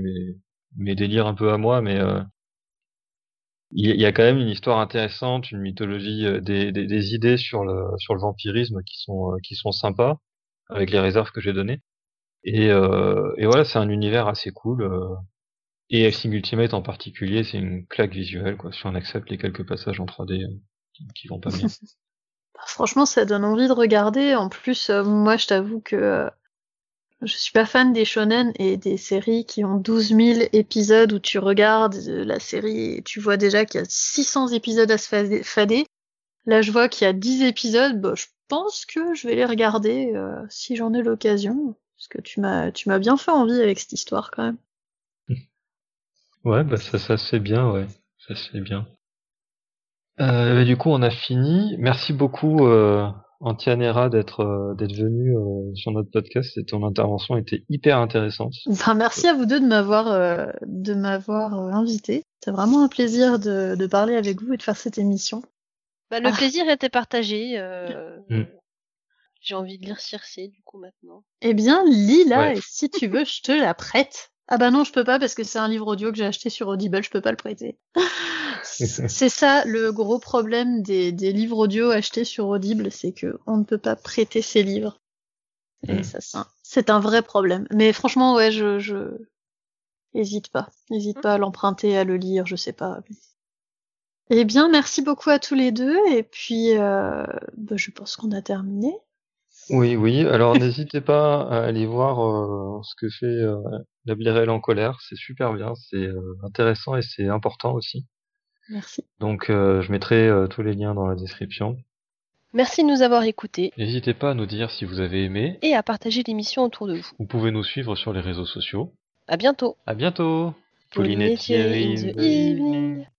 mes, délires un peu à moi, mais euh, il y, a quand même une histoire intéressante, une mythologie, euh, des, idées sur le sur le vampirisme qui sont euh, qui sont sympas avec les réserves que j'ai données. Et, euh, et voilà, c'est un univers assez cool. Et Sing Ultimate en particulier, c'est une claque visuelle, quoi, si on accepte les quelques passages en 3D qui, qui vont pas bien. *laughs* Franchement, ça donne envie de regarder. En plus, moi, je t'avoue que je suis pas fan des shonen et des séries qui ont 12 000 épisodes où tu regardes la série et tu vois déjà qu'il y a 600 épisodes à se fader. Là, je vois qu'il y a 10 épisodes. Bah, je pense que je vais les regarder euh, si j'en ai l'occasion. Parce que tu m'as, tu m'as bien fait envie avec cette histoire quand même. *laughs* Ouais, bah ça, ça fait bien, ouais. Ça fait bien. Euh, bah, du coup, on a fini. Merci beaucoup, euh, Antianera, d'être euh, d'être venu euh, sur notre podcast. Et ton intervention était hyper intéressante. *laughs* Enfin, merci à vous deux de m'avoir euh, de m'avoir invité. C'est vraiment un plaisir de, de parler avec vous et de faire cette émission. Bah, le Ah. plaisir était partagé. euh, Mm. J'ai envie de lire Circé, du coup, maintenant. Eh bien, lis-la Ouais. et si tu veux, je te la prête. Ah bah non, je peux pas parce que c'est un livre audio que j'ai acheté sur Audible, je peux pas le prêter. *laughs* c'est ça le gros problème des, des livres audio achetés sur Audible, c'est que on ne peut pas prêter ses livres. Et Mm. ça, c'est un, c'est un vrai problème. Mais franchement, ouais, je, je, hésite pas, hésite pas à l'emprunter, à le lire, je sais pas. Eh bien, merci beaucoup à tous les deux et puis, euh, bah, je pense qu'on a terminé. Oui, oui. Alors, n'hésitez pas à aller voir euh, ce que fait euh, la Blérelle en colère. C'est super bien, c'est euh, intéressant et c'est important aussi. Merci. Donc, euh, je mettrai euh, tous les liens dans la description. Merci de nous avoir écoutés N'hésitez pas à nous dire si vous avez aimé. et à partager l'émission autour de vous. Vous pouvez nous suivre sur les réseaux sociaux. À bientôt. À bientôt. Pauline et Thierry in the evening.